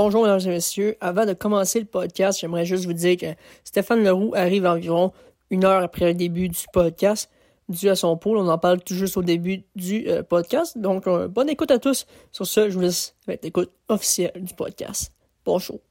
Bonjour, mesdames et messieurs. Avant de commencer le podcast, j'aimerais juste vous dire que Stéphane Leroux arrive environ une heure après le début du podcast, dû à son pôle. On en parle tout juste au début du euh, podcast. Donc, euh, bonne écoute à tous. Sur ce, je vous laisse avec l'écoute officielle du podcast. Bonjour.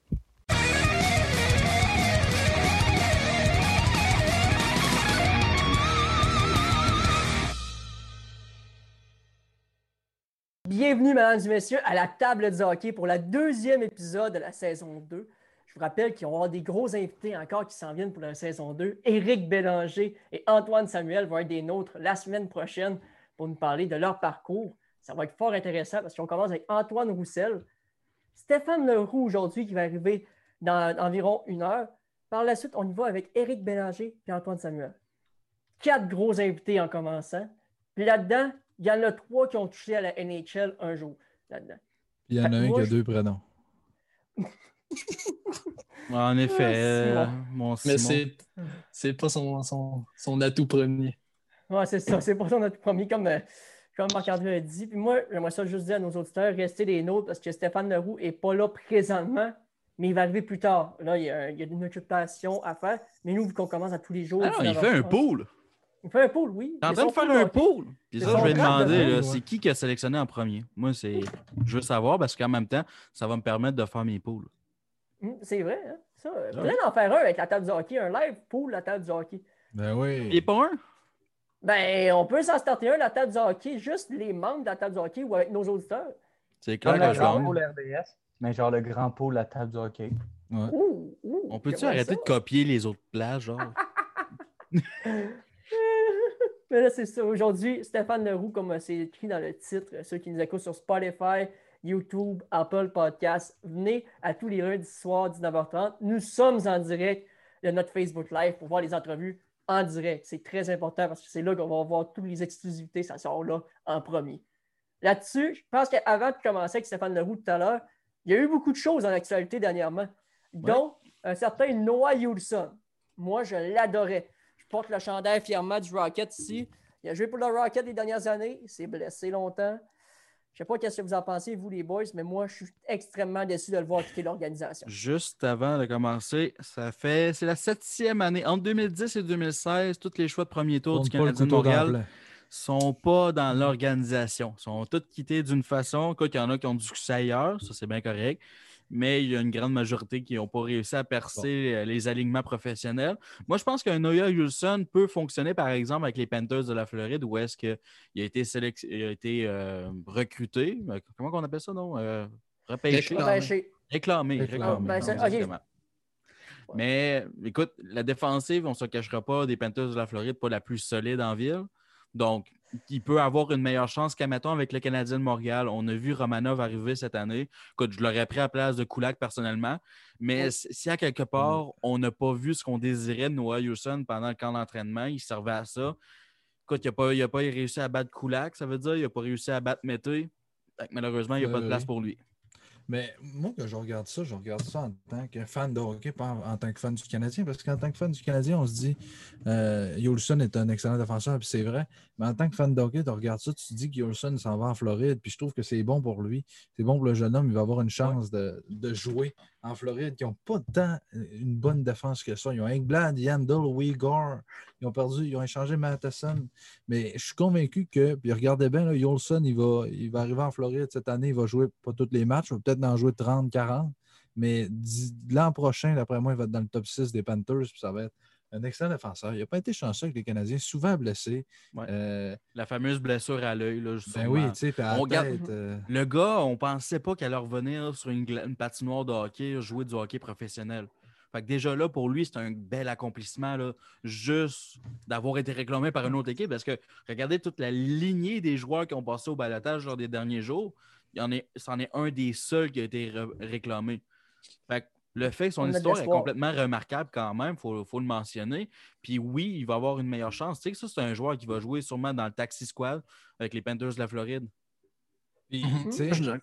Bienvenue, mesdames et messieurs, à la table du hockey pour le deuxième épisode de la saison 2. Je vous rappelle qu'il y aura des gros invités encore qui s'en viennent pour la saison 2. Éric Bélanger et Antoine Samuel vont être des nôtres la semaine prochaine pour nous parler de leur parcours. Ça va être fort intéressant parce qu'on commence avec Antoine Roussel, Stéphane Leroux aujourd'hui qui va arriver dans environ une heure. Par la suite, on y va avec Éric Bélanger et Antoine Samuel. Quatre gros invités en commençant. Puis là-dedans, il y en a trois qui ont touché à la NHL un jour là-dedans. Il y en a un qui a deux prénoms. en effet, euh, mon Mais c'est pas son, son, son, atout premier. Ouais, c'est ça, c'est pas son atout premier, comme, euh, comme Marc-André a dit. Puis moi, j'aimerais ça juste dire à nos auditeurs, restez des nôtres parce que Stéphane Leroux n'est pas là présentement, mais il va arriver plus tard. Là, il y a, il y a une occupation à faire. Mais nous, vu qu'on commence à tous les jours. Ah non, il fait un pool. Il fait un pool, oui. T'es en train de faire un pool. Puis ça, je vais demander, c'est qui qui a sélectionné en premier? Moi, c'est. Je veux savoir parce qu'en même temps, ça va me permettre de faire mes pools. Hum, c'est vrai, hein? Ça, peut en faire un avec la table du hockey, un live pool, la table du hockey. Ben oui. Et pas un? Ben, on peut s'en starter un, la table du hockey, juste les membres de la table du hockey ou avec nos auditeurs. C'est clair que je gagne. RDS, mais genre le grand pool, la table du hockey. Ouais. Ouh, ouh, On peut-tu arrêter ça? de copier les autres plages, genre? Mais là, c'est ça. Aujourd'hui, Stéphane Leroux, comme c'est écrit dans le titre, euh, ceux qui nous écoutent sur Spotify, YouTube, Apple Podcasts, venez à tous les lundis soirs, 19h30. Nous sommes en direct de notre Facebook Live pour voir les entrevues en direct. C'est très important parce que c'est là qu'on va voir toutes les exclusivités, ça sort là en premier. Là-dessus, je pense qu'avant de commencer avec Stéphane Leroux tout à l'heure, il y a eu beaucoup de choses en actualité dernièrement, dont un certain Noah Yulson. Moi, je l'adorais. Porte le chandail fièrement du Rocket ici. Il a joué pour le Rocket les dernières années. Il s'est blessé longtemps. Je ne sais pas ce que vous en pensez, vous, les boys, mais moi, je suis extrêmement déçu de le voir quitter l'organisation. Juste avant de commencer, ça fait. C'est la septième année. Entre 2010 et 2016, tous les choix de premier tour du Canadien de Montréal sont pas dans l'organisation. Ils sont tous quittés d'une façon. Quoi qu'il y en a qui ont du succès ailleurs, ça c'est bien correct. Mais il y a une grande majorité qui n'ont pas réussi à percer euh, les alignements professionnels. Moi, je pense qu'un Noah Wilson peut fonctionner, par exemple, avec les Panthers de la Floride, où est-ce qu'il a été, il a été euh, recruté. Euh, Comment on appelle ça, non? Euh, repêché? Réclamé. Ben. Mais écoute, la défensive, on ne se cachera pas, des Panthers de la Floride, pas la plus solide en ville. Donc, il peut avoir une meilleure chance qu'à, mettons, avec le Canadien de Montréal. On a vu Romanov arriver cette année. Écoute, je l'aurais pris à la place de Kulak personnellement. Mais si à quelque part, on n'a pas vu ce qu'on désirait de Noah Hewson pendant le camp d'entraînement, il servait à ça. Écoute, il n'a pas, il a pas réussi à battre Kulak, ça veut dire. Il n'a pas réussi à battre Mété. Malheureusement, il n'y a pas de place pour lui. Mais moi, que je regarde ça, je regarde ça en tant que fan de hockey, pas en, en tant que fan du Canadien, parce qu'en tant que fan du Canadien, on se dit euh, Yolson est un excellent défenseur, puis c'est vrai. Mais en tant que fan de hockey, tu regardes ça, tu te dis que Yolson s'en va en Floride, puis je trouve que c'est bon pour lui. C'est bon pour le jeune homme, il va avoir une chance de, de jouer en Floride, qui n'ont pas tant une bonne défense que ça. Ils ont Engblad, Yandel, Uyghur, ils ont perdu, ils ont échangé Matheson. Mais je suis convaincu que, puis regardez bien, là, Yolson, il va, il va arriver en Floride cette année, il va jouer pas tous les matchs, il va peut-être en jouer 30, 40. Mais l'an prochain, d'après moi, il va être dans le top 6 des Panthers, puis ça va être un excellent défenseur. Il n'a pas été chanceux avec les Canadiens, souvent blessé. Ouais. Euh, La fameuse blessure à l'œil. ben oui, tu sais, On regarde- tête, euh, Le gars, on pensait pas qu'elle allait revenir sur une patinoire de hockey, jouer du hockey professionnel. Fait que déjà là, pour lui, c'est un bel accomplissement, là, juste d'avoir été réclamé par une autre équipe. Parce que regardez toute la lignée des joueurs qui ont passé au balotage lors des derniers jours. Est, c'en est un des seuls qui a été réclamé. Fait que le fait que son histoire est complètement remarquable quand même, il faut, faut le mentionner. Puis oui, il va avoir une meilleure chance. Tu sais que ça, c'est un joueur qui va jouer sûrement dans le Taxi Squad avec les Panthers de la Floride. puis, Mhm.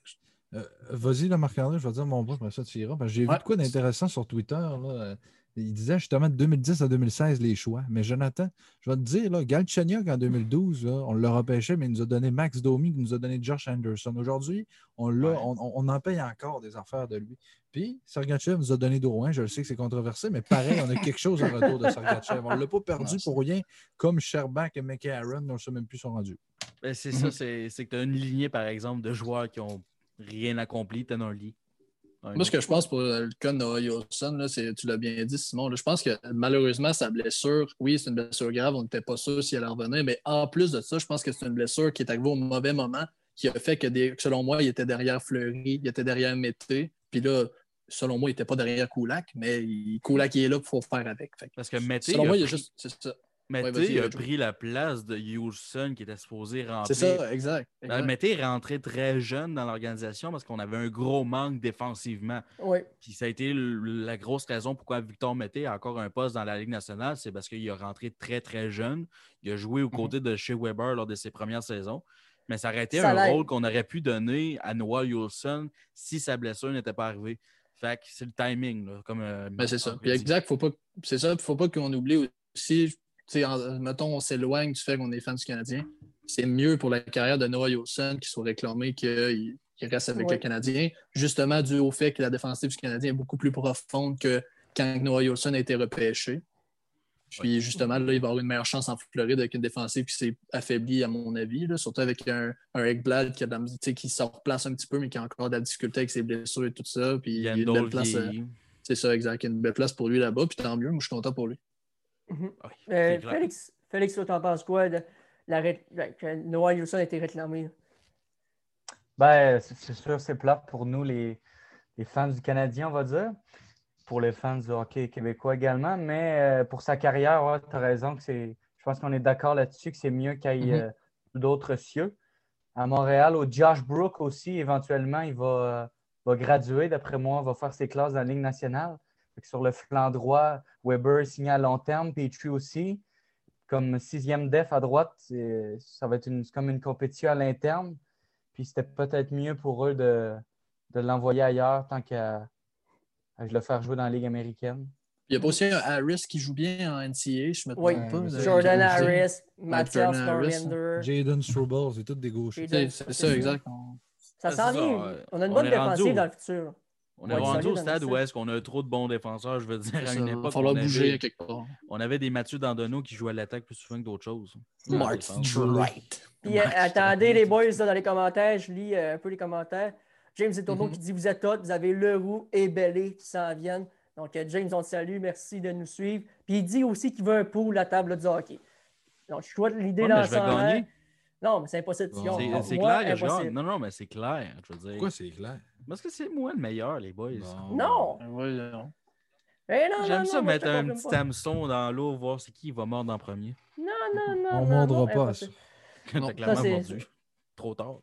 Euh, Vas-y, là, Marc-André, je vais dire mon bout, après ça, tu iras. J'ai Ouais. vu de quoi d'intéressant sur Twitter. Là. Il disait justement de 2010 à 2016 les choix. Mais Jonathan, je vais te dire, là, Galchenyuk en 2012, là, on l'a repêché, mais il nous a donné Max Domi, qui nous a donné Josh Anderson. Aujourd'hui, on, Ouais. on, on en paye encore des affaires de lui. Puis, Sergachev nous a donné Drouin. Je le sais que c'est controversé, mais pareil, on a quelque chose en retour de Sergachev. On ne l'a pas perdu pour rien, comme Sherbach et McCarron, on ne sait même plus sont rendus. Ben, c'est Mhm. ça, c'est c'est que tu as une lignée, par exemple, de joueurs qui ont rien accompli, tu un lit. Moi, ce que je pense pour le cas de Noah Wilson, là, c'est, tu l'as bien dit, Simon, là, je pense que malheureusement, sa blessure, oui, c'est une blessure grave, on n'était pas sûr si elle revenir, mais en plus de ça, je pense que c'est une blessure qui est arrivée au mauvais moment, qui a fait que, des- selon moi, il était derrière Fleury, il était derrière Mété, puis là, selon moi, il n'était pas derrière Koulak, mais il- Koulak il est là, il faut faire avec. Fait Parce que Mété, selon a moi, il y a pris- juste. C'est ça. Ouais, vas-y, a pris la place de Houston qui était supposé rentrer. C'est ça, exact. Ben, exact. Mété est rentré très jeune dans l'organisation parce qu'on avait un gros manque défensivement. Oui. Puis ça a été la grosse raison pourquoi Victor Mété a encore un poste dans la Ligue nationale, c'est parce qu'il a rentré très, très jeune. Il a joué aux Mhm. côtés de Shea Weber lors de ses premières saisons. Mais ça aurait été Ça un rôle qu'on aurait pu donner à Noah Wilson si sa blessure n'était pas arrivée. Fait que c'est le timing, là, comme euh, Ben, c'est ça. Puis exact, faut pas, c'est ça, faut pas qu'on oublie aussi, en- mettons, on s'éloigne du fait qu'on est fan du Canadien. C'est mieux pour la carrière de Noah Wilson qu'il soit réclamé qu'il reste avec le Canadien, justement dû au fait que la défensive du Canadien est beaucoup plus profonde que quand Noah Wilson a été repêché. Puis justement, là, il va avoir une meilleure chance en Floride avec une défensive qui s'est affaiblie, à mon avis, là, surtout avec un, un Ekblad qui, a de la- tu sais, qui se replace un petit peu, mais qui a encore de la difficulté avec ses blessures et tout ça. Puis il y a une belle place. euh, c'est ça, exact. Il y a une belle place pour lui là-bas, puis tant mieux. Moi, je suis content pour lui. Oui, Euh, c'est clair. Félix, Félix, toi, t'en penses quoi de la ré- la- que Noah Wilson a été réclamé? Ben, c'est c'est sûr, c'est plat pour nous, les, les fans du Canadien, on va dire. Pour les fans du hockey québécois également. Mais euh, pour sa carrière, tu as raison que c'est. Je pense qu'on est d'accord là-dessus que c'est mieux qu'il y ait Mhm. euh, d'autres cieux. À Montréal, au Josh Brook aussi, éventuellement, il va, euh, va graduer, d'après moi, va faire ses classes dans la Ligue nationale. Sur le flanc droit, Weber est signé à long terme, Petrie aussi. Comme sixième def à droite, ça va être une, comme une compétition à l'interne. Puis c'était peut-être mieux pour eux de, de l'envoyer ailleurs tant qu'à le faire jouer dans la Ligue américaine. Il y a pas aussi un Harris qui joue bien en NCA, je me trompe Oui. pas. Jordan Harris, Mathias Norlander. Jaden Struble, c'est tous des gauchers. C'est ça, exact. On- Ça s'en vient. On a une On bonne défensive dans le futur. On Ouais, est rendu au dans stade le où est-ce qu'on a trop de bons défenseurs. Je veux dire, à ça, une Il va époque, falloir on bouger avait, quelque part. on avait des Mathieu Dandonneau qui jouaient à l'attaque plus souvent que d'autres choses. Mark. Wright. Puis euh, attendez les boys là, dans les commentaires, je lis euh, un peu les commentaires. James Etourneau Mhm. qui dit Vous êtes hot, vous avez Leroux et Bellé qui s'en viennent. Donc euh, James, on te salue, merci de nous suivre. Puis il dit aussi qu'il veut un pool à table du hockey. Donc je souhaite l'idée Ouais, dans. Non, mais c'est impossible. C'est clair. Non, non, mais c'est clair. Je veux dire. Pourquoi c'est clair? Parce que c'est moi le meilleur, les boys. Non! Non. Eh non, non, J'aime ça mettre un petit pas. hameçon dans l'eau, voir c'est qui va mordre en premier. Non, non, non. On non, mordra non, pas à ça. T'as clairement mordu. Trop tard.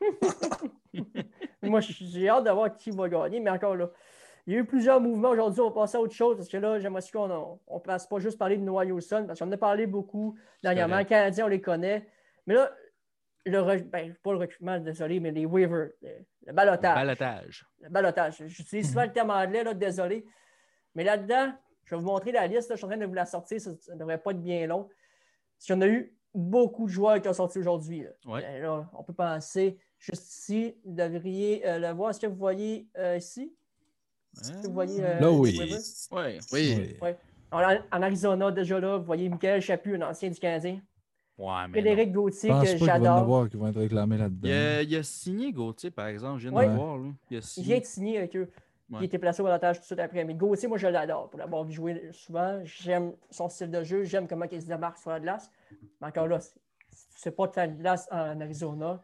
Moi, j'ai hâte de voir qui va gagner, mais encore là. Il y a eu plusieurs mouvements aujourd'hui. On va passer à autre chose parce que là, j'aimerais qu'on ne passe pas juste parler de Noah Wilson parce qu'on en a parlé beaucoup dernièrement. Les. Canadiens, on les connaît. Mais là, le re- ben, pas le recrutement, désolé, mais les waivers, le, le balotage. Balotage. Le balotage. J'utilise souvent le terme anglais, là, désolé. Mais là-dedans, je vais vous montrer la liste. là, je suis en train de vous la sortir. Ça ne devrait pas être bien long. Y en a eu beaucoup de joueurs qui ont sorti aujourd'hui. là. Ouais. Ben on peut penser juste ici. Vous devriez euh, le voir. Est-ce que vous voyez euh, ici? Est-ce que vous voyez euh, Là, oui. Oui. Oui. En, en Arizona, déjà là, vous voyez Michael Chaput, un ancien du Canadien. Ouais, mais. Frédéric Je Gauthier, pense que j'adore. qui vont être réclamés Il a, là-dedans. il a signé Gauthier, par exemple. Je viens Ouais. de le voir. Là. Il a Il signé. vient de signer avec eux. Ouais. Il était placé au balotage tout de suite après. Mais Gauthier, moi, je l'adore pour l'avoir vu jouer souvent. J'aime son style de jeu. J'aime comment il se démarque sur la glace. Mais encore là, c'est- c'est pas de faire de glace en Arizona.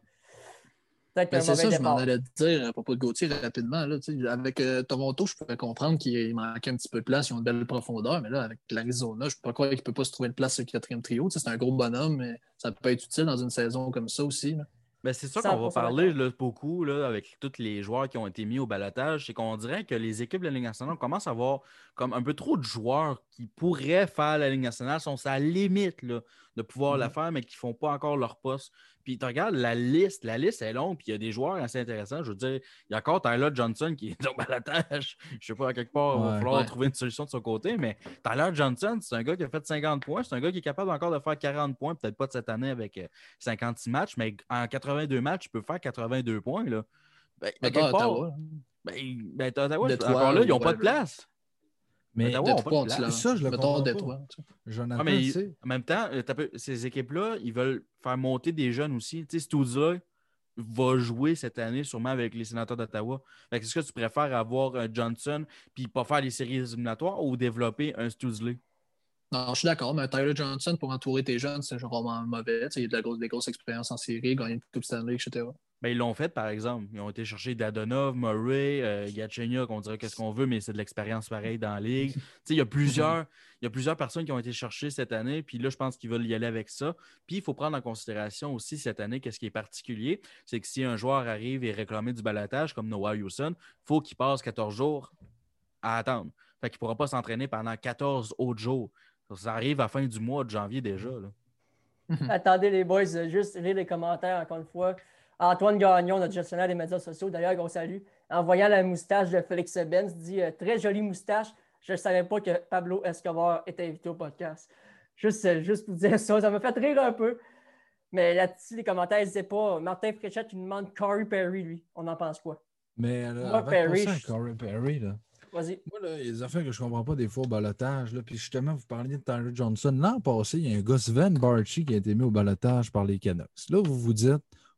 Peut-être Ben, c'est ça, je m'en allais te dire à propos de Gauthier rapidement. Là, avec euh, Toronto, je pourrais comprendre qu'il manquait un petit peu de place, ils ont une belle profondeur, mais là, avec l'Arizona, je ne peux pas croire qu'il ne peut pas se trouver une place sur le quatrième trio. Tu sais, c'est un gros bonhomme, mais ça peut être utile dans une saison comme ça aussi. là. Ben, c'est ça qu'on va 100% parler là, beaucoup là, avec tous les joueurs qui ont été mis au balotage. C'est qu'on dirait que les équipes de la Ligue nationale commencent à avoir comme un peu trop de joueurs qui pourraient faire la Ligue nationale, sont à la limite là, de pouvoir la faire, mais qui ne font pas encore leur poste. Puis tu regardes la liste, la liste est longue, puis il y a des joueurs assez intéressants. Je veux dire, il y a encore Tyler Johnson qui est à la tâche. Je sais pas, à quelque part, il va falloir Ouais. trouver une solution de son côté, mais Tyler Johnson, c'est un gars qui a fait 50 points. C'est un gars qui est capable encore de faire 40 points, peut-être pas de cette année avec euh, 56 matchs, mais en 82 matchs, il peut faire 82 points. Là. Ben, à quelque part, ben, ben, Ottawa, encore là, ils n'ont pas de place. Mais Ottawa, pas on de. Ça, je le comprends pas. Détroit. tu sais. Jonathan, Ah, mais il- En même temps, euh, t'as peu- ces équipes-là, ils veulent faire monter des jeunes aussi. Tu sais, Stoods-là va jouer cette année sûrement avec les sénateurs d'Ottawa. Est-ce que tu préfères avoir un Johnson puis pas faire les séries éliminatoires ou développer un Stoodsley? Non, je suis d'accord, mais Tyler Johnson, pour entourer tes jeunes, c'est vraiment mauvais. Tu sais, il a de la grosse, des grosses expériences en série, gagné une Coupe Stanley, etc. Ben, ils l'ont fait, par exemple. Ils ont été chercher Dadonov, Murray, euh, Galchenyuk, on dirait qu'est-ce qu'on veut, mais c'est de l'expérience pareille dans la ligue. Tu sais, il y a plusieurs, il y a plusieurs personnes qui ont été cherchées cette année, puis là, je pense qu'ils veulent y aller avec ça. Puis il faut prendre en considération aussi cette année, qu'est-ce qui est particulier, c'est que si un joueur arrive et réclame du balotage, comme Noah Houston, il faut qu'il passe 14 jours à attendre. Fait qu'il ne pourra pas s'entraîner pendant 14 autres jours. Ça arrive à la fin du mois de janvier déjà. là. Attendez les boys, euh, juste lire les commentaires encore une fois. Antoine Gagnon, notre gestionnaire des médias sociaux, d'ailleurs, qu'on salue, en voyant la moustache de Félix Benz, dit euh, Très jolie moustache. Je ne savais pas que Pablo Escobar était invité au podcast. Juste, euh, juste pour dire ça, ça m'a fait rire un peu. Mais là-dessus, les commentaires, n'hésitez pas. Martin Fréchette, il demande Corey Perry, lui. On en pense quoi? Mais Moi, avant de Perry, à je- Corey Perry, là, Vas-y. moi, là, il y a des affaires que je comprends pas des fois au balotage. Là. Puis justement, vous parliez de Tyler Johnson. L'an passé, il y a un gars, Sven Barchi, qui a été mis au balotage par les Canucks. Là, vous vous dites,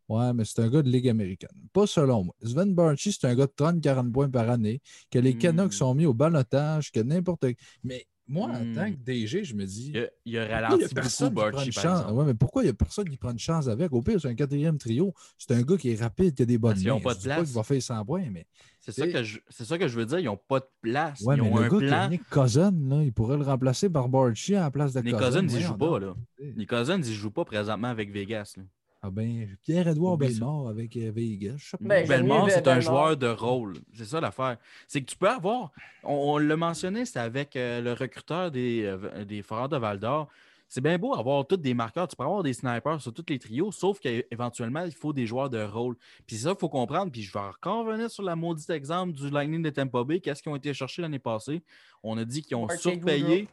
ouais, mais c'est un gars de Ligue américaine. Pas selon moi. Sven Barchi, c'est un gars de 30-40 points par année, que les Hmm. Canucks sont mis au balotage, que n'importe. Mais moi, en Hmm. tant que DG, je me dis. Il a, il a il y ralenti a personne beaucoup qui Barchi, par chance? exemple. Ouais, mais pourquoi il n'y a personne qui prend une chance avec? Au pire, c'est un quatrième trio. C'est un gars qui est rapide, qui a des bonnes Parce qu'ils ont mains. pas de pas place. va faire 100 points, mais. C'est ça, que je- c'est ça que je veux dire. Ils n'ont pas de place. Ouais, ils mais ont le un gars qui plan. Nick Cousin, là, il pourrait le remplacer par Barchi à la place de Nick Cousin. Cousins, il ne joue pas. Là. Nick Cousins, il ne joue pas présentement avec Vegas. là. Ah ben, Pierre-Edouard. Bellemare avec euh, Vegas. Ben, mieux c'est un Bellemare. joueur de rôle. C'est ça l'affaire. C'est que tu peux avoir. On, on l'a mentionné, c'est avec euh, le recruteur des, euh, des Foreurs de Val d'Or. C'est bien beau avoir tous des marqueurs. Tu peux avoir des snipers sur tous les trios, sauf qu'éventuellement, il faut des joueurs de rôle. Puis ça, il faut comprendre. Puis je vais encore revenir sur la maudite exemple du Lightning de Tampa Bay. Qu'est-ce qu'ils ont été cherchés l'année passée? On a dit qu'ils ont Barclay surpayé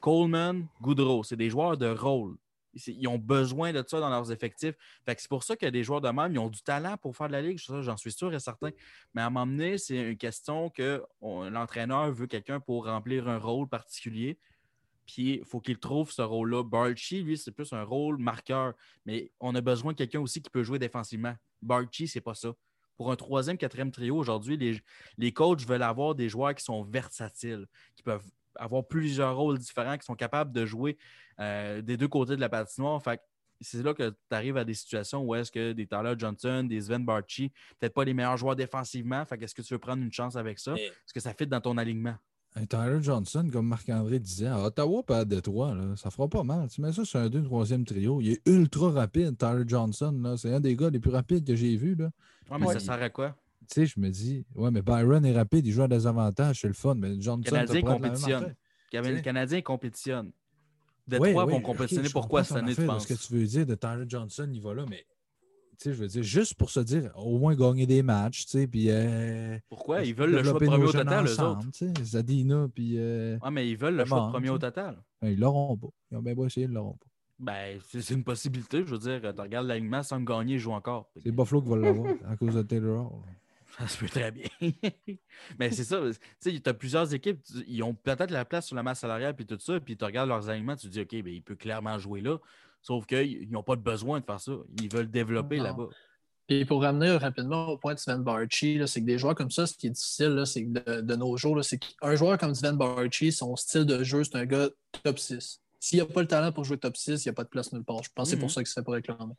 Coleman, Goudreau. C'est des joueurs de rôle. Ils ont besoin de ça dans leurs effectifs. Que c'est pour ça a des joueurs de même, ils ont du talent pour faire de la ligue, j'en suis sûr et certain. Mais à donné, c'est une question que l'entraîneur veut quelqu'un pour remplir un rôle particulier. Puis il faut qu'il trouve ce rôle-là. Barchi, lui, c'est plus un rôle marqueur. Mais on a besoin de quelqu'un aussi qui peut jouer défensivement. Barchi, c'est pas ça. Pour un troisième, quatrième trio, aujourd'hui, les coachs veulent avoir des joueurs qui sont versatiles, qui peuvent avoir plusieurs rôles différents, qui sont capables de jouer euh, des deux côtés de la patinoire. Fait que c'est là que tu arrives à des situations où est-ce que des Tyler Johnson, des Sven Barchi, peut-être pas les meilleurs joueurs défensivement. Fait qu'est-ce que tu veux prendre une chance avec ça? Est-ce que ça fit dans ton alignement? Un Tyler Johnson, comme Marc-André disait, à Ottawa pas à Détroit, là, ça fera pas mal. Tu mets ça sur un 2 troisième trio. Il est ultra rapide, Tyler Johnson. C'est un des gars les plus rapides que j'ai vus. là. Ouais, mais Ouais. ça sert à quoi? Tu sais, je me dis, ouais, mais Byron est rapide, il joue à des avantages, c'est le fun. Mais Johnson, Le Canadien compétitionne. Le. Canadien compétitionne. Détroit oui, vont compétitionner pourquoi cette année, tu penses? Ce que tu veux dire de Tyler Johnson, il va là, mais tu sais, je veux dire, juste pour se dire, au moins gagner des matchs, tu sais, puis. euh, Pourquoi? Ils veulent le choix de premier au total, eux autres. Zadina, puis. euh, Ah, mais ils veulent le choix de premier au total. ben, ils l'auront pas. Ils ont bien beau essayer, ils l'auront pas. Ben, c'est une possibilité. Je veux dire, tu regardes l'alignement sans gagner, ils jouent encore. C'est Buffalo qui va l'avoir à cause de Taylor Hall. Ça se peut très bien. Mais c'est ça. Tu sais, tu as plusieurs équipes, ils ont peut-être la place sur la masse salariale puis tout ça, puis tu regardes leurs alignements, tu te dis, OK, ben, il peut clairement jouer là. Sauf qu'ils n'ont pas de besoin de faire ça. Ils veulent développer là-bas. Et pour ramener rapidement au point de Sven Barchi, c'est que des joueurs comme ça, ce qui est difficile, là, de, de nos jours, là, c'est qu'un joueur comme Sven Barchi, son style de jeu, c'est un gars top 6. S'il n'a pas le talent pour jouer top 6, il n'y a pas de place nulle part. Je pense que c'est Mhm. pour ça qu'il se fait pas réclamer.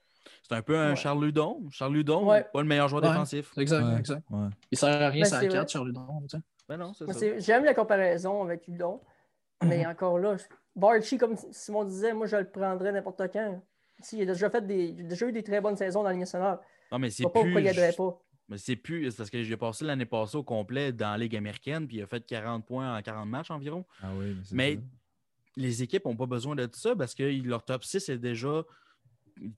C'est un peu un Ouais. Charles Ludon. Charles Ludon, Ouais. pas le meilleur joueur Ouais. défensif. Exact, Ouais, exact. ouais. Il sert à rien Ben, c'est la vrai. 4, Charles Ludon. tu sais. Ben non, c'est Moi, ça. c'est- J'aime la comparaison avec Udon, mais encore là, Barchi, comme Simon disait, moi je le prendrais n'importe quand. S'il a déjà fait des, il a déjà eu des très bonnes saisons dans la Ligue nationale. Non, mais Je c'est pas plus. pourquoi il aiderait pas. Mais c'est plus. C'est parce que j'ai passé l'année passée au complet dans la Ligue américaine, puis il a fait 40 points en 40 matchs environ. Ah oui, mais c'est Mais ça. Les équipes n'ont pas besoin de ça parce que leur top 6 est déjà.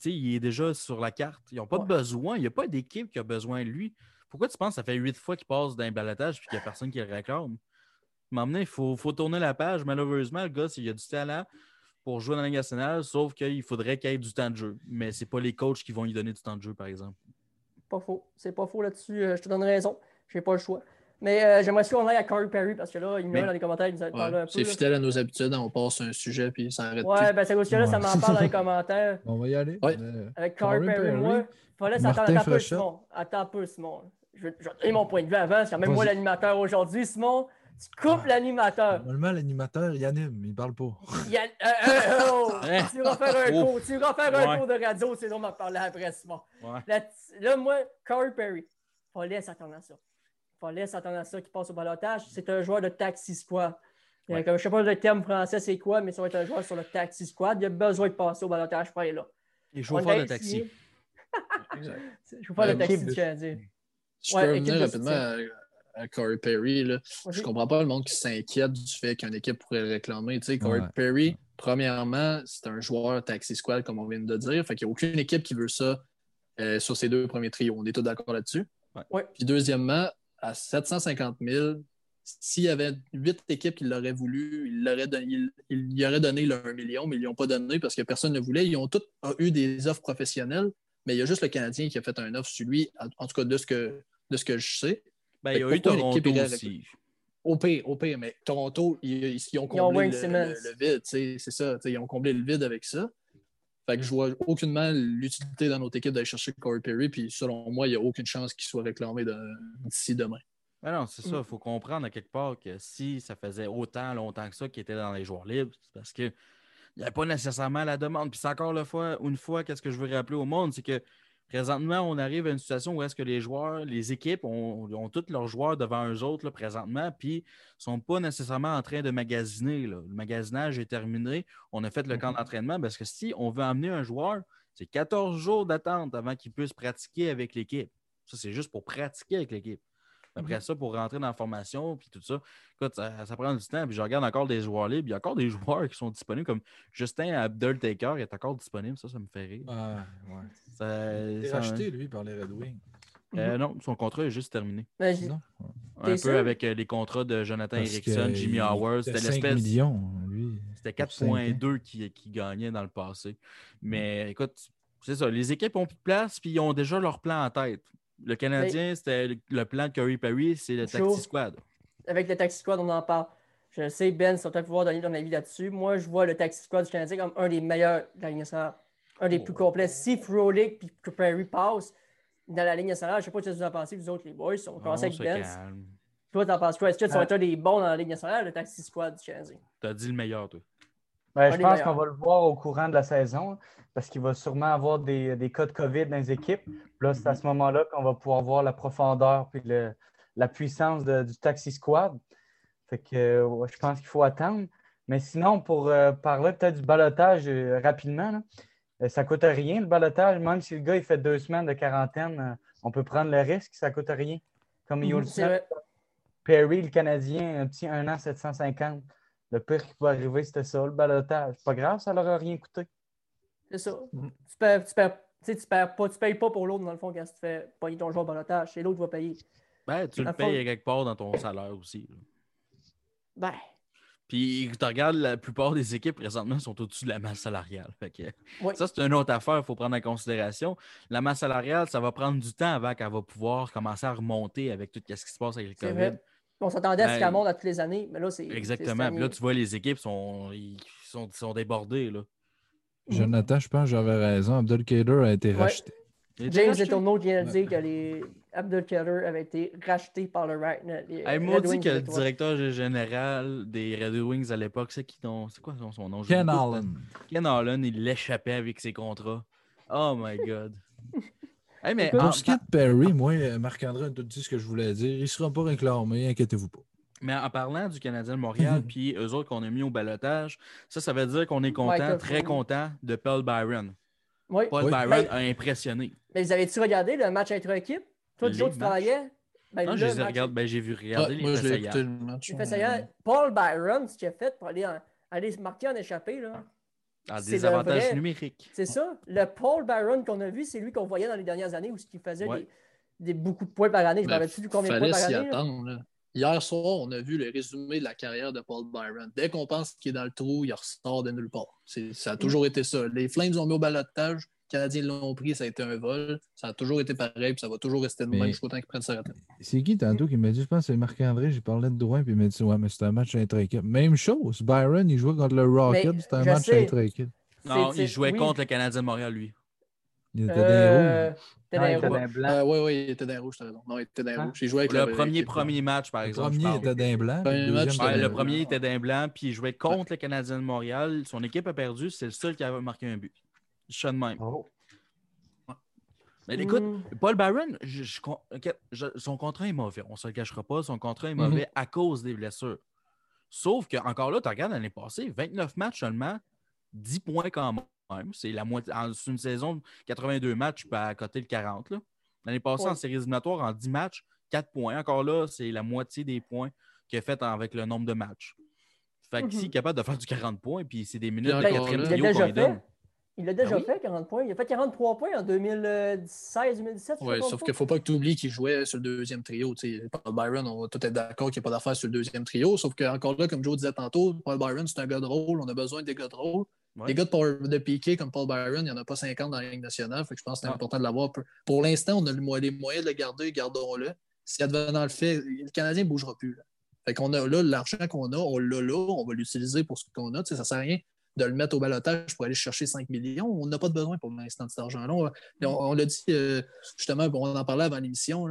Il est déjà sur la carte. Ils n'ont pas Ouais. de besoin. Il n'y a pas d'équipe qui a besoin de lui. Pourquoi tu penses que ça fait huit fois qu'il passe dans un balotage et qu'il n'y a personne qui le réclame? Maintenant, il faut, faut tourner la page. Malheureusement, le gars, il a du talent pour jouer dans la Ligue nationale, sauf qu'il faudrait qu'il ait du temps de jeu. Mais ce n'est pas les coachs qui vont lui donner du temps de jeu, par exemple. Pas faux. C'est pas faux là-dessus. euh, je te donne raison. J'ai pas le choix. Mais euh, j'aimerais aussi qu'on aille à Corey Perry parce que là, il met dans les commentaires, il nous a parlé un Ouais, peu. c'est fidèle à nos habitudes, on passe un sujet puis ça arrête Ouais, ben c'est que là, ça m'en parle dans les commentaires. On va y aller. Ouais. Euh, Avec Corey Corey Perry, Perry, moi, fallait Martin s'attendre. Attends un peu. Simon. Attends un peu, Simon. Je vais, donner mon point de vue avant. C'est quand même moi l'animateur aujourd'hui, Simon. Tu coupes l'animateur. Normalement, l'animateur, il anime, il parle pas. Il y a- euh, euh, oh, Hein? tu vas faire un Oh. cours. Tu vas faire un cours de radio, sinon on va parler après, Simon. Ouais. Là, t- là, moi, Corey Perry, fallait s'attendre à ça. Fallait s'attendre à ça qui passe au balotage. C'est un joueur de taxi squad. Ouais. comme- je sais pas le terme français c'est quoi, mais ça va être un joueur sur le taxi squad. Il a besoin de passer au balotage pour aller là. Chauffeurs l'a de taxi. Chauffeur de Euh, taxi du de- Canadien. Je Ouais, peux revenir de rapidement à, à Corey Perry. Là. Je Vas-y. comprends pas le monde qui s'inquiète du fait qu'une équipe pourrait le réclamer. Tu sais, Corey Ouais. Perry, premièrement, c'est un joueur taxi squad, comme on vient de dire. Fait qu'il n'y a aucune équipe qui veut ça euh, sur ces deux premiers trios. On est tous d'accord là-dessus? Ouais. Puis deuxièmement, à 750 000, s'il y avait huit équipes qui l'auraient voulu, il, l'aurait don- il, il y aurait donné le 1 million, mais ils ne l'ont pas donné parce que personne ne voulait. Ils ont tous eu des offres professionnelles, mais il y a juste le Canadien qui a fait un offre sur lui, en, tout cas de ce que, de ce que je sais. Ben, il y a eu Toronto aussi. Au pire, au pire, mais Toronto, ils, ils ont Ils ont comblé le, le- le vide, c'est ça. Ils ont comblé le vide avec ça. Fait que je vois aucunement l'utilité dans notre équipe d'aller chercher Corey Perry, puis selon moi, il n'y a aucune chance qu'il soit réclamé de- d'ici demain. Ben non, c'est ça. Mm. Il faut comprendre à quelque part que si ça faisait autant longtemps que ça qu'il était dans les joueurs libres, c'est parce qu'il n'y avait pas nécessairement la demande. Puis c'est encore une fois, une fois, qu'est-ce que je veux rappeler au monde, c'est que présentement, on arrive à une situation où est-ce que les joueurs, les équipes ont, ont tous leurs joueurs devant eux autres là, présentement, puis ne sont pas nécessairement en train de magasiner. là. Le magasinage est terminé. On a fait le camp d'entraînement parce que si on veut amener un joueur, c'est 14 jours d'attente avant qu'il puisse pratiquer avec l'équipe. Ça, c'est juste pour pratiquer avec l'équipe. Après ça, pour rentrer dans la formation, puis tout ça, écoute, ça, ça prend du temps. Puis je regarde encore des joueurs libres. Il y a encore des joueurs qui sont disponibles, comme Justin Abdul Taker est encore disponible. Ça, ça me fait rire. Ouais, ouais. Ça- Il est ça- racheté, lui, par les Red Wings. Euh, non, son contrat est juste terminé. Non? Un peu sûr? avec euh, les contrats de Jonathan Parce Erickson, Jimmy Howard. était C'était 5 l'espèce. millions, lui. C'était pour cinq ans. 4,2 qui, qui gagnait dans le passé. Mais écoute, c'est ça. Les équipes ont plus de place, puis ils ont déjà leur plan en tête. Le Canadien, c'était le, plan de Curry Perry, c'est le. Taxi Squad. avec le Taxi Squad, on en parle. Je sais, Ben, ça va peut-être pouvoir donner ton avis là-dessus. Moi, je vois le Taxi Squad du Canadien comme un des meilleurs de la Ligue nationale. Un des plus complets. Si Frolic et que Perry passent dans la Ligue nationale, je ne sais pas ce que vous en pensez, vous autres, les boys. On commence On avec Ben. calme. Toi, t'en penses quoi? Est-ce que ça va Euh, être un des bons dans la Ligue nationale, le Taxi Squad du Canadien? T'as dit le meilleur, toi. Ben, je pense qu'on va le voir au courant de la saison parce qu'il va sûrement avoir des, des cas de COVID dans les équipes. Puis Là, c'est à ce moment-là qu'on va pouvoir voir la profondeur et la puissance de- du taxi squad. Fait que ouais, je pense qu'il faut attendre. Mais sinon, pour euh, parler peut-être du balotage euh, rapidement, là, euh, ça ne coûte rien le balotage. Même si le gars il fait deux semaines de quarantaine, on peut prendre le risque, ça ne coûte rien. Comme Mhm, Yolson. Perry, le Canadien, un petit 1 an 750. Le pire qui peut arriver, c'était ça, le balotage. Pas grave, ça leur a rien coûté. C'est ça. Mhm. Tu perds, tu perds, tu sais, tu perds pas, tu payes pas pour l'autre, dans le fond, quand tu fais pogner ton joueur au balotage. C'est l'autre qui va payer. Ben, tu Dans le fond- payes quelque part dans ton salaire aussi. là. Ben, Puis tu regardes, la plupart des équipes présentement sont au-dessus de la masse salariale. Fait que, Oui. Ça, c'est une autre affaire, il faut prendre en considération. La masse salariale, ça va prendre du temps avant qu'elle va pouvoir commencer à remonter avec tout ce qui se passe avec le COVID. vrai. On s'attendait à ce Ben, qu'elle monte à toutes les années, mais là, c'est. Exactement. Puis là, tu vois, les équipes sont, ils sont, sont débordées. Là. Jonathan, je pense que j'avais raison. Abdul Kader a été Ouais. racheté. A James racheté. Letourneau vient de Ouais. dire que les Abdelkader avait été racheté par le Right. Hey, maudit Wings que le directeur général des Red Wings à l'époque, c'est qui ton- C'est quoi son, nom? Je Ken. Allen. Ken Allen, il l'échappait avec ses contrats. Oh my God. Hey, mais Pour ce qui est de Perry, moi, euh, Marc-André a tout dit ce que je voulais dire. Il ne sera pas réclamé, inquiétez-vous pas. mais en parlant du Canadien de Montréal, puis eux autres qu'on a mis au balotage, ça, ça veut dire qu'on est content, Michael très content de Paul Byron. Oui. Paul Oui. Byron Ben- a impressionné. Mais vous avez-tu regardé le match intra-équipe? Toi, Les du jour, tu travaillais? Ben, Non, le je les ai match- regardés. Ben, j'ai vu regarder Ouais, les moi, je le match. Paul Byron, ce qu'il a fait pour aller en, aller se marquer en échappé, là. Le avantages vrai- numériques. C'est ça. Le Paul Byron qu'on a vu, c'est lui qu'on voyait dans les dernières années où il faisait Ouais. des, des- beaucoup de points par année. Je ne me Ben, rappelle plus du combien de points par année. attendre. là. Hier soir, on a vu le résumé de la carrière de Paul Byron. Dès qu'on pense qu'il est dans le trou, il ressort de nulle part. C'est- Ça a toujours été ça. Les Flames ont mis au balotage, Canadiens l'ont pris, ça a été un vol. Ça a toujours été pareil, puis ça va toujours rester de Mais- même jusqu'au temps qu'ils prennent sa retraite. C'est qui tantôt qui m'a dit, je pense que c'est Marc-André, j'ai parlé de Drouin, puis il m'a dit, ouais, mais c'était un match intra-équipe. Même chose, Byron, il jouait contre le Rocket, c'était un match intra-équipe. Non, C'est- il jouait oui. contre le Canadien de Montréal, lui. Il était Euh, rouges. dans il les blancs. Euh, oui, oui, il était dans les rouges, t'as raison. Non, il était dans les Hein? rouges. J'ai joué avec Le premier, premier match, par Le exemple. je premier parle. était d'un blanc, Premier le match, Ouais, le d'un premier était d'un blanc, puis il jouait contre le Canadien de Montréal. Son équipe a perdu, c'est le seul qui avait marqué un but. Je suis de même. Oh. Mais écoute, Hmm. Paul je- je je- son contrat est mauvais. On ne se le cachera pas. Son contrat est Mhm. mauvais à cause des blessures. Sauf que, encore là, tu regardes l'année passée, 29 matchs seulement, 10 points quand même. C'est la moitié. En une saison de 82 matchs, tu peux accoter le 40. là. L'année passée, Ouais. en séries éliminatoires, en 10 matchs, 4 points. Encore là, c'est la moitié des points qu'il a fait avec le nombre de matchs. Fait que s'il est capable de faire du 40 points, puis c'est des minutes de quatrième trio qu'on déjà lui donne. Il l'a déjà Ah oui? fait, 40 points. Il a fait 43 points en 2016-2017. Oui, sauf qu'il ne faut pas que tu oublies qu'il jouait sur le deuxième trio. Paul Byron, on va tout être d'accord qu'il n'y a pas d'affaire sur le deuxième trio. Sauf que encore là, comme Joe disait tantôt, Paul Byron, c'est un gars de rôle. On a besoin des gars de rôle. Ouais. Des gars de, power- de piqué comme Paul Byron, il n'y en a pas 50 dans la Ligue nationale. Fait que je pense que c'est Ah. important de l'avoir. Pour l'instant, on a les moyens de le garder, gardons-le. Si advenant le fait, le Canadien ne bougera plus. Là. Fait qu'on a là l'argent qu'on a, on l'a là, on va l'utiliser pour ce qu'on a. Ça ne sert à rien de le mettre au balotage pour aller chercher 5 millions. On n'a pas de besoin pour l'instant de cet argent-là. On, on- l'a dit euh, justement, on en parlait avant l'émission.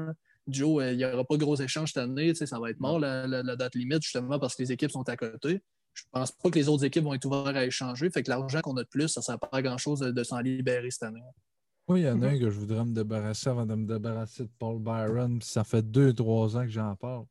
Joe, euh, il n'y aura pas de gros échanges cette année. Ça va être mort la, la- la date limite, justement, parce que les équipes sont à côté. Je pense pas que les autres équipes vont être ouvertes à échanger. Fait que l'argent qu'on a de plus, ça ne sert pas à grand-chose de, de s'en libérer cette année. Oui, il y en a un que je voudrais me débarrasser avant de me débarrasser de Paul Byron. Ça fait deux, trois ans que j'en parle.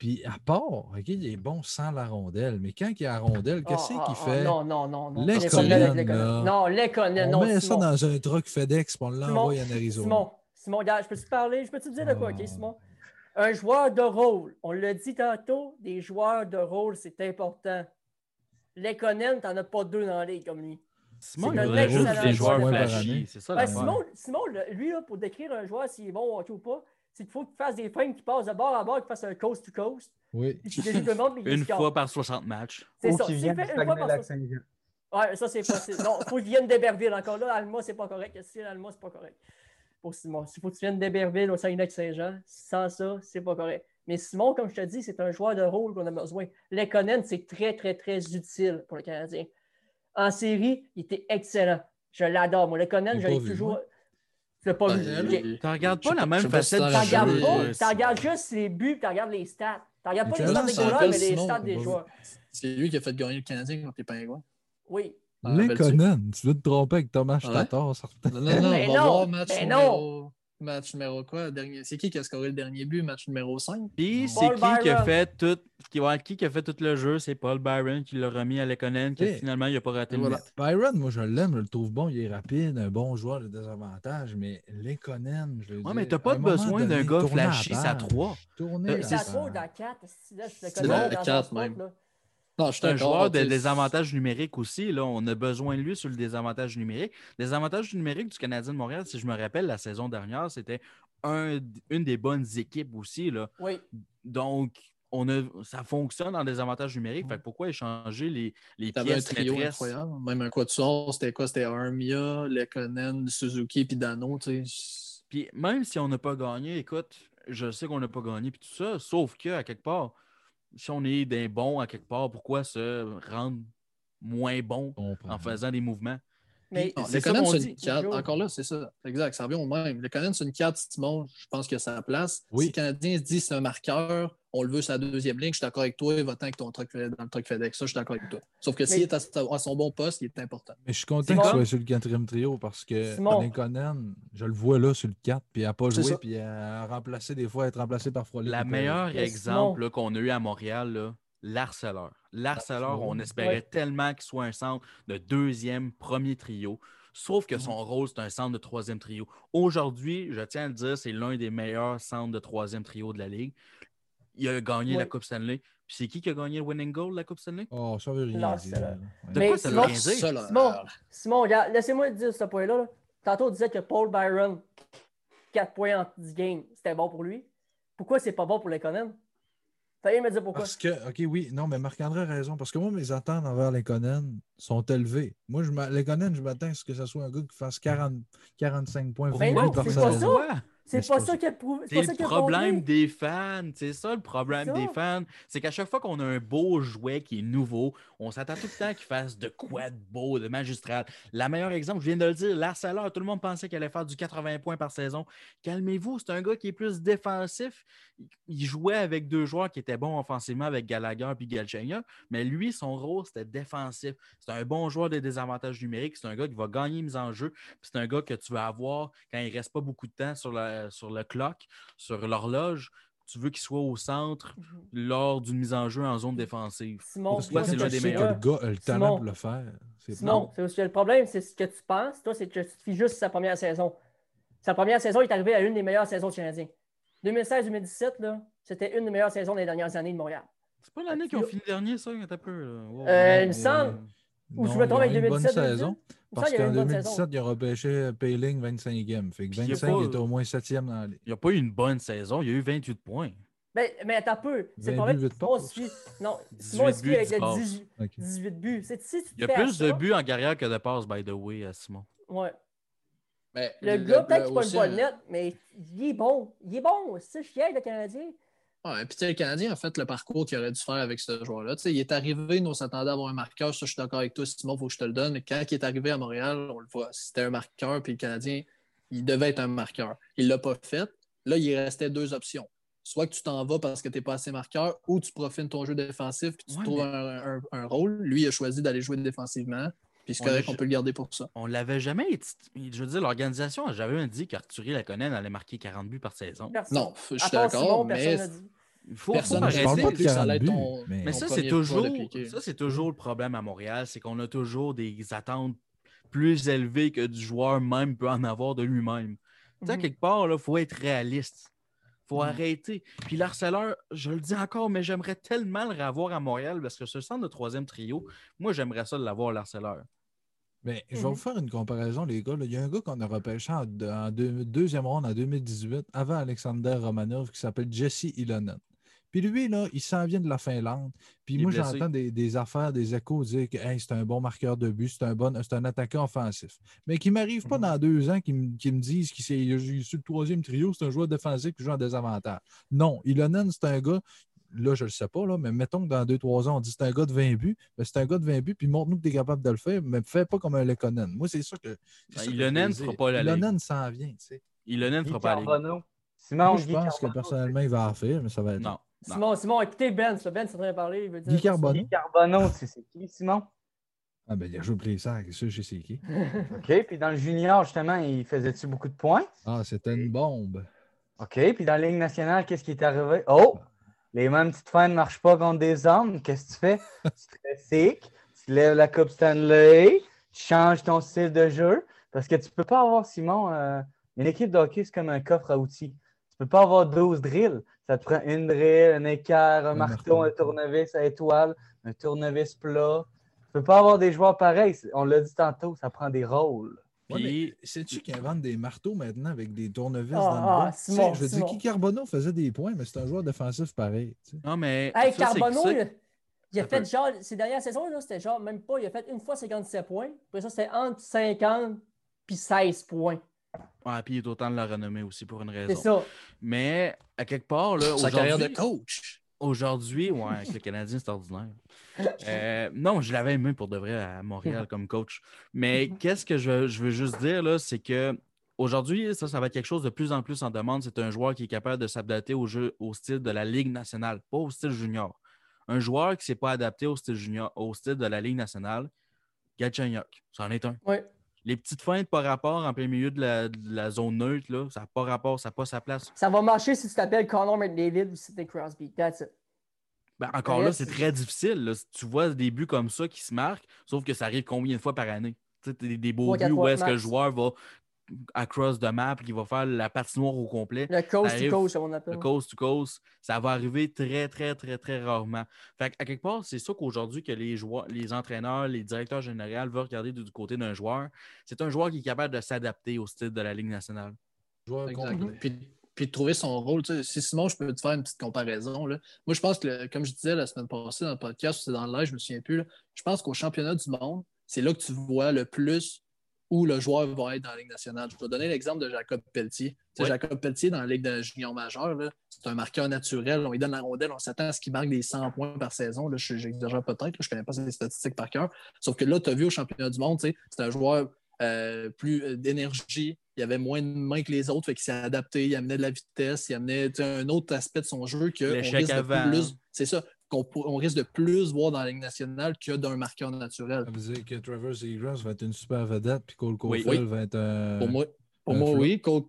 Puis à part, OK, il est bon sans la rondelle, mais quand il y a la rondelle, qu'est-ce Ah, qu'il ah, fait? Non, non, non. non. Les Lekonen. là. Non, On non. met Simon. ça dans un truck FedEx puis on l'envoie en Arizona. Simon, Simon, regarde, je peux te parler, je peux te dire de quoi, Ah. OK, Simon? Un joueur de rôle, on l'a dit tantôt, des joueurs de rôle, c'est important. Lekonen, t'en as pas deux dans la ligue comme lui. Simon, C'est il juste des joueurs flashy. C'est ça, Ben, la Simon, Simon, lui, là, pour décrire un joueur s'il est bon ou pas, c'est qu'il faut qu'il fasse des frames qui passent de bord à bord, qu'il fasse un coast to coast, Oui. Une score. fois par 60 matchs. C'est ça. qui S'il vient fait du une fois par Saguenay-Lac-Saint-Jean. Ouais, ça, c'est possible. Non, il faut qu'il vienne d'Héberville encore là. Alma, c'est pas correct. Si Alma, c'est pas correct. Pour Simon. Il faut que tu viennes d'Héberville au Saguenay-Saint-Jean. Sans ça, c'est pas correct. Mais Simon, comme je te dis, c'est un joueur de rôle qu'on a besoin. Lekonen, c'est très, très, très utile pour le Canadien. En série, il était excellent. Je l'adore. Moi, Lekonen, l'ai toujours. L'as pas. Tu regardes pas la même facette Tu regardes pas, euh, tu regardes juste les buts, tu regardes les stats. Tu regardes pas les stats des goalers, mais les stats des joueurs. C'est lui qui a fait gagner le Canadien contre les Pingouins. Oui. Ah? Lekonen, tu veux te tromper avec Thomas Ouais? Tatar, certain. Non, non, non, Mais on va non, voir match mais numéro... Match numéro quoi? Dernier... C'est qui qui a scoré le dernier but? Match numéro 5? Puis c'est qui qui a fait tout qui, ouais, qui qui a fait tout le jeu? C'est Paul Byron qui l'a remis à Lekonen, qui finalement il n'a pas raté le voilà. net. Byron, moi, je l'aime, je le trouve bon, il est rapide, un bon joueur de désavantage, mais Lekonen, je veux Ouais, mais t'as à pas de besoin d'un gars flashy, Euh, la C'est c'est à page. trop dans 4. Si là, je le C'est dans dans son quatre, spot, même. Non, je un joueur de désavantages numériques aussi. Là. On a besoin de lui sur le désavantage numérique. Les avantages numériques du Canadien de Montréal, si je me rappelle, la saison dernière, c'était un- une des bonnes équipes aussi. Là. Oui. Donc, on a, ça fonctionne dans des avantages numériques. Fait que pourquoi échanger les, les T'avais un pièces trio maîtresses? incroyable. Même un quatuor, c'était quoi? C'était Armia, Lekonen, Suzuki puis Dano. Tu sais. Puis même si on n'a pas gagné, écoute, je sais qu'on n'a pas gagné puis tout ça, sauf que à quelque part, si on est des bons à quelque part, pourquoi se rendre moins bon en faisant des mouvements? Mais Non, c'est ça Lekonen, qu'on c'est une carte. Joe. Encore là, c'est ça. Exact, ça revient au même. Lekonen, c'est une carte, Simon, je pense que ça a sa place. Oui. Si le Canadien se dit c'est un marqueur, on le veut sur la deuxième ligne, je suis d'accord avec toi, va-t'en avec ton truc dans le truc FedEx. Ça, je suis d'accord avec toi. Sauf que s'il est à, à son bon poste, il est important. Mais je suis content Simon? qu'il soit sur le quatrième trio parce que Simon? Lekonen, je le vois là sur le 4, puis il n'a pas joué, ça. puis il a remplacé des fois, être remplacé par Frolic. La meilleure exemple qu'on a eu à Montréal, là, l'harceleur. L'harceleur, on espérait Ouais. tellement qu'il soit un centre de deuxième, premier trio. Sauf que son rôle, c'est un centre de troisième trio. Aujourd'hui, je tiens à le dire, c'est l'un des meilleurs centres de troisième trio de la Ligue. Il a gagné Ouais. la Coupe Stanley. Puis c'est qui qui a gagné le winning goal de la Coupe Stanley? Oh, ça veut rien dire. De Mais quoi ça veut Simon- rien dire? Simon, laissez-moi dire ce point-là. là. Tantôt, on disait que Paul Byron, 4 points en 10 games, c'était bon pour lui. Pourquoi c'est pas bon pour Lekonen? Fallait me dire pourquoi? Parce que, OK, oui, non, mais Marc-André a raison. Parce que moi, mes attentes envers Lekonen sont élevées. Moi, je Lekonen, je m'attends à ce que ce soit un gars qui fasse 40, 45 points. Mais 20 non, c'est pas saison. ça. C'est pas ça qui a prouvé. C'est le problème des fans. C'est ça le problème des fans. C'est qu'à chaque fois qu'on a un beau jouet qui est nouveau, on s'attend tout le temps qu'il fasse de quoi de beau, de magistral. La meilleure exemple, je viens de le dire, Larceleur, tout le monde pensait qu'il allait faire du 80 points par saison. Calmez-vous, c'est un gars qui est plus défensif. Il jouait avec deux joueurs qui étaient bons offensivement avec Gallagher et Galchenyuk, mais lui, son rôle, c'était défensif. C'est un bon joueur des désavantages numériques. C'est un gars qui va gagner mise en jeu. Puis C'est un gars que tu vas avoir quand il ne reste pas beaucoup de temps sur, la- sur le clock, sur l'horloge. Tu veux qu'il soit au centre lors d'une mise en jeu en zone défensive. Simon, Parce que c'est ce l'un des que meilleurs. le gars a le talent Simon. pour le faire. C'est Simon, c'est aussi le problème, c'est ce que tu penses, toi, c'est que tu te fies juste sa première saison. Sa première saison, il est arrivé à une des meilleures saisons du Canadien. 2016-2017, là, c'était une des meilleures saisons des dernières années de Montréal. C'est pas l'année qu'ils ont fini dernier, ça? Un peu. Wow. Euh, il me Euh, semble. Ou je me trompe il avec a eu une bonne 2017, saison. 2018? Il me Parce qu'en avait une bonne saison. 2017, il a repêché Payling 25e. Fait que Puis il y a 25 pas- était au moins 7e dans la ligue. Il n'y a pas eu une bonne saison. Il y a eu 28 points. Mais, mais attends peu. C'est 20 pas vrai que Simon Non, 18 Simon fie avec 10 le passes. 18, OK. 18 buts. C'est- Si tu Il y a plus de buts en carrière que de passes, by the way, à Simon. Ouais. Mais Le gars, peut-être qu'il n'est pas aussi, le net, mais il est bon. Il est bon. C'est fier, le Canadien. Ouais, puis tu sais, le Canadien a fait le parcours qu'il aurait dû faire avec ce joueur-là. Tu sais, il est arrivé, nous on s'attendait à avoir un marqueur. Ça, je suis d'accord avec toi, Simon, il faut que je te le donne. Mais quand il est arrivé à Montréal, on le voit, c'était un marqueur, puis le Canadien, il devait être un marqueur. Il ne l'a pas fait. Là, il restait deux options. Soit que tu t'en vas parce que tu n'es pas assez marqueur, ou tu profites ton jeu défensif puis tu Ouais, trouves mais- un, un- un rôle. Lui, il a choisi d'aller jouer défensivement. Puis c'est On correct a- qu'on peut le garder pour ça. On l'avait jamais. Je veux dire, l'organisation a jamais dit qu'Arthurie Laconen allait marquer 40 buts par saison. Personne. Non, je suis d'accord, mais n'a. Il faut, Personne faut n'a je arrêter. parle pas de que ça allait 40 être ton- mais- Mais ton ça, c'est toujours, piquer. ça, c'est toujours le problème à Montréal, c'est qu'on a toujours des attentes plus élevées que du joueur même peut en avoir de lui-même. Mhm. quelque part, il faut être réaliste. Il faut Mhm. arrêter. Puis l'harceleur, je le dis encore, mais j'aimerais tellement le revoir à Montréal parce que ce centre de troisième trio, moi, j'aimerais ça l'avoir, l'harceleur. Mais je vais Mhm. vous faire une comparaison, les gars. là. Il y a un gars qu'on a repêché en, en deux- deuxième ronde en 2018, avant Alexander Romanov, qui s'appelle Jesse Ilonen. Puis lui, là, il s'en vient de la Finlande. Puis Il moi, j'entends des, des affaires, des échos dire que Hey, c'est un bon marqueur de but, c'est un, bon, c'est un attaquant offensif. Mais qui ne m'arrive pas Mhm. dans deux ans qui me, qui me disent qu'il est sur le troisième trio, c'est un joueur défensif qui joue en désavantage. Non, Ilonen, c'est un gars, là, je ne le sais pas, là, mais mettons que dans deux, trois ans, on dit c'est un gars de 20 buts, mais c'est un gars de 20 buts, puis montre-nous que tu es capable de le faire, mais fais pas comme un Lekonen. Moi, c'est ça que. Ben, ça Ilonen veux fera pas la ligue. Ilonen s'en vient, tu sais. Ilonen ne fera pas la. Simon, Moi, je Guy pense que personnellement, il va en faire, mais ça va être. Non. non. Simon, Simon, écoutez Ben, ça, Ben, c'est en train de parler. Il veut dire Guy Carbonneau. Guy Carbonneau, tu sais c'est qui, Simon? Ah, ben, il a joué au Playsac, c'est sûr, je sais qui. OK. Puis dans le junior, justement, il faisait-tu beaucoup de points? Ah, c'était une bombe. OK. Puis dans la Ligue nationale, qu'est-ce qui est arrivé? Oh! Les mêmes petites fins ne marchent pas contre des hommes. Qu'est-ce que tu fais? tu te sick, tu lèves la Coupe Stanley, tu changes ton style de jeu. Parce que tu peux pas avoir, Simon, euh, une équipe de hockey, c'est comme un coffre à outils. Tu peux pas avoir 12 drills. Ça te prend une drill, un équerre, un, Un marteau, marteau. un tournevis à étoile, un tournevis plat. Tu peux pas avoir des joueurs pareils. On l'a dit tantôt, ça prend des rôles. Puis- sais-tu qu'ils inventent des marteaux maintenant avec des tournevis Ah, dans le ah, bas? Tu sais, je veux dire, Guy Carbonneau faisait des points, mais c'est un joueur défensif pareil. tu sais. Non, mais. Hey, ça, c'est- Carbonneau, ça- il a, ça fait peut. genre, ces dernières saisons, là, c'était genre même pas, il a fait une fois 57 points. Après ça, c'était entre 50 puis 16 points. Ouais, puis il est autant de la renommée aussi pour une C'est raison. ça. Mais à quelque part, là, Sa carrière de coach. Aujourd'hui, ouais, avec le Canadien, c'est ordinaire. Euh, non, je l'avais aimé pour de vrai à Montréal comme coach. Mais qu'est-ce que je, veux- je veux juste dire, là, c'est que aujourd'hui, ça, ça va être quelque chose de plus en plus en demande. C'est un joueur qui est capable de s'adapter au jeu, au style de la Ligue nationale, pas au style junior. Un joueur qui ne s'est pas adapté au style junior, au style de la Ligue nationale, Galchenyuk, c'en est un. Ouais. Les petites feintes par rapport en plein milieu de la, de la zone neutre, là, ça n'a pas rapport, ça n'a pas sa place. Ça va marcher si tu t'appelles Connor McDavid ou Sidney Crosby. That's it. Ben, encore Ouais, là, c'est très difficile. là. Tu vois des buts comme ça qui se marquent, sauf que ça arrive combien de fois par année? Tu sais, des, des beaux buts où est-ce que le joueur va across the map, qui va faire la patinoire au complet. Le coast arrive- to coast, comme on appelle. Le coast to coast, ça va arriver très, très, très, très rarement. Fait à quelque part, c'est ça qu'aujourd'hui que les joueurs, les entraîneurs, les directeurs généraux veulent regarder du, côté d'un joueur. C'est un joueur qui est capable de s'adapter au style de la Ligue nationale. Complet. Puis, puis de trouver son rôle. Tu sais, si Simon, je peux te faire une petite comparaison. Là. Moi, je pense que, comme je disais la semaine passée dans le podcast, ou c'est dans le live, je me souviens plus. là, je pense qu'au championnat du monde, c'est là que tu vois le plus où le joueur va être dans la Ligue nationale. Je vais donner l'exemple de Jacob Pelletier. Jacob Pelletier, dans la Ligue de junior majeure, là, c'est un marqueur naturel. On lui donne la rondelle, on s'attend à ce qu'il marque des 100 points par saison. Là, J'exagère peut-être, je ne connais pas ses statistiques par cœur. Sauf que là, tu as vu au championnat du monde, c'est un joueur euh, plus euh, d'énergie. Il avait moins de mains que les autres, fait qu'il s'est adapté, il amenait de la vitesse, il amenait un autre aspect de son jeu que on risque de plus. C'est ça, qu'on on risque de plus voir dans la Ligue nationale que d'un marqueur naturel. Ça veut dire que Trevor Zegras va être une super vedette, puis Cole Oui. Caulfield va être un. Pour moi, pour un moi oui. Cole-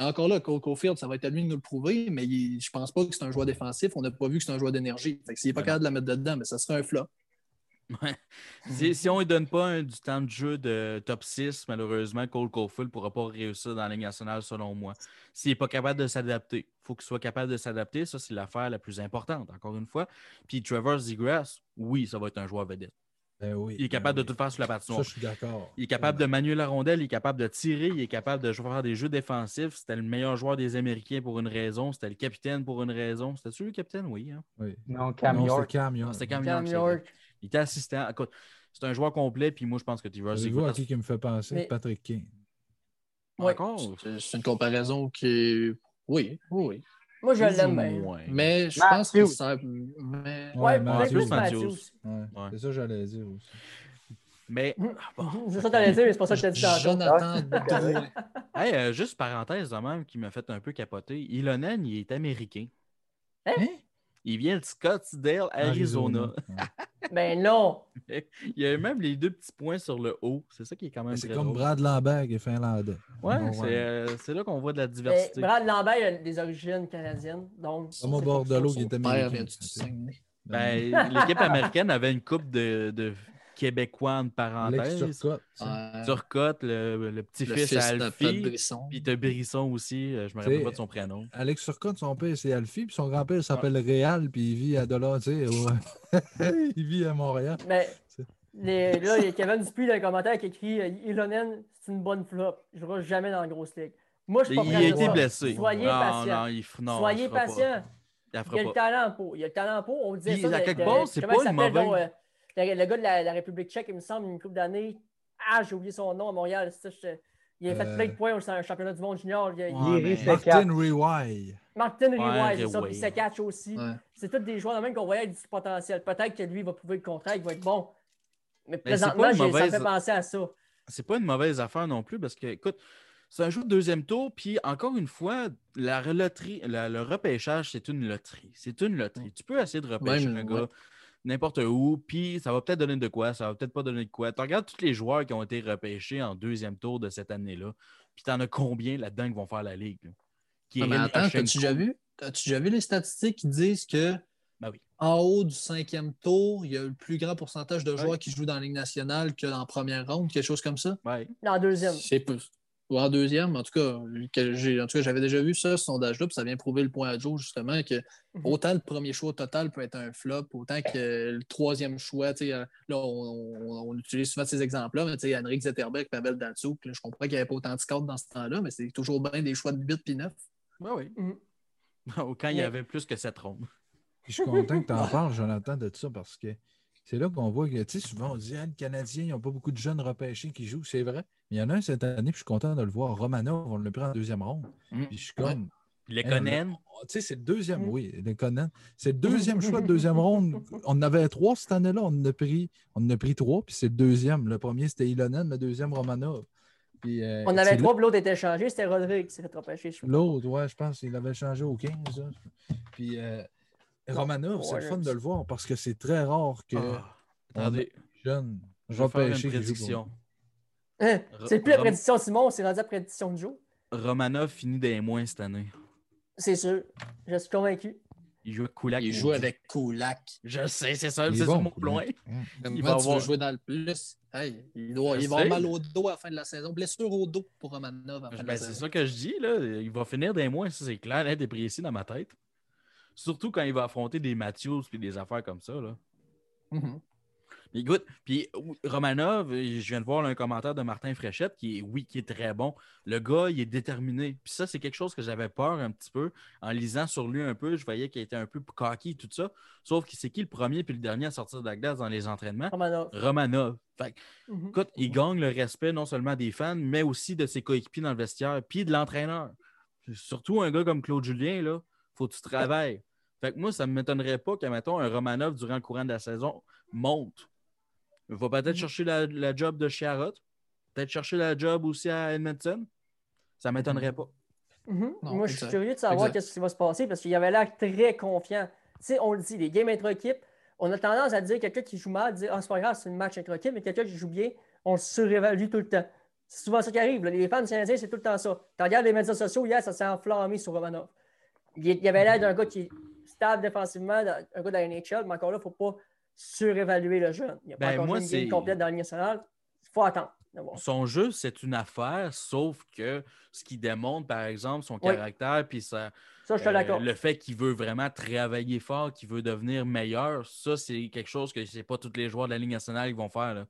encore là, Cole Caulfield, ça va être à lui de nous le prouver, mais il- je pense pas que c'est un joueur défensif. On n'a pas vu que c'est un joueur d'énergie. S'il n'est pas Ben capable de la mettre dedans, mais ça serait un flop. Ouais. Si, si on ne lui donne pas un- du temps de jeu de top 6, malheureusement, Cole Caulfield ne pourra pas réussir dans la Ligue nationale, selon moi. S'il n'est pas capable de s'adapter, il faut qu'il soit capable de s'adapter. Ça, c'est l'affaire la plus importante, encore une fois. Puis Trevor Zegras, oui, ça va être un joueur vedette. Ben oui, Il est capable ben de tout faire sur la Ça, patinoire. je suis d'accord. Il est capable de manier la rondelle, il est capable de tirer, il est capable de jouer- faire des jeux défensifs. C'était le meilleur joueur des Américains pour une raison. C'était le capitaine pour une raison. C'était-tu le capitaine? Oui. hein? Oui. Non, Cam Non, c'était York. Cam Non, York. C'était Cam Cam York, c'est vrai. York. Il était assistant. Écoute, c'est un joueur complet, puis moi, je pense que Trevor Savez-vous à Zegras. qui qui me fait penser? Mais- Patrick King. Ouais. Encore? C'est c'est une comparaison qui est. Oui, oui, oui. Moi, je l'aime bien. Mais je Matthews. pense que ça. Mais... Ouais, Matthews. plus Matthews. Matthews. Ouais. Ouais. C'est ça que j'allais dire aussi. Mais, ah, bon. C'est ça que t'allais dire, mais c'est pas ça que t'as dit tantôt. Jonathan c'est Drouin. Hey, euh, juste parenthèse de même qui m'a fait un peu capoter. Ilonen, il est américain. Hein? Il vient de Scottsdale, Arizona. Ben non. Il y a même les deux petits points sur le haut. C'est ça qui est quand même Mais C'est comme drôle. Brad Lambert qui est finlandais. Ouais, Bon, c'est ouais. euh, c'est là qu'on voit de la Mais diversité. Brad Lambert il a des origines canadiennes. Donc, Comme au c'est Bordelot qui Père américain. vient du Saguenay. Ben, L'équipe américaine avait une coupe de, de Québécois en Alex parenthèse. Turcotte. ça. Ouais. Turcotte, le, le petit-fils à de Alfie. Brisson. Puis t'as Brisson aussi, euh, je me rappelle pas de son prénom. Alex Turcotte, son père, c'est Alfie, puis son grand-père s'appelle Réal, puis il vit à Dollar, tu sais. il vit à Montréal. Mais les- là, il y a Kevin Dupuis dans les commentaires qui écrit euh, Ilonen, c'est une bonne flop. Je ne jouera jamais dans la grosse ligue. Moi, je suis pas Il prêt a été blessé. Soyez non, patient. non, il f- non, Soyez il fera pas. patient. Il Il a le pas. talent pour. Il y a le talent pour. On disait ça. à de- quelque de- part, c'est pas une mauvaise- donc, euh, le, le gars de la, la République tchèque, il me semble, une couple d'années. Ah, j'ai oublié son nom à Montréal. c'est ça, je- il a fait Euh, plein de points au championnat du monde junior. Il, il-. Martin Rewey. Martin Riway, c'est ça, puis Sekatch aussi. Ouais. C'est tous des joueurs de même qu'on voyait avec du potentiel. Peut-être que lui va prouver le contraire, il va être bon. Mais présentement, ça me fait penser à ça. c'est pas une mauvaise affaire non plus parce que, écoute, c'est un jeu de deuxième tour, puis encore une fois, la loterie, la- le repêchage, c'est une loterie. C'est une loterie. Tu peux essayer de repêcher Même, un ouais. gars n'importe où, puis ça va peut-être donner de quoi, ça va peut-être pas donner de quoi. Tu regardes tous les joueurs qui ont été repêchés en deuxième tour de cette année-là, puis t'en as combien là-dedans qui vont faire la ligue? là? Ah, mais attends, t'as-tu déjà vu? As-tu déjà vu les statistiques qui disent que Ben oui. en haut du cinquième tour, il y a le plus grand pourcentage de joueurs Ouais. qui jouent dans la Ligue nationale que en première ronde, quelque chose comme ça? Ouais. En deuxième. C'est peu. Ou en deuxième, en tout cas, que j'ai- en tout cas, j'avais déjà vu ça, ce sondage-là, puis ça vient prouver le point à Joe, justement, que Mhm. autant le premier choix total peut être un flop, autant que le troisième choix, tu sais, euh, là, on, on- on utilise souvent ces exemples-là, mais tu sais, Henrik Zetterberg, Pavel Datsuk, là, je comprends qu'il n'y avait pas autant de scouts dans ce temps-là, mais c'est toujours bien des choix de 8 puis 9. Ben oui. Mhm. Quand il y avait plus que sept rondes. Puis Je suis content que tu en parles, Jonathan, de ça, parce que c'est là qu'on voit que, tu sais, souvent on dit, ah, les Canadiens, ils n'ont pas beaucoup de jeunes repêchés qui jouent. C'est vrai. Mais il y en a un cette année, puis je suis content de le voir. Romanov, on le prend en deuxième ronde. Mm. Puis je suis comme, Les Hey, Conan, Tu sais, c'est le deuxième, Mm. oui, le Conan. C'est le deuxième choix de deuxième ronde. On en avait trois cette année-là. On en a pris, on en a pris trois, puis c'est le deuxième. Le premier, c'était Ilonen, le deuxième, Romanov. Puis, euh, On avait là- trois, puis l'autre était changé. C'était Rodrigue qui s'est fait repêcher. L'autre, ouais, je pense qu'il avait changé au 15. là. Puis euh, Romanov, c'est le fun de le voir parce que c'est très rare que Ah, on attendez, jeunes je vais faire une prédiction. Hein? C'est plus la prédiction de Simon, c'est rendu la prédiction de Joe. Romanov finit des moins cette année. C'est sûr. Je suis convaincu. Il joue avec Kulak. Il joue avec Kulak. Je sais, c'est ça, c'est bon, sur mon. Ouais. Il va avoir- jouer dans le plus. Hey, il doit, il va avoir mal au dos à la fin de la saison. Blessure au dos pour Romanov à la fin de Ben, c'est ça que je dis, là. Il va finir des mois, ça, c'est clair, net et précis dans ma tête. Surtout quand il va affronter des Matthews et des affaires comme ça, là. Mhm. Mais Écoute, puis Romanov, je viens de voir là, un commentaire de Martin Fréchette qui est, oui, qui est très bon. Le gars, il est déterminé. Puis ça, c'est quelque chose que j'avais peur un petit peu en lisant sur lui un peu. Je voyais qu'il était un peu cocky, tout ça. Sauf que c'est qui le premier puis le dernier à sortir de la glace dans les entraînements? Romanov. Romanov. Fait que, Mhm. écoute, il gagne le respect non seulement des fans, mais aussi de ses coéquipiers dans le vestiaire, puis de l'entraîneur. Surtout un gars comme Claude Julien, là, faut que tu travailles. Fait que moi, ça ne m'étonnerait pas qu'à mettons un Romanov durant le courant de la saison monte. Il va peut-être Mhm. chercher la, la job de Chiarot, peut-être chercher la job aussi à Edmonton. Ça ne m'étonnerait pas. Mhm. Non, Moi, je suis curieux de savoir qu'est-ce qui va se passer parce qu'il avait l'air très confiant. Tu sais, on le dit, les games intra-équipe, on a tendance à dire quelqu'un qui joue mal, dire Ah, c'est pas grave, c'est une match intra-équipe, mais quelqu'un qui joue bien, on le surévalue tout le temps. C'est souvent ça qui arrive. là. Les fans du Canadien, c'est tout le temps ça. Tu regardes les médias sociaux, hier, ça s'est enflammé sur Romanov. Il, il avait l'air d'un gars qui stable défensivement, un gars de la NHL, mais encore là, il ne faut pas surévaluer le jeune. Il n'y a pas Ben, encore moi, une game complète dans la Ligue nationale. Il faut attendre. Son jeu, c'est une affaire, sauf que ce qu'il démontre, par exemple, son Oui. caractère, puis Ça, je suis Euh, le fait qu'il veut vraiment travailler fort, qu'il veut devenir meilleur, ça, c'est quelque chose que c'est pas tous les joueurs de la Ligue nationale qui vont faire. là.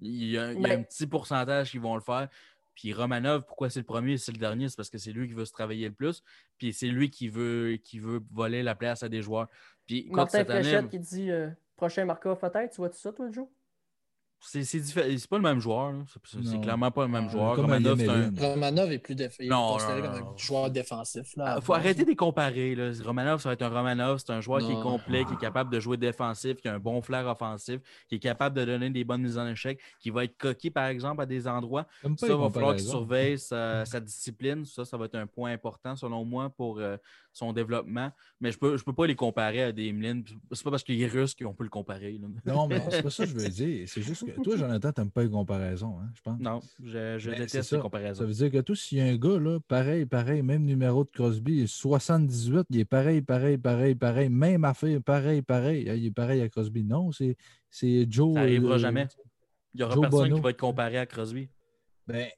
Il y a, il y a Mais- un petit pourcentage qui vont le faire. Puis Romanov, pourquoi c'est le premier et c'est le dernier? C'est parce que c'est lui qui veut se travailler le plus. Puis c'est lui qui veut, qui veut voler la place à des joueurs. Puis Martin cette année, qui dit euh, prochain Markov peut-être. Tu vois-tu ça, toi, jour? C'est c'est c'est pas le même joueur. là. C'est- clairement pas le même Ah, joueur. comme Romanov, c'est un, Yemelin. Romanov est plus déf- il est Non, considéré non, comme un joueur défensif. Là, Il Ah, faut arrêter de les comparer. Là. Romanov, ça va être un Romanov. C'est un joueur qui est complet, qui est capable de jouer défensif, qui a un bon flair offensif, qui est capable de donner des bonnes mises en échec, qui va être coquille, par exemple, à des endroits. Ça, il va falloir qu'il surveille sa, sa discipline. Ça, ça va être un point important, selon moi, pour euh, son développement. Mais je ne peux, je peux pas les comparer à des Emeline. C'est pas parce qu'il est russe qu'on peut le comparer. là. Non, mais c'est pas ça que je veux dire. C'est juste que toi, Jonathan, t'aimes pas les comparaisons, hein, je pense. Non, je, je Ben, déteste les ça. comparaisons. Ça veut dire que toi, s'il y a un gars, là, pareil, pareil, même numéro de Crosby, il est 78, il est pareil, pareil, pareil, pareil, même affaire, pareil, pareil, il est pareil à Crosby. Non, c'est Joe. Ça n'arrivera euh, jamais. Il n'y aura Joe personne Bono. qui va être comparé à Crosby. Ben,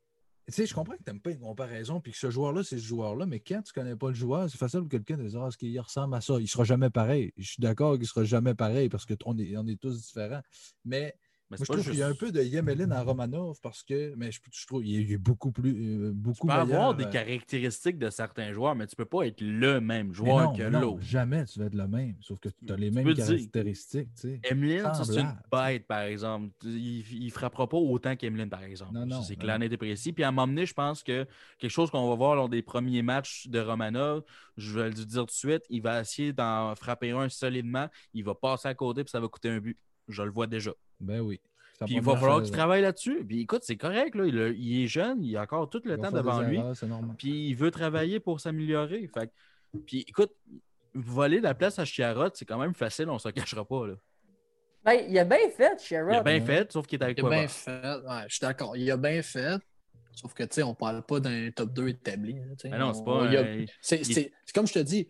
tu sais, je comprends que tu n'aimes pas une comparaison, puis que ce joueur-là, c'est ce joueur-là, mais quand tu ne connais pas le joueur, c'est facile pour quelqu'un de dire Ah, est-ce qu'il ressemble à ça? Il ne sera jamais pareil. Je suis d'accord qu'il ne sera jamais pareil parce qu'on est, on est tous différents. Mais Mais moi, je trouve qu'il y a un peu de Yemelin en Romanov parce que, mais je, je trouve qu'il est beaucoup plus, euh, Tu beaucoup peux meilleur. avoir des euh, caractéristiques de certains joueurs, mais tu ne peux pas être le même joueur non, que l'autre. Jamais tu vas être le même, sauf que tu as les mêmes peux caractéristiques. tu. Emeline, c'est une bête, par exemple. Il ne frappera pas autant qu'Emeline, par exemple. Non, non, c'est clair, et précis. Puis à m'emmener, je pense que quelque chose qu'on va voir lors des premiers matchs de Romanov, je vais le dire tout de suite, il va essayer d'en frapper un solidement. Il va passer à côté, puis ça va coûter un but. Je le vois déjà. Ben oui. Puis il va falloir qu'il travaille là-dessus. Puis écoute, c'est correct. Là. Il, est jeune, il a encore tout le Il temps devant lui. erreurs. Puis il veut travailler pour s'améliorer. Fait Puis écoute, voler la place à Chiarot, c'est quand même facile, on ne se cachera pas. Là. Ben, il a bien fait, Sherrod. Il a bien fait, sauf qu'il est avec Il a bien fait. Ouais, je suis d'accord. Il a bien fait. Sauf que, tu sais, on parle pas d'un top 2 établi. là. Mais non, c'est On- pas. il a- un- C'est il- c'est- c'est comme je te dis,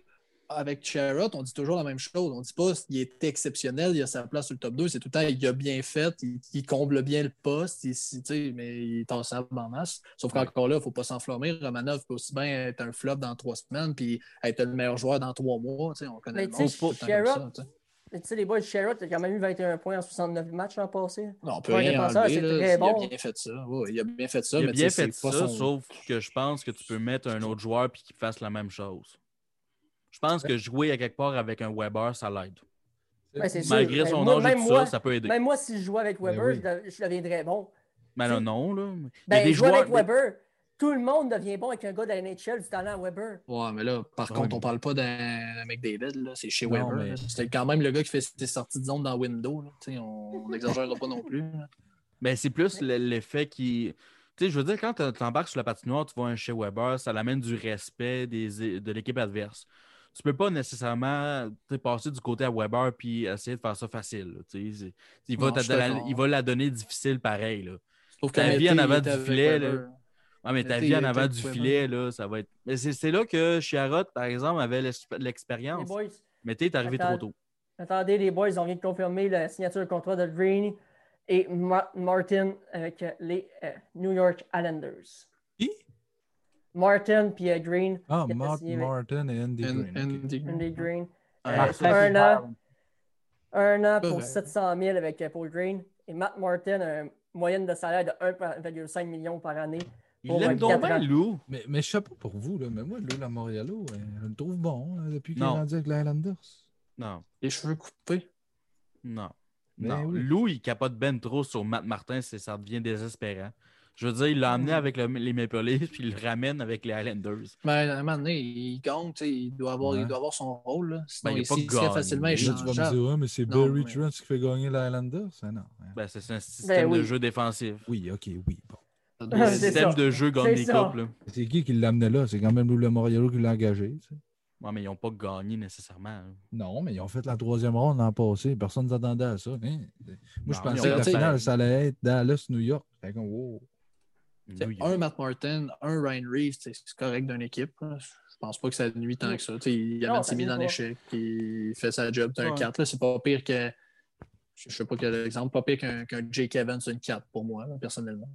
avec Sherrod, on dit toujours la même chose. On dit pas qu'il est exceptionnel, il a sa place sur le top 2. C'est tout le temps, il a bien fait, il, il comble bien le poste, il- mais il est tassable en masse. Sauf qu'encore là, il ne faut pas s'enflammer. Romanov peut aussi bien être un flop dans trois semaines puis être le meilleur joueur dans trois mois. On connaît Mais le tu monde, sais, c'est tout le temps Sherrod- comme ça, tu sais. Mais Tu sais, les boys, Sherrod a quand même eu 21 points en 69 matchs l'an passé. Non, on peut rien enlever, c'est là. très bon. Il a bien fait ça. Ouais, il a bien fait ça. Il a mais bien fait ça, son- sauf que je pense que tu peux mettre un autre joueur puis qu'il fasse la même chose. Je pense que jouer à quelque part avec un Weber, ça l'aide. Ben, sûr. Malgré Ben, son moi- âge et tout moi- ça, ça peut aider. Même moi, si je jouais avec Ben Weber, oui. je dev- je deviendrais bon. Mais non, non, là. Ben, des jouer joueurs. avec Weber, tout le monde devient bon avec un gars de la NHL du talent à Weber. Ouais, mais là, par Ouais, contre, mais- on parle pas d'un McDavid, là. C'est chez Non, Weber. mais-. C'est quand même le gars qui fait ses sorties de zone dans Windows. là. Tu sais, On n'exagérera pas non plus. Ben, c'est plus le- l'effet qui. Tu sais, je veux dire, quand tu embarques sur la patinoire, tu vois un chez Weber, ça l'amène du respect des, de l'équipe adverse. Tu peux pas nécessairement passer du côté à Weber puis essayer de faire ça facile. là, Il va, Non, la, d'accord. il va la donner difficile pareil. Là. Sauf Ta que vie en avant du filet, là. Ah, mais ta vie en avant du filet, là, ça va être. Mais c'est là que Chiarot, par exemple, avait l'expérience. Mais t'es arrivé Attends. trop tôt. Attendez, les boys, on vient de confirmer la signature de contrat de Green et Ma- Martin avec les euh, New York Islanders. Martin puis euh, Green. Ah, a Mark Martin et Andy And- Green. Andy Green. Andy Green. Ouais, Euh, un an, un an pour Correct. 700 000 avec euh, Paul Green. Et Matt Martin, une moyenne de salaire de 1,5 million par année. Il l'aime donc bien. Lou. Mais, mais je sais pas pour vous, là, mais moi, Lou Lamoriello, euh, je le trouve bon hein, depuis qu'il est rendu avec les Highlanders. Non, Les cheveux coupés. non. Ben non. oui. Lou, il capote ben trop sur Matt Martin, c'est- ça devient désespérant. Je veux dire, il l'a amené avec le- les Maple Leafs, puis il le ramène avec les Highlanders. Mais à un moment donné, il sais, il doit avoir, Ouais. il doit avoir son rôle. Là. Sinon, Ben, il il, pas il serait gagné. facilement Là, tu vas me échangeable. dire, ouais, mais c'est Barry mais- Trent qui fait gagner les Highlanders. Ah, non. hein. Ben, c'est un système oui. de jeu défensif. Oui, ok, oui. Bon. Un doit- C'est système ça. de jeu gagne des. Là. C'est qui qui l'a amené là? C'est quand même Lou Lamoriello qui l'a engagé. Ouais, mais ils n'ont pas gagné nécessairement. hein. Non, mais ils ont fait la troisième ronde l'an passé. Personne ne s'attendait à ça. hein. Moi, je pensais que la finale, ça allait être Dallas-New York. Wow. Un Matt Martin, un Ryan Reeves, c'est correct d'une équipe. là. Je pense pas que ça nuit tant que ça. Tu sais, il ça ses mises en pas. échec, il fait sa job. C'est un Ouais. 4. là, C'est pas pire que. Je sais pas quel exemple, pas pire qu'un Jake Evans, c'est une 4 pour moi, là, personnellement.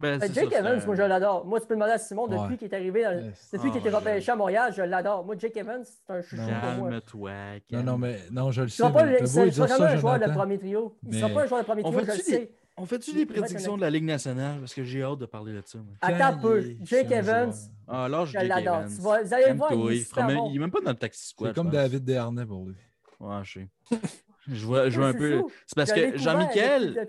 Ben, c'est Jake ça, Evans, moi, je l'adore. Moi, tu peux demander à Simon depuis Ouais. qu'il est arrivé, dans le- Yes. depuis qu'il Ah, était repêché je- à Montréal, je l'adore. Moi, Jake Evans, c'est un chouchou pour moi. Calme-toi. Non, calme. non, mais non, je le sais. pas, le- beau seras dire jamais ça, un joueur de premier trio. Il ne sera pas un joueur de premier trio, je le sais. On fait-tu Je- les je vais prédictions de la Ligue nationale? Parce que j'ai hâte de parler de ça. moi. Attends un peu. Jake Evans. Ah, lâche je l'adore. Evans. Tu vas- Vous allez le voir, il il, est même pas dans le taxi squad. C'est comme je pense. David Dernay pour lui. Ouais, je sais. Je vois, je vois un peu. C'est parce Je que Jean-Michel,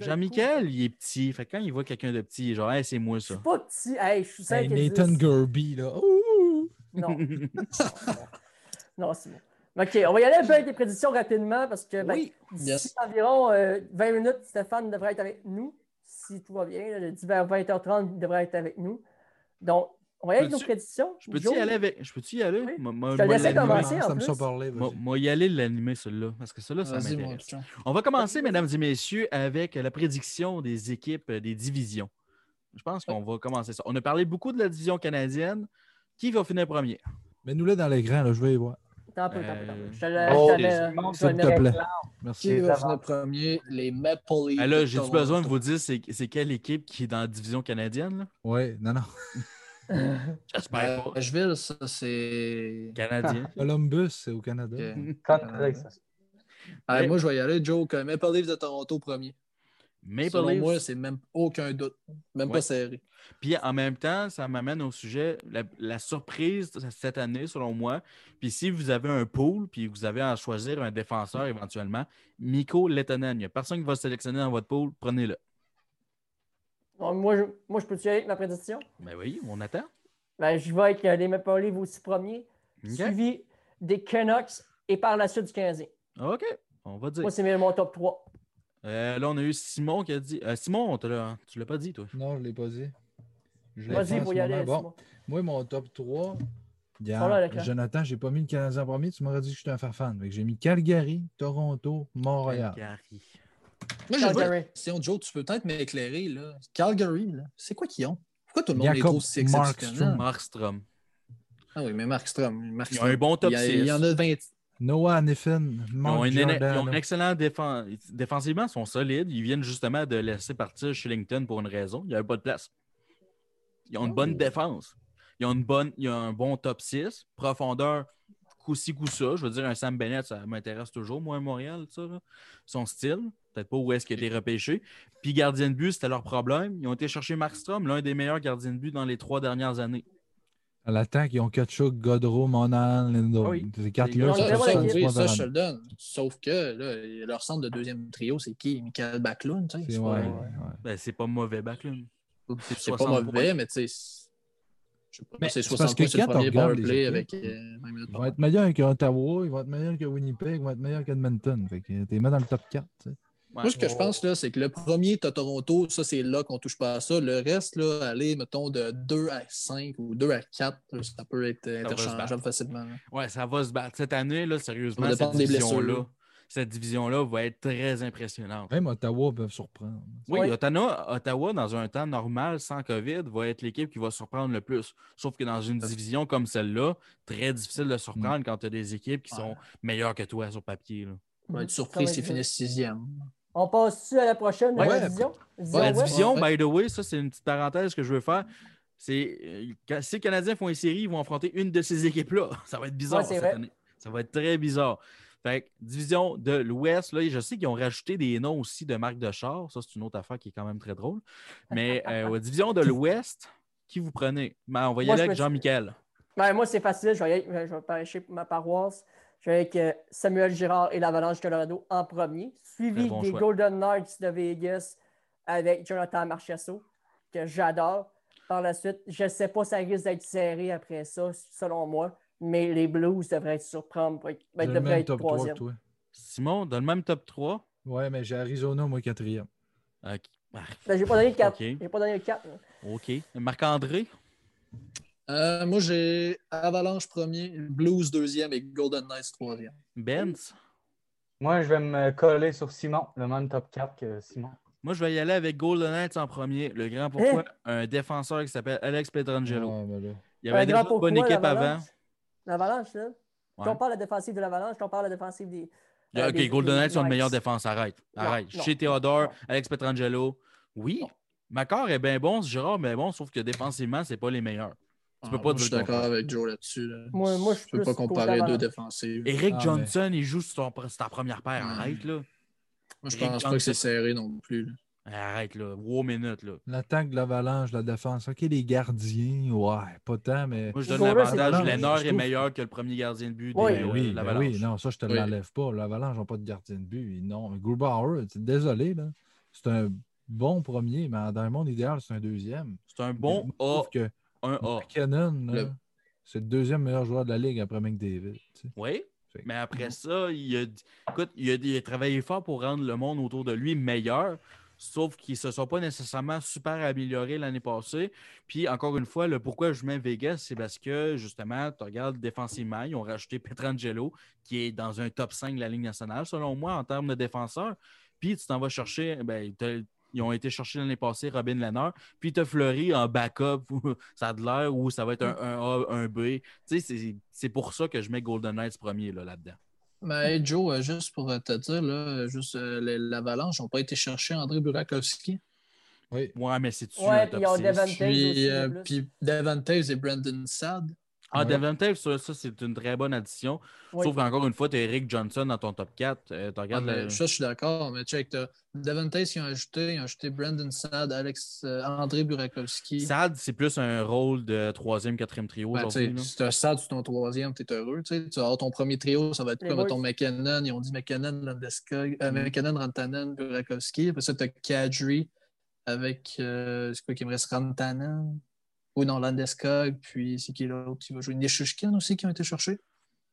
je Jean-Michel, il est petit. Fait que quand il voit quelqu'un de petit, il est genre, hey, c'est moi Je ça. suis pas petit. Hey, je suis 5 Hey, et Nathan 10. Gerby, là. Ouh! Non, non, c'est bon. OK, on va y aller un peu avec les prédictions rapidement parce que ben, Oui. d'ici Yes. environ euh, 20 minutes, Stéphane devrait être avec nous. Si tout va bien, là, le dit vers 20h30, il devrait être avec nous. Donc, on va y aller avec nos prédictions. Je peux-tu y aller avec. Je peux-tu y aller? Oui. Moi- moi- Je te laissais commencer. en Ça me plus. ça parler. Moi, y aller l'animer, celui-là. Parce que celui-là, ça m'intéresse. On va commencer, mesdames et messieurs, avec la prédiction des équipes euh, des divisions. Je pense qu'on va commencer ça. On a parlé beaucoup de la division canadienne. Qui va finir premier? Mais nous là dans l'écran, là, je vais y voir. Attends un peu, attends un peu, attends un peu. Euh, Je te la- oh, je te S'il le te plaît. Merci. Qui va avant. finir premier? Les Maple Leafs. Ah là, Toronto. besoin de vous dire c'est c'est quelle équipe qui est dans la division canadienne? Ouais, non, non. J'espère pas. Nashville, ça, c'est. Canadien. Columbus, c'est au Canada. Moi, je vais y aller, Joe. que Maple Leafs de Toronto premier. Maple Selon Leafs. moi, c'est même aucun doute. Même Ouais. pas serré. Puis en même temps, ça m'amène au sujet, la, la surprise de cette année, selon moi. Puis si vous avez un pool, puis vous avez à choisir un défenseur éventuellement, Miko Lettonen. Il n'y a personne qui va sélectionner dans votre pool, prenez-le. Donc, moi, je, moi, je peux-tu aller avec ma prédiction? Ben oui, on attend. Ben, je vais avec euh, les Maple Leafs aussi premiers, suivi des Canucks et par la suite du Canadien. OK, on va dire. Moi, c'est mon top 3. Euh, là, on a eu Simon qui a dit. euh, Simon, on te l'a- tu l'as pas dit, toi? Non, je ne l'ai pas dit. Vas-y, pour y aller. Bon, Simon. moi, mon top 3. Sont là. Jonathan, j'ai pas mis le Canadien en premier. Tu m'aurais dit que j'étais un fan. Fait que J'ai mis Calgary, Toronto, Montréal. Calgary. Moi, Calgary. question, Joe. Tu peux peut-être m'éclairer. là. Calgary, là, c'est quoi qu'ils ont? Pourquoi tout le monde Jacob trouve si exceptionnels? Markstrom. Markstrom. Ah oui, mais Markstrom. Markstrom. Ils ont un bon top il y, a- 6. il y en a 20. Noah Niffin, Ils ont, une- ils ont Giordano. un excellent défense. Défensivement, ils sont solides. Ils viennent justement de laisser partir Shillington pour une raison. Il n'y avait pas de place. Ils ont une bonne Oh. défense. Ils ont, une bonne, ils ont un bon top 6. Profondeur, coup-ci, coup-ça. Je veux dire, un Sam Bennett, ça m'intéresse toujours, moi, à Montréal, ça, là. son style. Peut-être pas où est-ce qu'il a été repêché. Puis gardien de but, c'était leur problème. Ils ont été chercher Markstrom, l'un des meilleurs gardiens de but dans les trois dernières années. À l'attaque, ils ont Kachuk, Godreau, Monan, Lindo. Ah oui. Ces Ils quatre-là, ont Ça, je te le donne. Sauf que là, leur centre de deuxième trio, c'est qui? Michael Backlund. tu sais, C'est ouais, pas, ouais, ouais. Ben, c'est pas mauvais backlund. c'est pas 60 mauvais, mais tu sais. c'est- Je sais pas, Mais c'est c'est parce 60 que points sur le quand on premier regarde power les play équipes, avec euh, 20 minutes Ils vont être meilleurs que Ottawa, ils vont être meilleurs que Winnipeg, ils vont être meilleurs qu'Edmonton. Fait que t'es mis dans le top 4. tu sais. Ouais. Moi, ce que je pense, là, c'est que le premier, t'as Toronto, ça, c'est là qu'on touche pas à ça. Le reste, là, aller, mettons, de 2 à 5 ou 2 à 4, là, ça peut être interchangeable facilement. là. Ouais, ça va se battre. Cette année, là, sérieusement, cette division-là, cette division-là va être très impressionnante. Même Ottawa peuvent surprendre. Oui. Ottawa, Ottawa, dans un temps normal, sans COVID, va être l'équipe qui va surprendre le plus. Sauf que dans une division comme celle-là, très difficile de surprendre quand tu as des équipes qui sont meilleures que toi sur papier. là. On va être Ça surpris s'ils finissent sixième. On passe-tu à la prochaine Ouais. division? Division La division, Ouais. by the way, ça, c'est une petite parenthèse que je veux faire. C'est euh, si les Canadiens font une série, ils vont affronter une de ces équipes-là. Ça va être bizarre Ouais, cette vrai. année. Ça va être très bizarre. Fait que, division de l'Ouest, là, je sais qu'ils ont rajouté des noms aussi de marques de char. Ça, c'est une autre affaire qui est quand même très drôle. Mais euh, division de l'Ouest, qui vous prenez? Ben, on va y Moi, aller je avec Jean-Michel. Ben, moi, c'est facile. Je vais, y aller- je vais ma paroisse. Je vais avec Samuel Girard et l'Avalanche Colorado en premier, suivi bon des choix. Golden Knights de Vegas avec Jonathan Marchesso, que j'adore. Par la suite, je ne sais pas si ça risque d'être serré après ça, selon moi, mais les Blues devraient être surprendre, être- ben, être top 3 que troisième. toi. Simon, dans le même top 3. Ouais, mais j'ai Arizona, moi, quatrième. Ah, Ben, j'ai pas donné le 4. Ok. J'ai pas donné le 4. OK. Marc-André, Euh, moi, j'ai Avalanche premier, Blues deuxième et Golden Knights troisième. Benz? Moi, je vais me coller sur Simon, le même top 4 que Simon. Moi, je vais y aller avec Golden Knights en premier. Le grand pourquoi? Un défenseur qui s'appelle Alex Petrangelo. Ouais, mais là. Il y avait déjà une bonne équipe avant. l'Avalanche? Là. Ouais. Quand on parle de la défensive de l'Avalanche, quand on parle de la défensive des. euh, OK, des- Golden Knights sont une meilleure défense. Arrête. Arrête. non, Chez Théodore, non. Alex Petrangelo. Oui. Macor est bien bon, Girard est bien bon, sauf que défensivement, c'est pas les meilleurs. Tu peux Ah, pas moi, dire je suis d'accord avec Joe là-dessus. là. Moi- moi, je suis Tu peux pas comparer deux défensives. Eric Ah, Johnson, il joue sur, ta première paire. Ouais. Arrête, là. Moi, je Eric pense pas que c'est serré non plus. là. Arrête, là. Wow, minute, là. L'attaque de l'Avalanche, la défense. OK, les gardiens, ouais, pas tant, mais. Moi, je donne l'avantage. Lennart je est meilleur que le premier gardien de but Oui. de Ben oui, ben oui, non, ça, je te Oui. l'enlève pas. L'Avalanche n'a pas de gardien de but. Non, Grubauer, désolé, là. C'est un bon premier, mais dans le monde idéal, c'est un deuxième. C'est un bon Je A, que un A. McKinnon, là, Le- c'est le deuxième meilleur joueur de la ligue après McDavid. tu sais. Oui. Fait Mais après ça, il a, écoute, il a, il a travaillé fort pour rendre le monde autour de lui meilleur. Sauf qu'ils ne se sont pas nécessairement super améliorés l'année passée. Puis, encore une fois, le pourquoi je mets Vegas, c'est parce que, justement, tu regardes défensivement, ils ont rajouté Petrangelo, qui est dans un top 5 de la Ligue nationale, selon moi, en termes de défenseur. Puis, tu t'en vas chercher, ben, ils ont été chercher l'année passée Robin Lennard. Puis, tu as Fleury en backup, où ça a de l'air, ou ça va être un, un A, un B. Tu sais, c'est- c'est pour ça que je mets Golden Knights premier là, là-dedans. Mais hey, Joe, euh, juste pour te dire, là, juste euh, les- l'Avalanche n'ont pas été chercher André Burakovsky. Oui. Ouais, mais c'est-tu Ouais, un puis top 6? Puis, aussi, euh, en plus. puis Devon Taves et Brandon Saad. Ah, Ouais. Devon Taves, ça, ça, c'est une très bonne addition. Oui. Sauf qu'encore une fois, tu as Eric Johnson dans ton top 4. Euh, tu Ah, regardes le- Ça, je suis d'accord, mais check, t'as Devon Taves qui ont ajouté, ils ont ajouté Brandon Saad, Alex, euh, André Burakovsky. Sad, c'est plus un rôle de troisième, quatrième trio Ben, si tu as Saad sur ton troisième, tu es heureux. Tu sais, tu vas avoir ton premier trio, ça va être quoi? boys. Mettons McKinnon, ils ont dit McKinnon, Landeskog, euh, Mm. McKinnon, Rantanen, Burakovsky. Après ça, tu as Kadri avec, euh, c'est quoi qui me reste, Rantanen? Ou non, Landeskog, puis c'est qui l'autre qui va jouer? Nishushkin aussi qui ont été cherchés?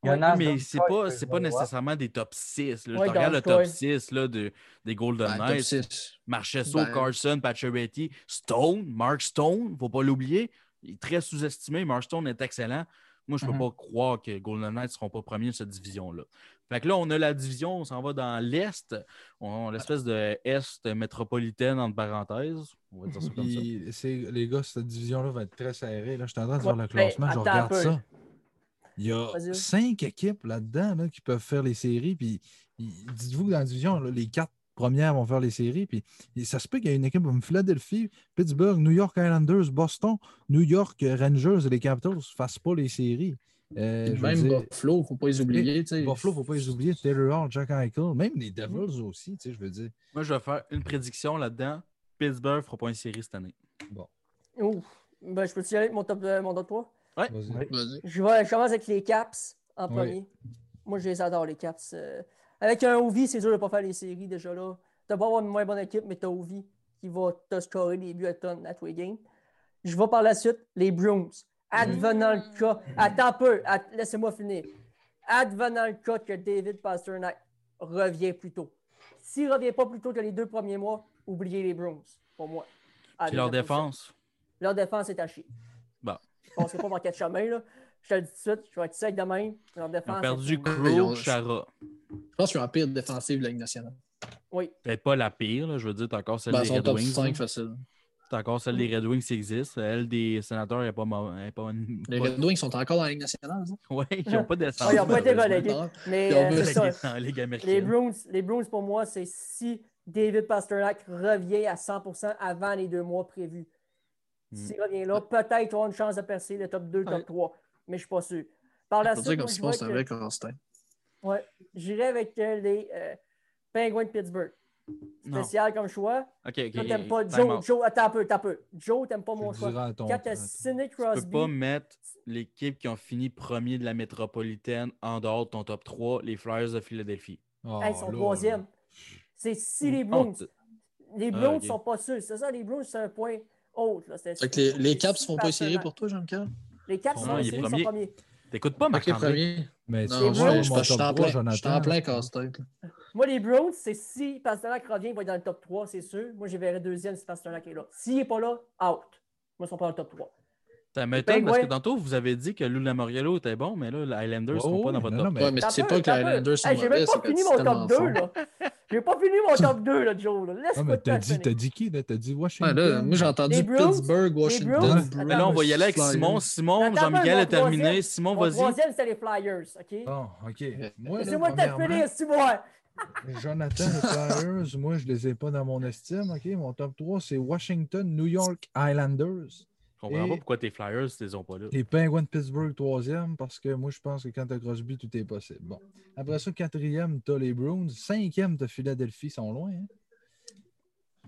Il y en Ouais, a mais dans c'est pas, c'est pas nécessairement des top 6. Là. Ouais, je regarde dans le top cas. 6 là, de, des Golden Ben, Knights. 6. Marchesso, Ben- Carson, Pacioretty, Stone, Mark Stone, faut pas l'oublier. Il est très sous-estimé. Mark Stone est excellent. Moi, je peux Mhm. pas croire que Golden Knights ne seront pas premiers de cette division-là. Fait que là, on a la division, on s'en va dans l'Est. On a l'espèce de Est métropolitaine, entre parenthèses. On va dire ça comme ça. Puis, les gars, cette division-là va être très serrée. Là. Je suis en train de voir le mais classement, je regarde ça. Il y a cinq équipes là-dedans là, qui peuvent faire les séries. Puis, dites-vous que dans la division, là, les quatre premières vont faire les séries. Puis, ça se peut qu'il y ait une équipe comme Philadelphie, Pittsburgh, New York Islanders, Boston, New York Rangers et les Capitals ne fassent pas les séries. Euh, Même dire, Buffalo, il ne faut pas les oublier. tu sais. Buffalo, il ne faut pas les oublier. Taylor Hall, Jack Eichel, même les Devils aussi, tu sais, je veux dire. Moi, je vais faire une prédiction là-dedans. Pittsburgh ne fera pas une série cette année. Ouf. Ben, je peux-tu y aller avec mon top, euh, mon top 3? Vas-y. Oui. Vas-y. Je, vais, je commence avec les Caps en Oui. premier. Moi, je les adore, les Caps. Euh, avec un Ovi, c'est sûr de ne pas faire les séries déjà là. Tu vas avoir une moins bonne équipe, mais tu as Ovi qui va te scorer des buts à tonnes à tous les games. Je vais par la suite, les Bruins. Advenant le cas. Attends un peu, att- laissez-moi finir. Advenant le cas que David Pasternak revient plus tôt. S'il ne revient pas plus tôt que les deux premiers mois, oubliez les Bruins, pour moi. Puis leur défense. Leur défense est à chier. Bon. Je ne passerai pas par quatre chemins. Là. Je te le dis tout de suite, je vais être sec demain. Leur Ils défense. ont perdu. Ils ont- Crow, Chara. Je pense qu'ils ont la pire défensive de la Ligue nationale. Oui. Peut-être pas la pire, là, je veux dire, t'as encore celle Ben, des Red top Wings. 5 là. facile. T'as encore celle des Red Wings qui existe. Elle des sénateurs, n'est pas, est pas, Les pas- Red Wings sont encore dans la Ligue nationale. ça? Ouais, ils n'ont pas descendu. Ouais, ils ont pas été relégués. Mais Ils ont euh, c'est ça. dans Ligue Les. Bruins, les Bruins, pour moi, c'est si David Pasternak revient à 100% avant les deux mois prévus. Hmm. S'il revient là, peut-être aura une chance de percer le top 2, Ouais. top 3. Mais je ne suis pas sûr. Par la suite, comme je si vois c'est un que- vrai Constant. ouais, j'irai avec euh, les euh, Penguins de Pittsburgh. Non. Spécial comme choix. Ok, ok. Toi, t'aimes pas time Joe. out. Joe, attends un peu, attends un peu. Joe, t'aimes pas mon choix. Quand t'as Tu peux pas mettre l'équipe qui ont fini premier de la métropolitaine en dehors de ton top 3, les Flyers de Philadelphie. Oh, hey, ils sont troisième. C'est si les. Oh, Les Ah, Bruins ok. sont pas sûrs. C'est ça, les Bruins, c'est un point. Là. Que les, les Caps font pas essayer Pasternak. pour toi, Jean-Michel? Les Caps sont séries, ils sont premier. premiers. T'écoutes pas, Ok, Marc-André? premier. Mais Non, tu Les vois, Bruins, je je suis top en 3, plein, je Jonathan. plein casse-tête. Moi, les Browns, c'est si Pasternak revient, il va être dans le top 3, c'est sûr. Moi, je verrai deuxième si Pasternak est là. S'il n'est pas là, out. Moi, ils sont pas dans le top 3. Ça m'étonne parce que tantôt, vous avez dit que Lula Moriello était bon, mais là, les Highlanders ne sont Oh, pas dans votre top. non, mais- Ouais, mais T'as c'est peu, pas que les. Highlanders sont Hey, J'ai même mauvais, pas c'est fini c'est mon top 2, fort. là. J'ai pas fini mon top 2, là, Joe. Ah, Laisse-moi mais te t'as dit, finir. t'as dit qui, là? T'as dit Ouais, Washington? là, moi, j'ai entendu Pittsburgh, Washington. Mais là, on va y aller avec Flyers. Simon. Simon, Jean-Miguel est terminé. Simon, Mon vas-y. troisième, c'était les Flyers, OK? Bon, OK. Laissez-moi te premièrement, finir, si moi. Jonathan, les Flyers, moi, je les ai pas dans mon estime. OK? Mon top 3, c'est Washington, New York, Islanders. Je comprends Et- pas pourquoi tes Flyers, ils les ont pas là. Les Penguins de Pittsburgh, troisième, parce que moi, je pense que quand t'as Crosby, tout est possible. Bon. Après ça, quatrième, t'as les Bruins. Cinquième, t'as Philadelphie, ils sont loin. Hein?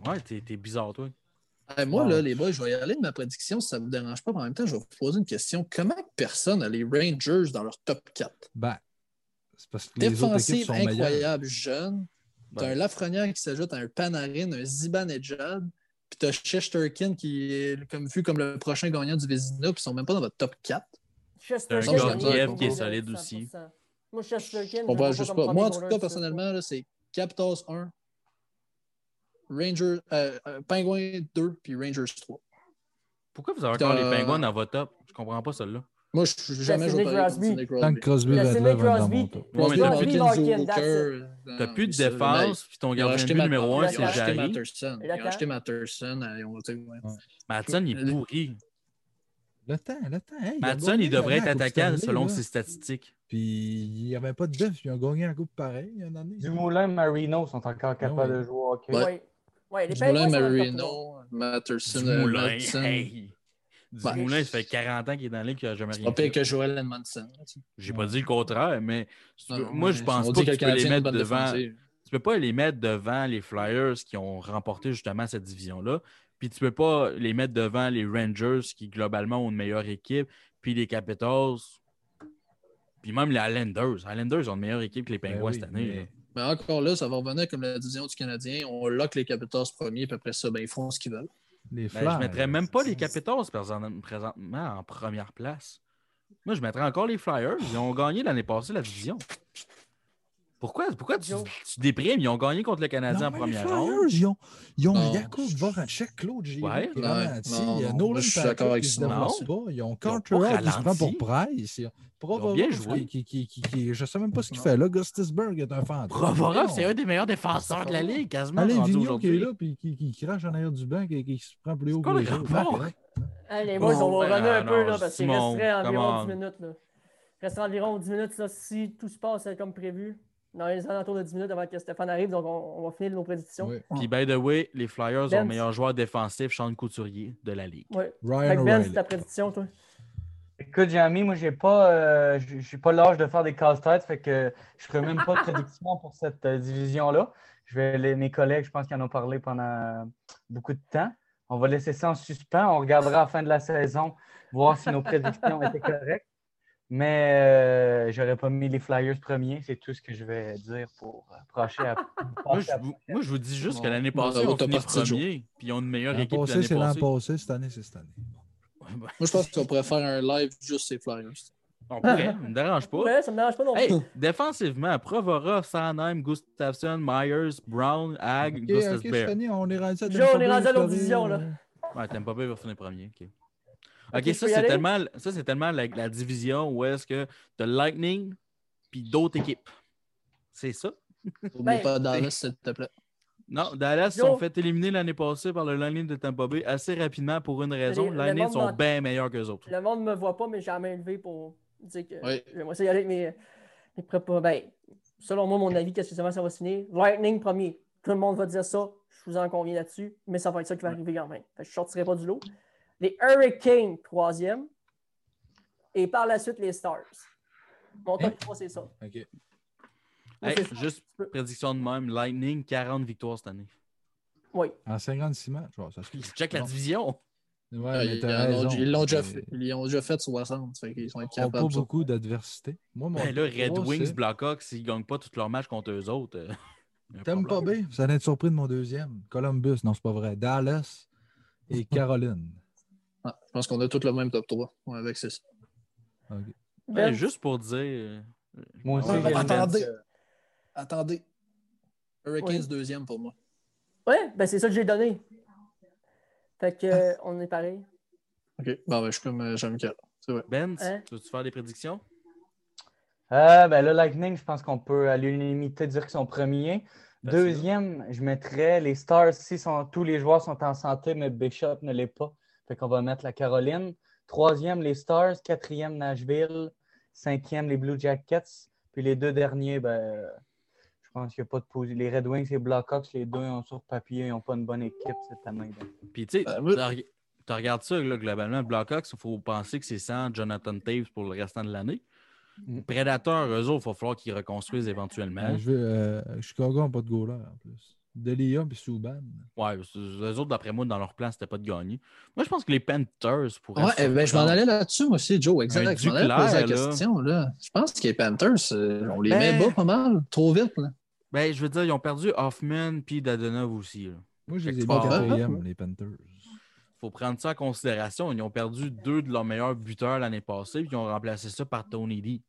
Ouais, t'es t'es bizarre, toi. Hey, moi, là, les boys, je vais y aller de ma prédiction si ça ne vous dérange pas. Mais en même temps, je vais vous poser une question. Comment personne a les Rangers dans leur top 4? Ben, parce que les Défensive meilleures. incroyable, jeune. T'as un Lafrenière qui s'ajoute à un Panarin, un Zibanejad. Puis t'as Shesterkin qui est comme, vu comme le prochain gagnant du Vézina, puis ils sont même pas dans votre top 4. Chester C'est un il qui est solide aussi. 100%. Moi, Chesterkin, On je va juste pas. Moi, en tout cas, personnellement, là, c'est Capitals 1, Rangers, euh, euh, Penguins 2, puis Rangers 3. Pourquoi vous avez encore les Euh, Penguins dans votre top? Je comprends pas celle-là. Moi, je suis jamais Sidney joué Crosby. Crosby. que Crosby va être là, va être dans Crosby. t'as plus de- défense, puis ton gardien de acheté but numéro 1, ils ont c'est acheté Jarry. Matterson. Ils ont acheté Matterson. euh. Matson, il est pourri. Le temps, le temps. Hey, il Matson, il devrait être attaquant selon là. ses statistiques. Puis il n'y avait pas de def, puis ils ont gagné la coupe pareil, il y a une année. Dumoulin, Marino sont encore capables oui. de jouer au hockey. Ouais. Ouais. Ouais, les Dumoulin, Marino, Matterson. Euh, Moulin, Matson. hey! Du Ben, Moulin, ça fait 40 ans qu'il est dans la ligue, qu'il n'a jamais rien pas fait. que Joel Edmondson. J'ai pas dit le contraire, mais Non, non, moi, je pense pas dit que tu peux les mettre devant. Tu peux pas les mettre devant les Flyers qui ont remporté justement cette division-là. Puis tu peux pas les mettre devant les Rangers qui globalement ont une meilleure équipe. Puis les Capitals. Puis même les Islanders. Les Islanders ont une meilleure équipe que les Ben Penguins oui, cette année. mais-. Mais encore là, ça va revenir comme la division du Canadien. On lock les Capitals premiers, puis après ça, ben, ils font ce qu'ils veulent. Les Ben, je mettrais même pas les Capitals présent- présentement en première place. Moi, je mettrais encore les Flyers. Ils ont gagné l'année passée la division. Pourquoi, pourquoi tu, déprimes? Ils ont gagné contre le Canadien Non, en première ronde. Ils ont, ils ont Non. Jakub Voracek, Claude Giroux, Ouais. qui est Ouais. ralenti. Non, Il y a non, Nolan moi, je suis Patrick d'accord avec qui se Non. pas. Ils ont Carter qui se prend pour Price. Provorov bien qui- joué. Qui, qui, qui, qui- je sais même pas ce qu'il fait là. Gustisberg est un fantôme. Provorov, c'est un des meilleurs défenseurs de la Ligue, quasiment Alain Vigneault qui est là puis qui, qui crache en arrière du banc et qui se prend plus haut que le les autres. boys, Oh, on va revenir un non, peu là, parce qu'il resterait environ come on. 10 minutes. Là. Il resterait environ 10 minutes là, si tout se passe comme prévu. Dans les alentours de 10 minutes avant que Stéphane arrive, donc on, on va finir nos prédictions. Puis, by the way, les Flyers ont le meilleur joueur défensif, Sean Couturier, de la Ligue. Ouais. Ryan Fait que Ben, c'est ta prédiction, toi? Écoute, Jérémy, moi, j'ai pas, euh, j'ai pas l'âge de faire des casse-têtes, fait que je ferai même pas de prédiction pour cette euh, division-là. Je vais les, mes collègues, je pense qu'ils en ont parlé pendant beaucoup de temps. On va laisser ça en suspens. On regardera à la fin de la saison, voir si nos prédictions étaient correctes. Mais euh, j'aurais pas mis les Flyers premiers, c'est tout ce que je vais dire pour approcher à. Moi je, vous, moi, je vous dis juste que l'année passée, on finit premier, puis ils ont une meilleure équipe passé, c'est l'an passée. passé. Cette année, c'est cette année. Moi, je pense qu'on pourrait faire un live juste ces Flyers. On pourrait, ça me dérange pas. Ouais, ça me dérange pas non plus. Hey, défensivement, Provorov, Sanheim, Gustafsson, Myers, Brown, Hag, Ok, ok, Gustafsberg. cette année, on est rendu à Joe, on est rendu à division, là. euh, Ouais, t'aimes pas bien, il va finir premier. ok. OK, je ça, c'est tellement, ça, c'est tellement la, la division où est-ce que tu as Lightning puis d'autres équipes. C'est ça? Oublie Ben, pas Dallas, s'il te plaît. Non, Dallas Yo. sont fait éliminer l'année passée par le Lightning de Tampa Bay assez rapidement pour une raison. Les- Les le Lightning sont bien meilleurs qu'eux autres. Le monde ne me voit pas, mais j'ai la main levée pour dire que Oui. ça y aller avec mes, mes prépa- Ben, selon moi, mon avis, qu'est-ce que ça va se finir? Lightning premier. Tout le monde va dire ça. Je vous en conviens là-dessus. Mais ça va être ça qui va arriver quand même. Que je ne sortirai pas du lot. Les Hurricanes, troisième. Et par la suite, les Stars. Mon top 3, c'est ça. OK. Hey, juste prédiction de même, Lightning, 40 victoires cette année. Oui. En 56 matchs, ça. Check la division. Ouais, mais ils, ils l'ont déjà fait. Ils ont déjà fait 60. Fait qu'ils sont Ils n'ont pas beaucoup d'adversité. Moi, mon Ben là, Red trois, Wings, c'est- Blackhawks, s'ils ne gagnent pas tous leurs matchs contre eux autres. euh, T'aimes pas bien? Vous allez être surpris de mon deuxième. Columbus, non, c'est pas vrai. Dallas et Caroline. Ah, je pense qu'on a tous le même top 3. Ouais, avec c'est ça. Ben, Ben, juste pour dire. euh, Moi aussi, ben, attendez. que- Attendez. Hurricanes Oui. deuxième pour moi. ouais, ben c'est ça que j'ai donné. Fait que, euh, on est pareil. OK. Bon, ben, je suis comme euh, Jean-Michel. C'est vrai. Ben, Hein? tu veux-tu faire des prédictions? Euh, ben, le Lightning, je pense qu'on peut à l'unanimité dire qu'ils sont premiers. Ben, Deuxième, je mettrais les Stars. Si sont, tous les joueurs sont en santé, mais Bishop ne l'est pas. Fait qu'on va mettre la Caroline. Troisième, les Stars. Quatrième, Nashville. Cinquième, les Blue Jackets. Puis les deux derniers, ben, je pense qu'il n'y a pas de pause. Les Red Wings et Blackhawks, les deux, ont sur papier, ils n'ont pas une bonne équipe cette année. donc. Puis, tu sais, Ben, tu regardes ça, là, globalement, Blackhawks, il faut penser que c'est sans Jonathan Taves pour le restant de l'année. Mm. Predator, eux autres, il va falloir qu'ils reconstruisent éventuellement. Euh, je veux, euh, Chicago n'a pas de goaler en plus. Delia et Subban. Ouais, eux autres, d'après moi, dans leur plan, c'était pas de gagner. Moi, je pense que les Panthers pourraient. Ouais, eh ben, je m'en allais là-dessus, moi aussi, Joe. Un Exact. Je m'en allais poser la question. Là. Je pense que les Panthers, euh, on les Ben- met bas pas mal. Trop vite. Là. Ben, je veux dire, ils ont perdu Hoffman puis Dadonov aussi. là. Moi, je les ai mis quatrième, les Panthers. faut prendre ça en considération. Ils ont perdu deux de leurs meilleurs buteurs l'année passée, puis ils ont remplacé ça par Tony D.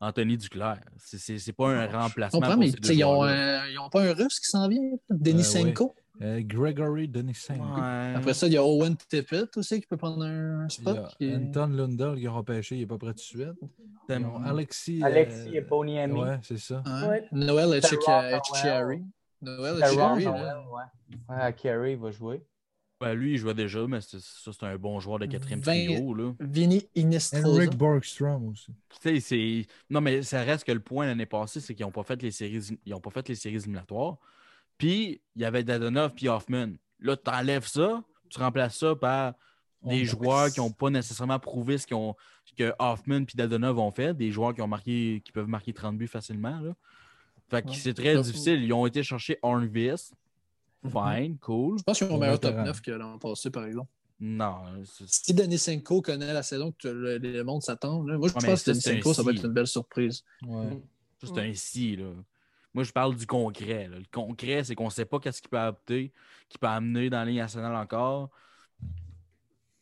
Anthony Duclair. C'est- C'est c'est pas un Je remplacement. pour mais ces ils ont, joueurs-là. un- ils ont pas un russe qui s'en vient, Denisenko. Euh, Gregory Denisenko. Ouais. Après ça, il y a Owen Tippett aussi qui peut prendre un Il y spot. a qui est- Anton Lundell qui a repêché, il n'est pas prêt tout de ont Alexis. euh, Alexis et Ponyami. Ouais, c'est ça. Hein? Ouais. Noël Terrell Etcheverry. Noël Etcheverry. Noel, là. ouais. Carey, il va jouer. Ben, lui, il jouait déjà, mais c'est- ça, c'est un bon joueur de quatrième 20 trio. Là. Vinny Inestrosa. Henrik Borgstrom aussi. Tu sais, c'est- Non, mais ça reste que le point l'année passée, c'est qu'ils n'ont pas fait les séries ils ont pas fait les séries éliminatoires. Puis, il y avait Dadonov puis Hoffman. Là, tu enlèves ça, tu remplaces ça par des On- joueurs qui n'ont pas nécessairement prouvé ce ont- que Hoffman puis Dadonov ont fait, des joueurs qui ont marqué, qui peuvent marquer 30 buts facilement. Là. Fait que Ouais. c'est très difficile. Ils ont été chercher Hornvis. Fine, cool. Je pense qu'ils ont un meilleur top vétéran. 9 que l'an passé, par exemple. Non, c'est- Si Denisenko connaît la saison que le, le monde s'attend, moi, je Ouais, pense que ça, c'est Denisenko, ça va être une belle surprise. Ouais. C'est un si. Là. Moi, je parle du concret. là. Le concret, c'est qu'on ne sait pas qu'est-ce qu'il peut adapter, qu'il peut amener dans la ligne nationale encore.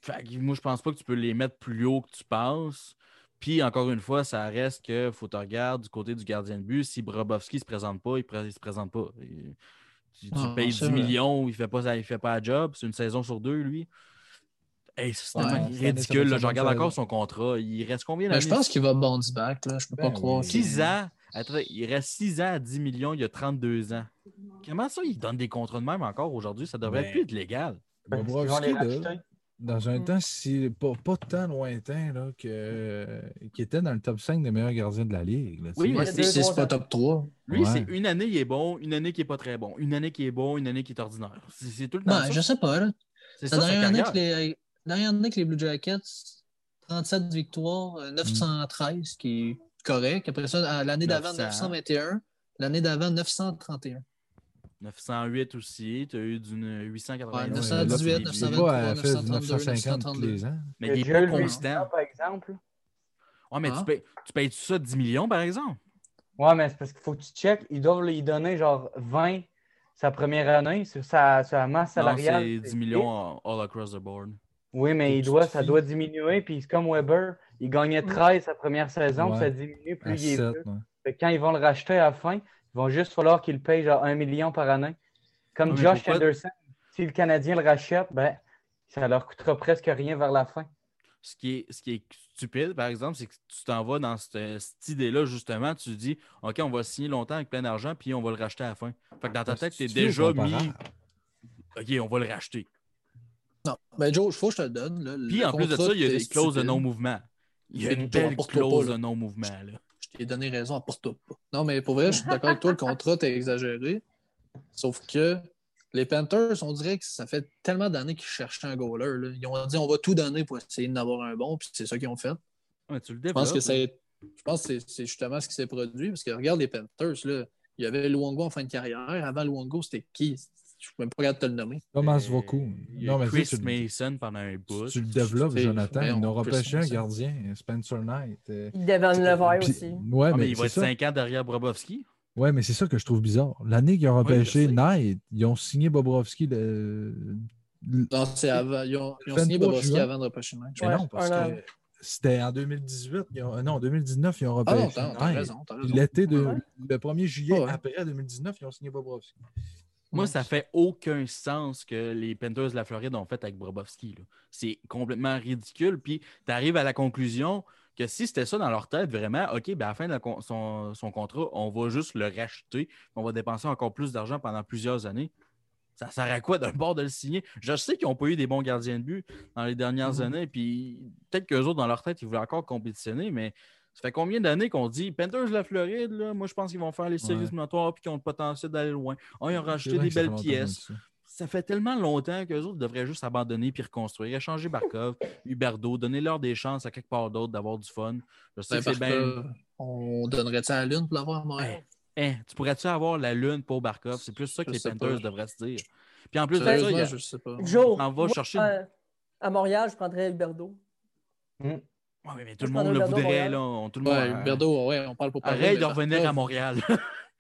Fait que moi, je pense pas que tu peux les mettre plus haut que tu penses. Puis, encore une fois, ça reste que faut te regarder du côté du gardien de but. Si Brobovski ne se présente pas, il ne se présente pas. Et tu tu Ah, payes c'est 10 vrai. millions, il ne fait, pas il fait pas la job. C'est une saison sur deux, lui. Hey, c'est Ouais, ridicule. là. Je regarde encore son contrat. Il reste combien Ben, d'années? je pense qu'il va bounce back. Là. Je peux pas Ben croire. oui. qu'il- 6 ans. Attends, il reste 6 ans à 10 millions, il y a 32 ans. Comment ça, il donne des contrats de même encore aujourd'hui? Ça devrait Ben, plus être légal. Qu'ils dans un Mm. temps si, pas, pas tant lointain, là, que, qui était dans le top 5 des meilleurs gardiens de la Ligue. là, Oui, c'est- pas top 3. Lui, Ouais. c'est une année, il est bon, une année qui est pas très bon, une année qui est bon, une année qui est ordinaire. C'est c'est tout le temps Ben, ça. je sais pas. là. C'est La ça, sa dernière année, que les, la dernière année que les Blue Jackets, 37 victoires, euh, 913, qui est correct. Après ça, l'année d'avant, 900. 921. L'année d'avant, 931. 908 aussi, tu as eu d'une Ouais, 890. 918, là, 922, C'est pas, elle fait 932, 950 tous les ans. Mais il est Joel pas constant. par exemple. Ouais, mais Ah. tu payes, tu payes ça 10 millions, par exemple? Ouais, mais c'est parce qu'il faut que tu checkes. Ils doivent lui donner genre 20 sa première année sur sa, sur la masse Non, salariale. c'est 10 millions all across the board. Oui, mais il doit, ça doit diminuer. Puis c'est comme Weber, il gagnait 13 sa première saison, Ouais. ça diminue plus À il est 7, vieux. ouais. Fait que quand ils vont le racheter à la fin, il va juste falloir qu'il paye genre 1 million par année. Comme Josh pourquoi- Anderson, si le Canadien le rachète, ben, ça leur coûtera presque rien vers la fin. Ce qui, est, ce qui est stupide, par exemple, c'est que tu t'en vas dans cette, cette idée-là, justement. Tu te dis, OK, on va signer longtemps avec plein d'argent, puis on va le racheter à la fin. Fait que dans ta tête, tu es déjà mis. OK, on va le racheter. Non, mais Joe, il faut que je te le donne. là. Puis Le en plus de ça, il y a des clauses de non-mouvement. Il y a une belle clause pas, de là. non-mouvement. Je t'ai donné raison, apporte-toi pas. Non, mais pour vrai, je suis d'accord avec toi, le contrat, t'es exagéré. Sauf que les Panthers, on dirait que ça fait tellement d'années qu'ils cherchaient un goaler. là. Ils ont dit on va tout donner pour essayer d'en un bon, puis c'est ça qu'ils ont fait. Ouais, tu le Je pense que c'est. Je pense que c'est justement ce qui s'est produit. Parce que regarde les Panthers, là. Il y avait Luongo en fin de carrière. Avant Luongo, c'était qui? Je ne peux même pas regarder de te le nommer. Thomas Euh. Il y a Non, mais Chris tu, le- Mason pendant un bout. tu le développes, Jonathan. Il n'aura pas un gardien, Spencer Knight. euh, Devant Levaire puis- aussi. Ouais, Ah, mais mais il va être ça. 5 ans derrière Brobovski. Ouais, mais c'est ça que je trouve bizarre. L'année qu'ils ont Oui, repêché. Knight, ils ont signé Bobrovski le. le- Non, c'est avant. Ils ont, ils ont 23 signé Bobrovski juin. avant de repêcher Knight. Mais Ouais, non, parce que c'était en 2018. ils ont- Non, en 2019, ils ont Ah non, repêché t'as t'as Knight. raison. t'as Puis raison. L'été de, Ouais. le 1er juillet, Ouais. après 2019, ils ont signé Bobrovski. Moi, ça fait aucun sens que les Panthers de la Floride ont fait avec Brobovski. C'est complètement ridicule. Puis tu arrives à la conclusion que si c'était ça dans leur tête, vraiment, OK, ben à la fin de la con- son, son contrat, on va juste le racheter. On va dépenser encore plus d'argent pendant plusieurs années. Ça sert à quoi d'un bord de le signer? Je sais qu'ils n'ont pas eu des bons gardiens de but dans les dernières Mhm. années. Puis peut-être qu'eux autres, dans leur tête, ils voulaient encore compétitionner, mais ça fait combien d'années qu'on dit Panthers de la Floride, là, moi je pense qu'ils vont faire les séries Ouais. éliminatoires puis qu'ils ont le potentiel d'aller loin. Oh, ils ont vrai des belles pièces ça. ça fait tellement longtemps qu'eux autres devraient juste abandonner puis reconstruire, échanger Barkov, Huberdo, donner leur des chances à quelque part d'autre d'avoir du fun. Je sais Ben, que On donnerait ça à la Lune pour l'avoir à Montréal? Hein, tu pourrais-tu avoir la lune pour Barkov? C'est plus ça que Je les Panthers pas. devraient se dire. Puis en plus de ça, il y a- je sais pas. Joe, On va moi, chercher- à, à Montréal, je prendrais Huberdo. Ouais, mais, mais tout le monde le voudrait. Là, on- tout le monde... Ouais, Berdo, ouais, on parle pour parler. Arrête de revenir à Montréal.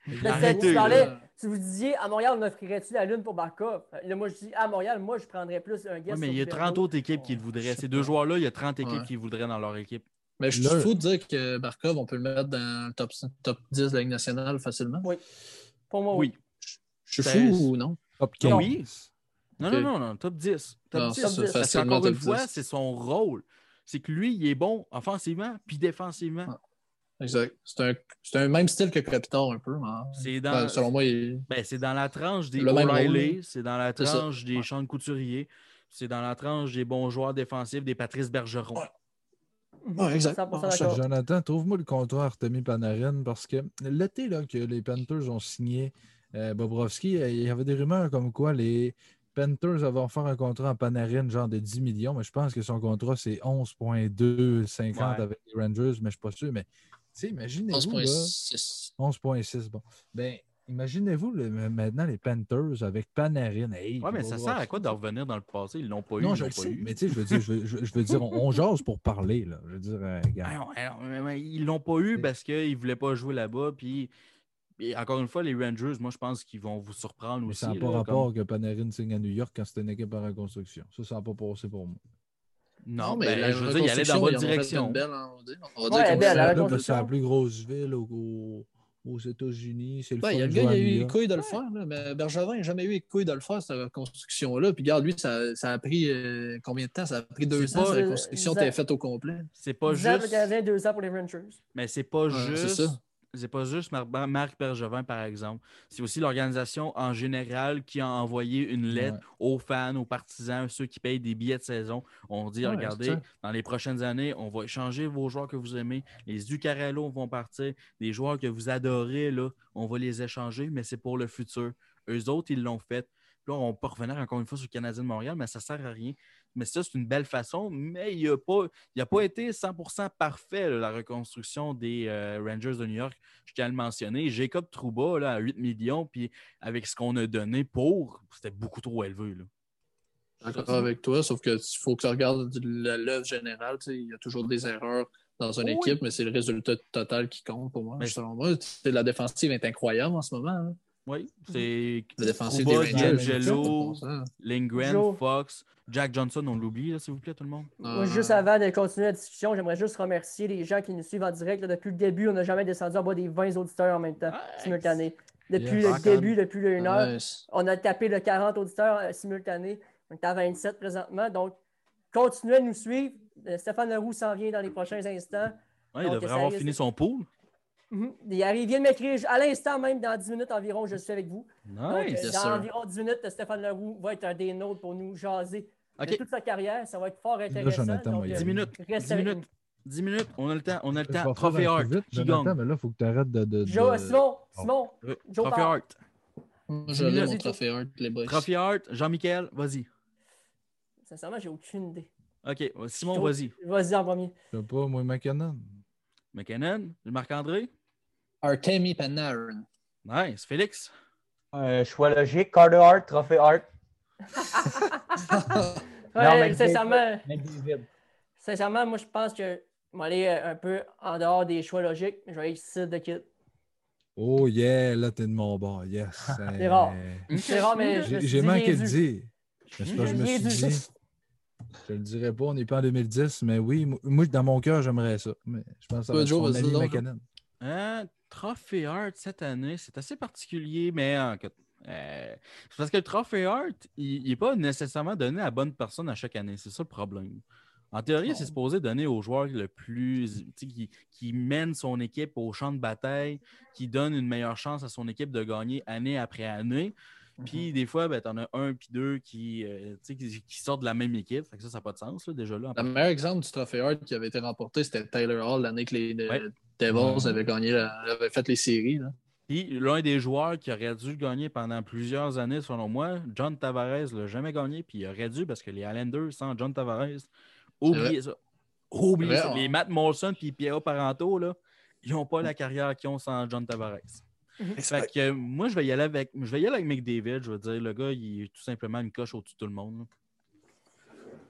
Tu parlais, si vous disiez à Montréal, on offrirait-tu la lune pour Barkov? Là, moi, je dis à Montréal, moi, je prendrais plus un guest. Ouais, mais il y a Huberdeau. 30 autres équipes qui le voudraient. Ces deux joueurs-là, il y a 30 équipes Ouais. qui le voudraient dans leur équipe. Mais je suis fou de dire que Barkov, on peut le mettre dans le top, top 10 de la Ligue nationale facilement. Pour moi, oui. Oui. Je suis fou ou non? Top Non. 15. Oui. Non, non, non, non, top 10. Top Non, 10. c'est ça, Parce qu'encore une fois, 10. c'est son rôle. C'est que lui, il est bon offensivement puis défensivement. Ah. Exact. C'est un, c'est un même style que Kopitar un peu. Mais... C'est dans, Ben, selon moi, il... ben, c'est dans la tranche des Le même O'Reilly, c'est dans la tranche des Ouais. Sean Couturier, c'est dans la tranche des bons joueurs défensifs, des Patrice Bergeron. Ouais. Ouais, exact. 100% d'accord. Jonathan, trouve-moi le contrat Artemi Panarin parce que l'été là, que les Panthers ont signé euh, Bobrovski, euh, il y avait des rumeurs comme quoi les Panthers avaient offert un contrat en Panarin genre de 10 millions, mais je pense que son contrat c'est 11,250 Ouais. avec les Rangers, mais je ne suis pas sûr. Mais tu sais, imaginez-vous. là, 11.6. 11,6. Bon. Ben, imaginez-vous le- maintenant les Panthers avec Panarin. Hey, Ouais, mais ça sert à quoi de revenir dans le passé? Ils l'ont pas eu. Non, ils je le pas sais, eu. mais tu sais, je veux dire, je veux, je veux- je veux dire, on, on jase pour parler, là. Je veux dire, euh, regarde. Non, non, mais- mais ils l'ont pas eu parce qu'ils ne voulaient pas jouer là-bas. Puis, et encore une fois, les Rangers, moi, je pense qu'ils vont vous surprendre Mais aussi. ça n'a là, pas comme- rapport que Panarin signe à New York quand c'était une équipe en reconstruction. Ça, ça n'a pas passé pour moi. Non, mais ben, je veux dire, il allait dans reconstruction, fait direction. belle, hein, on va dire. On va Ouais, dire qu'on- belle, la Là, reconstruction. c'est la plus grosse ville au- au- aux États-Unis. C'est le fun y a le gars, il a eu les couilles de le faire, là, mais Bergevin n'a jamais eu les couilles de le faire, cette reconstruction-là. Puis regarde, lui, ça, ça a pris euh, combien de temps? Ça a pris deux ans, cette reconstruction Dix ans. était faite au complet. C'est pas 10 ans pour le juste. 2 ans pour les Rangers. Mais c'est pas Ouais, c'est juste. C'est pas juste Mar- Marc Bergevin, par exemple. C'est aussi l'organisation en général qui a envoyé une lettre Ouais. aux fans, aux partisans, ceux qui payent des billets de saison. On dit Ouais, regardez, dans les prochaines années, on va échanger vos joueurs que vous aimez. Les Zuccarello vont partir. Des joueurs que vous adorez, là, on va les échanger, mais c'est pour le futur. Eux autres, ils l'ont fait. Puis Là, on peut revenir encore une fois sur le Canadien de Montréal, mais ça ne sert à rien. Mais ça, c'est une belle façon, mais il n'a pas, il a pas été 100% parfait, là, la reconstruction des euh, Rangers de New York. Je tiens à le mentionner. Jacob Trouba, là, à 8 millions, puis avec ce qu'on a donné pour, c'était beaucoup trop élevé. Là. D'accord avec toi, sauf que faut que tu regardes l'œuvre générale. Il y a toujours des erreurs dans une Oui. équipe, mais c'est le résultat total qui compte pour moi. Mais- Selon moi, la défensive est incroyable en ce moment. hein. Oui, c'est Trouba. D'Angelo, c'est ça. Lindgren, Joe. Fox, Jack Johnson, on l'oublie, s'il vous plaît, tout le monde. Moi, Euh, juste avant de continuer la discussion, j'aimerais juste remercier les gens qui nous suivent en direct. là. depuis le début, on n'a jamais descendu en bas des 20 auditeurs en même temps, Ouais. simultanés. Depuis Yes. le début, depuis le 1 heure, on a tapé le 40 auditeurs euh, simultanés. On est à 27 présentement. Donc, continuez à nous suivre. Euh, Stéphane Leroux s'en vient dans les prochains instants. Ouais, il devrait avoir risque- fini son pool. Il arrive, il vient de m'écrire à l'instant même, dans 10 minutes environ, je suis avec vous. Donc, euh, Nice. Dans environ 10 minutes, Stéphane Leroux va être un des nôtres pour nous jaser de OK, toute sa carrière. Ça va être fort intéressant. Jonathan Donc, va y euh, 10 aller. minutes. reste 10 avec minutes. 10 minutes. On a le temps. On a le temps. Trophée Jonathan, gagne? mais là, il faut que tu arrêtes de. de, nous. Jo- de- Simon, Simon, Oui, Joe Trophée. Hart. Je l'ai, mon trophée Hart, les boys. Trophée. Jean-Michel, vas-y. sincèrement, j'ai aucune idée. OK, Simon, Joe- vas-y. Vas-y en premier. Je sais pas, moi, McKinnon. McKinnon, Marc-André? Artemi Panarin. Nice. Félix? Un choix logique. Carter Hart, trophée Hart. Ouais, sincèrement, moi, je pense que je vais aller euh, un peu en dehors des choix logiques. Je vais aller Sid de Kid. Oh yeah, là, t'es de mon bord. Yes. C'est rare. Euh, C'est rare, mais J'ai manqué de dire. Je me suis dit. Je le dirais pas, on n'est pas en 2010, mais oui, moi- dans mon cœur, j'aimerais ça. Mais je pense que ça va être vas-y ami McKinnon. Hein, Trophée Hart cette année, c'est assez particulier, mais en cas, euh, c'est parce que le Trophée Hart, il n'est pas nécessairement donné à la bonne personne à chaque année. C'est ça le problème. En théorie, c'est supposé donner au joueur le plus. Qui, qui mène son équipe au champ de bataille, qui donne une meilleure chance à son équipe de gagner année après année. Puis des fois, ben, tu en as un puis deux qui, euh, qui, qui sortent de la même équipe. Fait que ça, ça n'a pas de sens, là, déjà là. Le meilleur exemple du trophée Hart qui avait été remporté, c'était Tyler Hall l'année que les euh, Ouais. Devils Ouais. avaient gagné, la- avaient fait les séries. là. Puis l'un des joueurs qui aurait dû gagner pendant plusieurs années, selon moi, John Tavares l'a jamais gagné, puis il aurait dû parce que les Islanders sans John Tavares, oubliez ça. Oubliez ça. Les Matt Molson puis Pierre Paranto, là, ils n'ont pas la carrière qu'ils ont sans John Tavares. Fait que moi, je vais y aller avec. Je vais y aller avec McDavid. Je veux dire, le gars, il est tout simplement une coche au-dessus de tout le monde.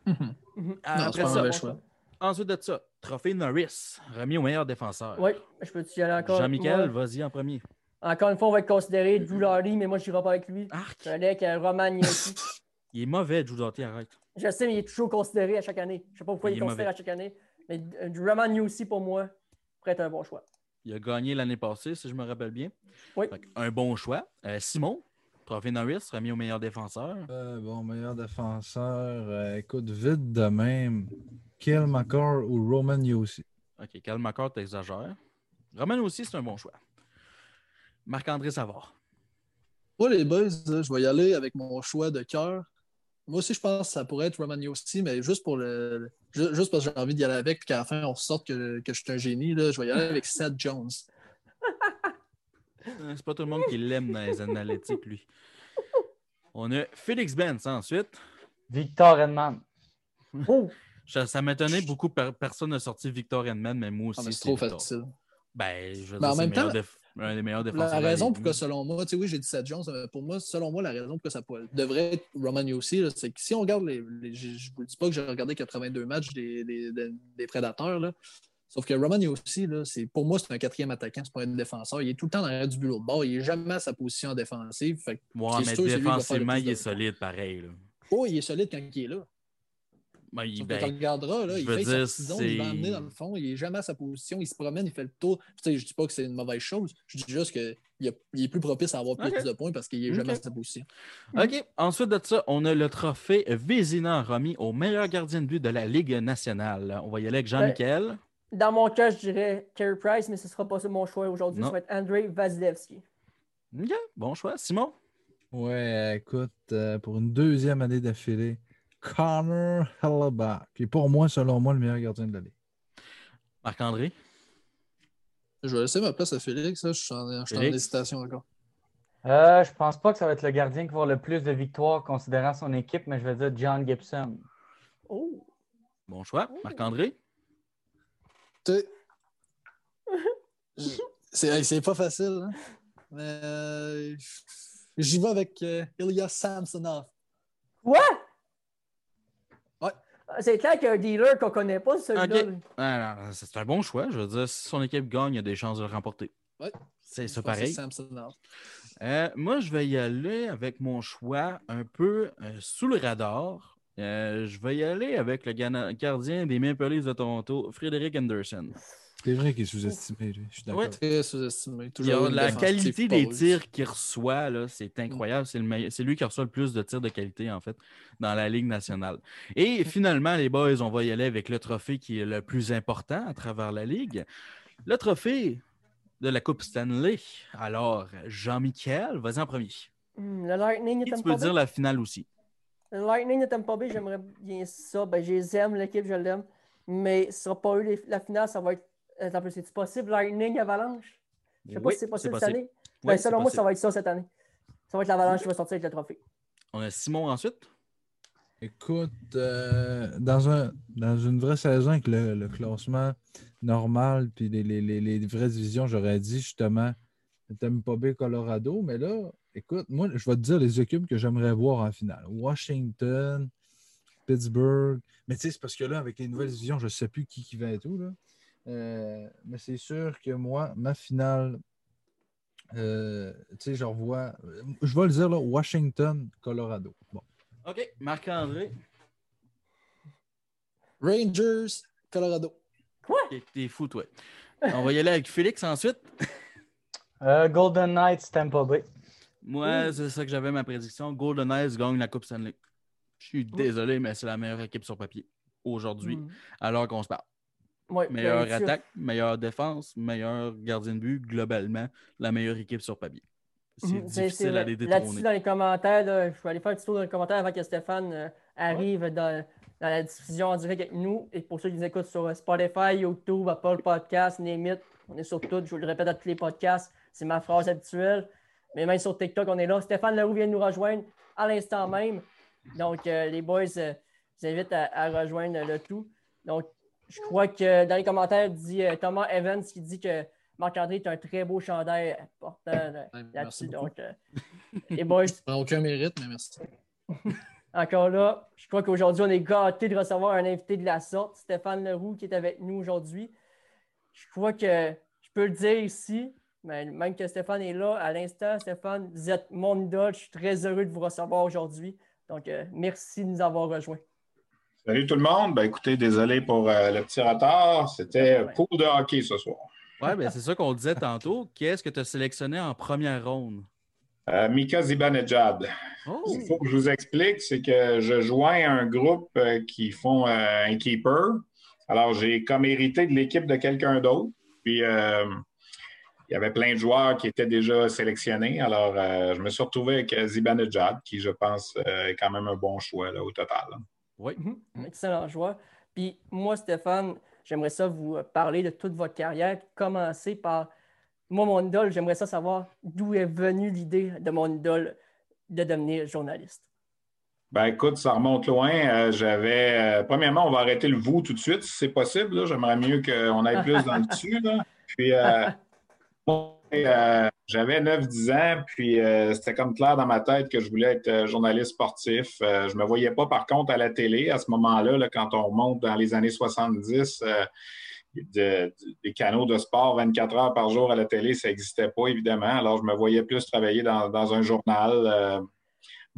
Mhm. Non, Après c'est pas un ça, choix. ensuite de ça, trophée Norris, remis au meilleur défenseur. Oui, je peux y aller encore? Jean-Michel, vas-y en premier. Encore une fois, on va être considéré Drew Doughty, mais moi, je n'irai pas avec lui. Arc, Je avec euh, Roman Yossi. il est mauvais, Drew Doughty, arrête. Je sais, mais il est toujours considéré à chaque année. Je ne sais pas pourquoi il, Il est est considéré mauvais. à chaque année. Mais euh, Roman Yossi, pour moi, pourrait être un bon choix. Il a gagné l'année passée, si je me rappelle bien. Oui. Un bon choix. Euh, Simon, trophée Norris, remis au meilleur défenseur. Euh, bon, meilleur défenseur. euh, écoute, vite de même. Kill McCarr ou Roman Yossi? OK, Cal McCart, t'exagères. Roman aussi, c'est un bon choix. Marc-André Savard. Moi, les boys, je vais y aller avec mon choix de cœur. Moi aussi, je pense que ça pourrait être Roman Yossi, mais juste pour le. ju- Juste parce que j'ai envie d'y aller avec, puis qu'à la fin, on sorte que, que je suis un génie, là, je vais y aller avec Seth Jones. C'est pas tout le monde qui l'aime dans les analytiques, lui. On a Félix Benz ensuite. Victor Edman. Oh! Ça, ça m'étonnait beaucoup, per- personne n'a sorti Victor Edman, mais moi aussi. Ah, mais c'est trop Victor. facile. Ben, je veux Mais dire, en c'est même temps, déf- un des meilleurs défenseurs. La raison pourquoi, selon moi, tu sais, oui, j'ai dit Seth Jones, pour moi, selon moi, la raison pourquoi ça pourrait- devrait être Roman Yossi, c'est que si on regarde les. les- je ne vous dis pas que j'ai regardé 82 matchs des, des, des- des Prédateurs, là, sauf que Roman Yossi, là, pour moi, c'est un quatrième attaquant, c'est pas un défenseur. Il est tout le temps dans l'arrière du bulot de bord, il n'est jamais à sa position défensive. Fait Ouais, mais sûr, défensivement, il est de- solide pareil. là. oh, il est solide quand il est là. Ben, il- ben, regarderas, là, il fait dire, sa saison, il va emmener dans le fond, il est jamais à sa position, il se promène, il fait le tour. Tu sais, je dis pas que c'est une mauvaise chose, je dis juste qu'il il est plus propice à avoir plus de points parce qu'il est jamais à sa position. OK. Ensuite de ça, on a le trophée Vézina remis au meilleur gardien de but de la Ligue nationale. On va y aller avec Jean-Michel. Dans mon cas, je dirais Carey Price, mais ce ne sera pas ça mon choix aujourd'hui. Ça va être Andrei Vasilevski. OK. Bon choix. Simon? Ouais, écoute, euh, pour une deuxième année d'affilée, Connor Hellebuck, qui est pour moi, selon moi, le meilleur gardien de la Ligue. Marc-André? Je vais laisser ma place à Félix, là, je suis en, je suis en Félix? hésitation encore. Euh, je pense pas que ça va être le gardien qui va avoir le plus de victoires considérant son équipe, mais je vais dire John Gibson. Oh! Bon choix. Marc-André? Tu sais, je- c'est c'est pas facile, hein? mais euh, j'y vais avec euh, Ilya Samsonov. Quoi? C'est clair qu'il y a un dealer qu'on ne connaît pas, celui-là. C'est un bon choix. Je veux dire, si son équipe gagne, il y a des chances de le remporter. Ouais. C'est ça pareil. Euh, moi, je vais y aller avec mon choix un peu euh, sous le radar. Euh, je vais y aller avec le gardien des Maple Leafs de Toronto, Frédéric Anderson. C'est vrai qu'il est sous-estimé, lui. Je suis d'accord. Ouais. Très sous-estimé. La qualité des tirs qu'il reçoit, là, c'est incroyable. C'est le meilleur- c'est lui qui reçoit le plus de tirs de qualité, en fait, dans la Ligue nationale. Et finalement, les boys, on va y aller avec le trophée qui est le plus important à travers la Ligue. Le trophée de la Coupe Stanley. Alors, Jean-Michel, vas-y en premier. Hmm, le Lightning Et est tu peux dire la finale aussi? Le Lightning de Tampa Bay, j'aimerais bien ça. Ben, je les aime, l'équipe, je l'aime. Mais ce sera pas eu la finale, ça va être. Attends, un peu, c'est possible, Lightning Avalanche? Je sais pas si c'est possible cette année. Oui, Ben, selon moi, ça va être ça cette année. Ça va être l'Avalanche qui va sortir avec le trophée. On a Simon ensuite. Écoute, euh, dans, un, dans une vraie saison avec le, le classement normal puis les, les- les- les vraies divisions, j'aurais dit justement Tampa Bay, Colorado. Mais là, écoute, moi, je vais te dire les équipes que j'aimerais voir en finale. Washington, Pittsburgh. Mais tu sais, c'est parce que là, avec les nouvelles divisions, je ne sais plus qui, qui va être où. Là. Euh, mais c'est sûr que moi, ma finale, euh, tu sais, je revois. Je vais le dire là, Washington, Colorado. Bon. OK, Marc-André. Rangers, Colorado. T'es- T'es fou, toi. On va y aller avec Félix ensuite. Euh, Golden Knights, Tampa Bay. Moi, c'est ça que j'avais ma prédiction. Golden Knights gagne la Coupe Stanley. Je suis désolé, mais c'est la meilleure équipe sur papier aujourd'hui, Hmm. alors qu'on se parle. Ouais, Meilleure ben, attaque, meilleure défense, meilleur gardien de but, globalement, la meilleure équipe sur papier. C'est Mhm, difficile à les Là-dessus, détrôner. dans les commentaires, là, je vais aller faire un petit tour dans les commentaires avant que Stéphane euh, arrive dans, dans la diffusion en direct avec nous. Et pour ceux qui nous écoutent sur euh, Spotify, YouTube, Apple Podcasts, Name on est sur tout. Je vous le répète à tous les podcasts. C'est ma phrase habituelle. Mais même sur TikTok, on est là. Stéphane Leroux vient de nous rejoindre à l'instant même. Donc, euh, les boys, euh, je vous invite à, à rejoindre le tout. Donc, je crois que dans les commentaires, dit euh, Thomas Evans qui dit que Marc-André est un très beau chandail portant euh, là-dessus. Donc, euh, les boys, aucun mérite, mais merci. encore là, je crois qu'aujourd'hui, on est gâtés de recevoir un invité de la sorte, Stéphane Leroux, qui est avec nous aujourd'hui. Je crois que je peux le dire ici, mais même que Stéphane est là à l'instant. Stéphane, vous êtes mon idole. Je suis très heureux de vous recevoir aujourd'hui. Donc, euh, merci de nous avoir rejoints. Salut tout le monde. Ben, écoutez, désolé pour euh, le petit retard. C'était Ouais. cours de hockey ce soir. Ouais, ben c'est ça qu'on disait tantôt. Qui est-ce que tu as sélectionné en première ronde? Euh, Mika Zibanejad. Oh! Il faut que je vous explique, c'est que je joins un groupe euh, qui font un keeper. Alors, j'ai comme hérité de l'équipe de quelqu'un d'autre. Puis, il y avait plein de joueurs qui étaient déjà sélectionnés. Alors, je me suis retrouvé avec Zibanejad, qui, je pense, est quand même un bon choix là, au total. là. Oui. Mhm. Excellent joueur. Puis moi, Stéphane, j'aimerais ça vous euh, parler de toute votre carrière. Commencer par moi, mon idole, j'aimerais ça savoir d'où est venue l'idée de mon idole de devenir journaliste. Ben écoute, ça remonte loin. Euh, J'avais. euh, premièrement, on va arrêter le vous tout de suite, si c'est possible. là. J'aimerais mieux qu'on aille plus dans le dessus. là. Puis euh, moi, euh, j'avais 9-10 ans, puis euh, c'était comme clair dans ma tête que je voulais être euh, journaliste sportif. Euh, je me voyais pas, par contre, à la télé à ce moment-là, là, quand on remonte dans les années 70. euh, de- de- des canaux de sport 24 heures par jour à la télé, ça n'existait pas, évidemment. Alors, je me voyais plus travailler dans, dans un journal.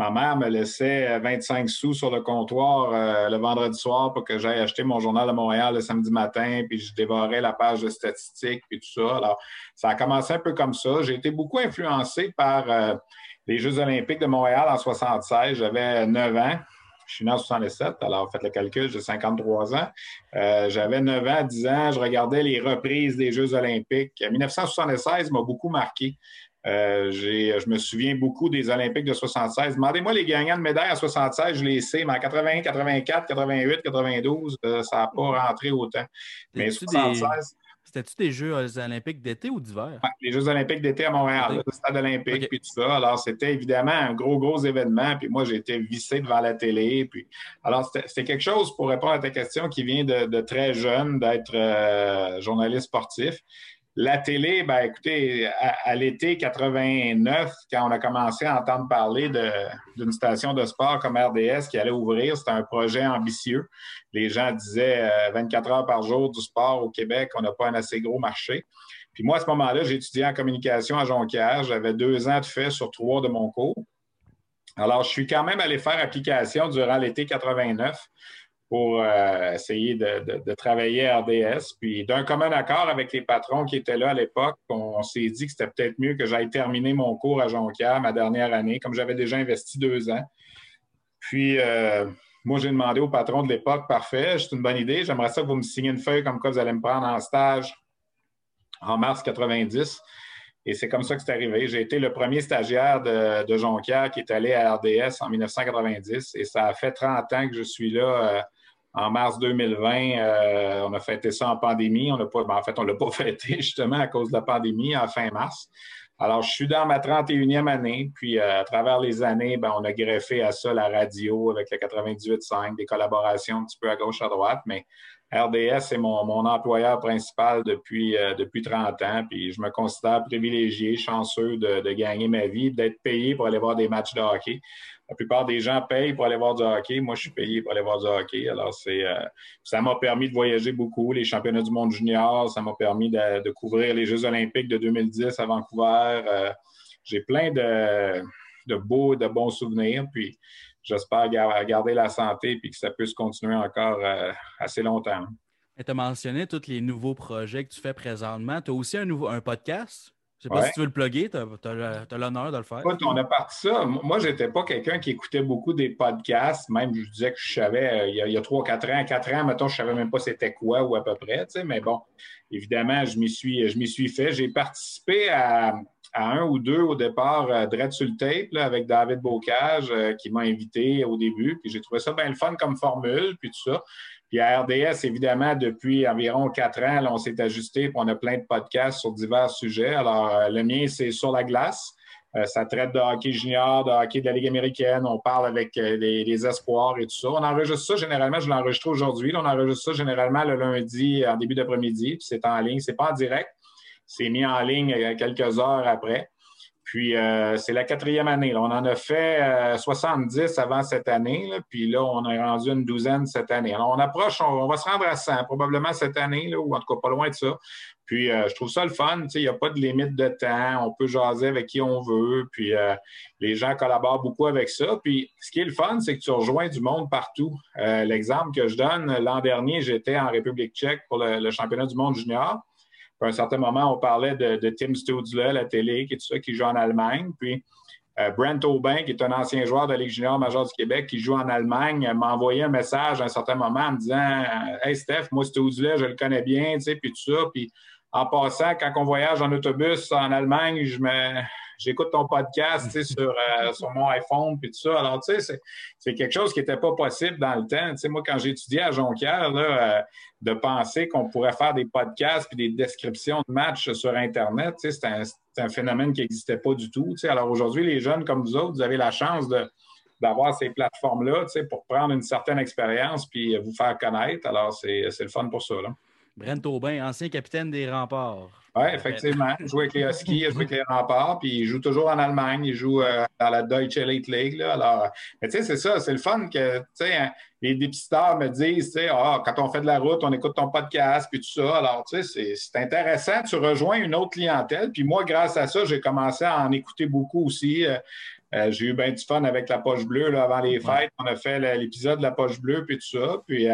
Euh, Ma mère me laissait 25 sous sur le comptoir euh, le vendredi soir pour que j'aille acheter mon journal de Montréal le samedi matin, puis je dévorais la page de statistiques, puis tout ça. Alors, ça a commencé un peu comme ça. J'ai été beaucoup influencé par euh, les Jeux olympiques de Montréal en 76. J'avais 9 ans. Je suis né en 67, alors faites le calcul, j'ai 53 ans. Euh, J'avais 9 ans, 10 ans, je regardais les reprises des Jeux olympiques. 1976 m'a beaucoup marqué. Euh, j'ai- je me souviens beaucoup des Olympiques de 76. Demandez-moi les gagnants de médailles à 76, je les sais, mais en 80, 84, 88, 92, euh, ça n'a pas rentré autant. Mais C'était-tu 76, C'était-tu des Jeux olympiques d'été ou d'hiver? ouais, les Jeux olympiques d'été à Montréal, le stade olympique, Ok. puis tout ça. Alors, c'était évidemment un gros, gros événement. Puis moi, j'ai été vissé devant la télé. Puis... Alors, c'était c'était quelque chose, pour répondre à ta question, qui vient de, de très jeune, d'être euh, journaliste sportif. La télé, ben écoutez, à, l'été 89, quand on a commencé à entendre parler d'une station de sport comme RDS qui allait ouvrir, c'était un projet ambitieux. Les gens disaient euh, 24 heures par jour du sport au Québec, on n'a pas un assez gros marché. Puis moi, à ce moment-là, étudié en communication à Jonquière. J'avais deux ans de fait sur trois de mon cours. Alors, je suis quand même allé faire application durant l'été 89 pour euh, essayer de, travailler à RDS. Puis d'un commun accord avec les patrons qui étaient là à l'époque, on, s'est dit que c'était peut-être mieux que j'aille terminer mon cours à Jonquière, ma dernière année, comme j'avais déjà investi deux ans. Puis euh, moi, j'ai demandé au patron de l'époque, parfait, c'est une bonne idée, j'aimerais ça que vous me signiez une feuille comme quoi vous allez me prendre en stage en mars 90. Et c'est comme ça que c'est arrivé. J'ai été le premier stagiaire de, de, Jonquière qui est allé à RDS en 1990 et ça a fait 30 ans que je suis là euh, en mars 2020, euh, on a fêté ça en pandémie. On a pas, ben, en fait, on ne l'a pas fêté justement à cause de la pandémie en fin mars. Alors, je suis dans ma 31e année, puis euh, à travers les années, ben, on a greffé à ça la radio avec le 98.5, des collaborations un petit peu à gauche, à droite, mais RDS est mon, mon employeur principal depuis, euh, depuis 30 ans, puis je me considère privilégié, chanceux de, de gagner ma vie, d'être payé pour aller voir des matchs de hockey. La plupart des gens payent pour aller voir du hockey. Moi, je suis payé pour aller voir du hockey. Alors, c'est, euh, ça m'a permis de voyager beaucoup. Les championnats du monde junior, ça m'a permis de, couvrir les Jeux olympiques de 2010 à Vancouver. Euh, j'ai plein de, de beaux, de bons souvenirs. Puis, j'espère garder la santé et que ça puisse continuer encore euh, assez longtemps. Tu as mentionné tous les nouveaux projets que tu fais présentement. Tu as aussi un, nouveau, un podcast? Je ne sais pas si tu veux le plugger, tu as, l'honneur de le faire. on a parti ça. Moi, je n'étais pas quelqu'un qui écoutait beaucoup des podcasts. Même, je disais que je savais, euh, il y a, trois, quatre ans, quatre ans, mettons, je ne savais même pas c'était quoi ou à peu près. Mais bon, évidemment, je m'y suis, je suis fait. J'ai participé à, un ou deux au départ, euh, Dread sur le tape, avec David Bocage, euh, qui m'a invité au début. Puis j'ai trouvé ça bien le fun comme formule, puis tout ça. Puis à RDS, évidemment, depuis environ quatre ans, on s'est ajusté, puis on a plein de podcasts sur divers sujets. Alors, euh, le mien, c'est sur la glace. Euh, ça traite de hockey junior, de hockey de la Ligue américaine. On parle avec euh, les, espoirs et tout ça. On enregistre ça généralement, je l'enregistre aujourd'hui. On enregistre ça généralement le lundi en début d'après-midi, puis c'est en ligne. C'est pas en direct. C'est mis en ligne quelques heures après. Puis euh, c'est la quatrième année. On en a fait 70 euh, avant cette année, puis là, on a rendu une douzaine cette année. Alors, on approche, on, va se rendre à 100 probablement cette année, ou en tout cas pas loin de ça. Puis euh, je trouve ça le fun, il n'y a pas de limite de temps, on peut jaser avec qui on veut, puis les gens collaborent beaucoup avec ça. Puis ce qui est le fun, c'est que tu rejoins du monde partout. L'exemple que je donne, l'an dernier, j'étais en République tchèque pour le championnat du monde junior à un certain moment, on parlait de, Tim Stutzle à la télé, qui, ça, qui joue en Allemagne. Puis euh, Brent Aubin, qui est un ancien joueur de Ligue junior majeure du Québec, qui joue en Allemagne, m'a envoyé un message à un certain moment en me disant Hey Steph, moi, Stutzle, je le connais bien, tu sais, puis tout ça. Puis en passant, quand on voyage en autobus en Allemagne, je me j'écoute ton podcast sur, euh, sur mon iPhone puis tout ça. Alors, tu sais, c'est quelque chose qui n'était pas possible dans le temps. Moi, quand étudié à Jonquière, là, euh, de penser qu'on pourrait faire des podcasts puis des descriptions de matchs sur Internet, tu c'est un, phénomène qui n'existait pas du tout. Alors aujourd'hui, les jeunes comme vous autres, vous avez la chance de d'avoir ces plateformes-là pour prendre une certaine expérience puis vous faire connaître. Alors, c'est le fun pour ça. Brent Aubin, ancien capitaine des remparts. Oui, effectivement. Il joue avec les Huskies, il joue avec les remparts, puis il joue toujours en Allemagne, il joue euh, dans la Deutsche Elite League. Là. Alors, mais tu sais, c'est ça, c'est le fun que hein, les dépisteurs me disent, ah, quand on fait de la route, on écoute ton podcast, puis tout ça. Alors, tu sais, c'est intéressant. Tu rejoins une autre clientèle. Puis moi, grâce à ça, j'ai commencé à en écouter beaucoup aussi. Euh, euh, j'ai eu bien du fun avec la poche bleue là, avant les fêtes. On a fait l'épisode de la poche bleue, puis tout ça. Puis,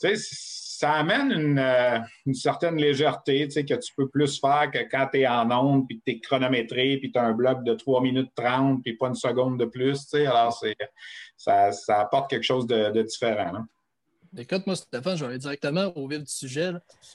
tu sais, ça amène euh, une, certaine légèreté, que tu peux plus faire que quand tu es en onde, puis que tu es chronométré, puis tu as un bloc de 3 minutes 30, puis pas une seconde de plus. Tu sais, alors, ça, ça, apporte quelque chose de, différent. Écoute, moi, Stéphane, je vais aller directement au vif du sujet.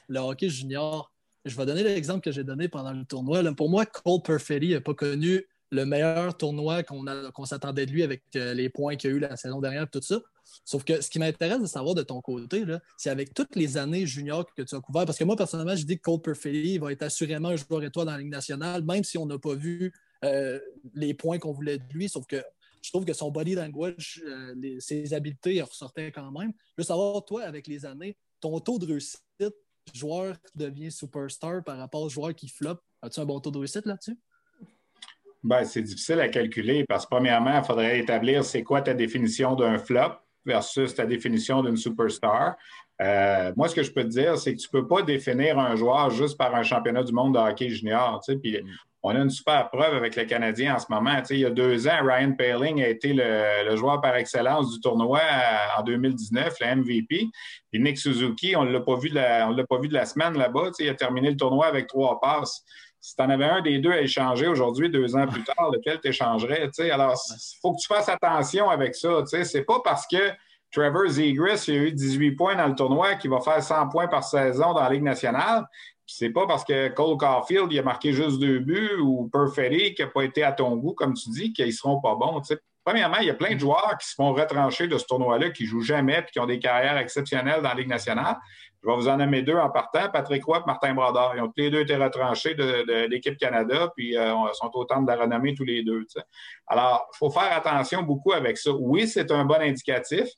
Le hockey junior, je vais donner l'exemple que j'ai donné pendant le tournoi. pour moi, Cole Perfetti n'a pas connu le meilleur tournoi qu'on s'attendait de lui avec euh, les points qu'il a eu la saison dernière, tout ça. Sauf que ce qui m'intéresse de savoir de ton côté, c'est avec toutes les années juniors que tu as couvert, parce que moi, personnellement, je dis que Cole Perfetti va être assurément un joueur étoile dans la Ligue nationale, même si on n'a pas vu euh, les points qu'on voulait de lui, sauf que je trouve que son body language, euh, ses habiletés ressortaient quand même. Je veux savoir, toi, avec les années, ton taux de réussite, joueur qui devient superstar par rapport au joueur qui flop, as-tu un bon taux de réussite là-dessus? Ben, c'est difficile à calculer parce que, premièrement, il faudrait établir c'est quoi ta définition d'un flop versus ta définition d'une superstar. Euh, moi, ce que je peux te dire, c'est que tu ne peux pas définir un joueur juste par un championnat du monde de hockey junior. Puis mm. on a une super preuve avec les Canadiens en ce moment. il y a deux ans, Ryan Paling a été le, joueur par excellence du tournoi en 2019, le MVP. Puis Nick Suzuki, on ne l'a pas vu de la, pas vu de la semaine là-bas. Il a terminé le tournoi avec trois passes si tu en avais un des deux à échanger aujourd'hui, deux ans plus tard, lequel tu échangerais? Alors, il faut que tu fasses attention avec ça. C'est pas parce que Trevor Zegras a eu 18 points dans le tournoi qu'il va faire 100 points par saison dans la Ligue nationale. C'est pas parce que Cole Caulfield il a marqué juste deux buts ou Perfetti qui n'a pas été à ton goût, comme tu dis, qu'ils ne seront pas bons. Premièrement, il y a plein de joueurs qui se font retrancher de ce tournoi-là, qui ne jouent jamais et qui ont des carrières exceptionnelles dans la Ligue nationale. Je vais vous en nommer deux en partant, Patrick Roy et Martin Brodeur. Ils ont tous les deux été retranchés de, l'équipe Canada, puis euh, sont au temps de la renommée tous les deux. Alors, il faut faire attention beaucoup avec ça. Oui, c'est un bon indicatif,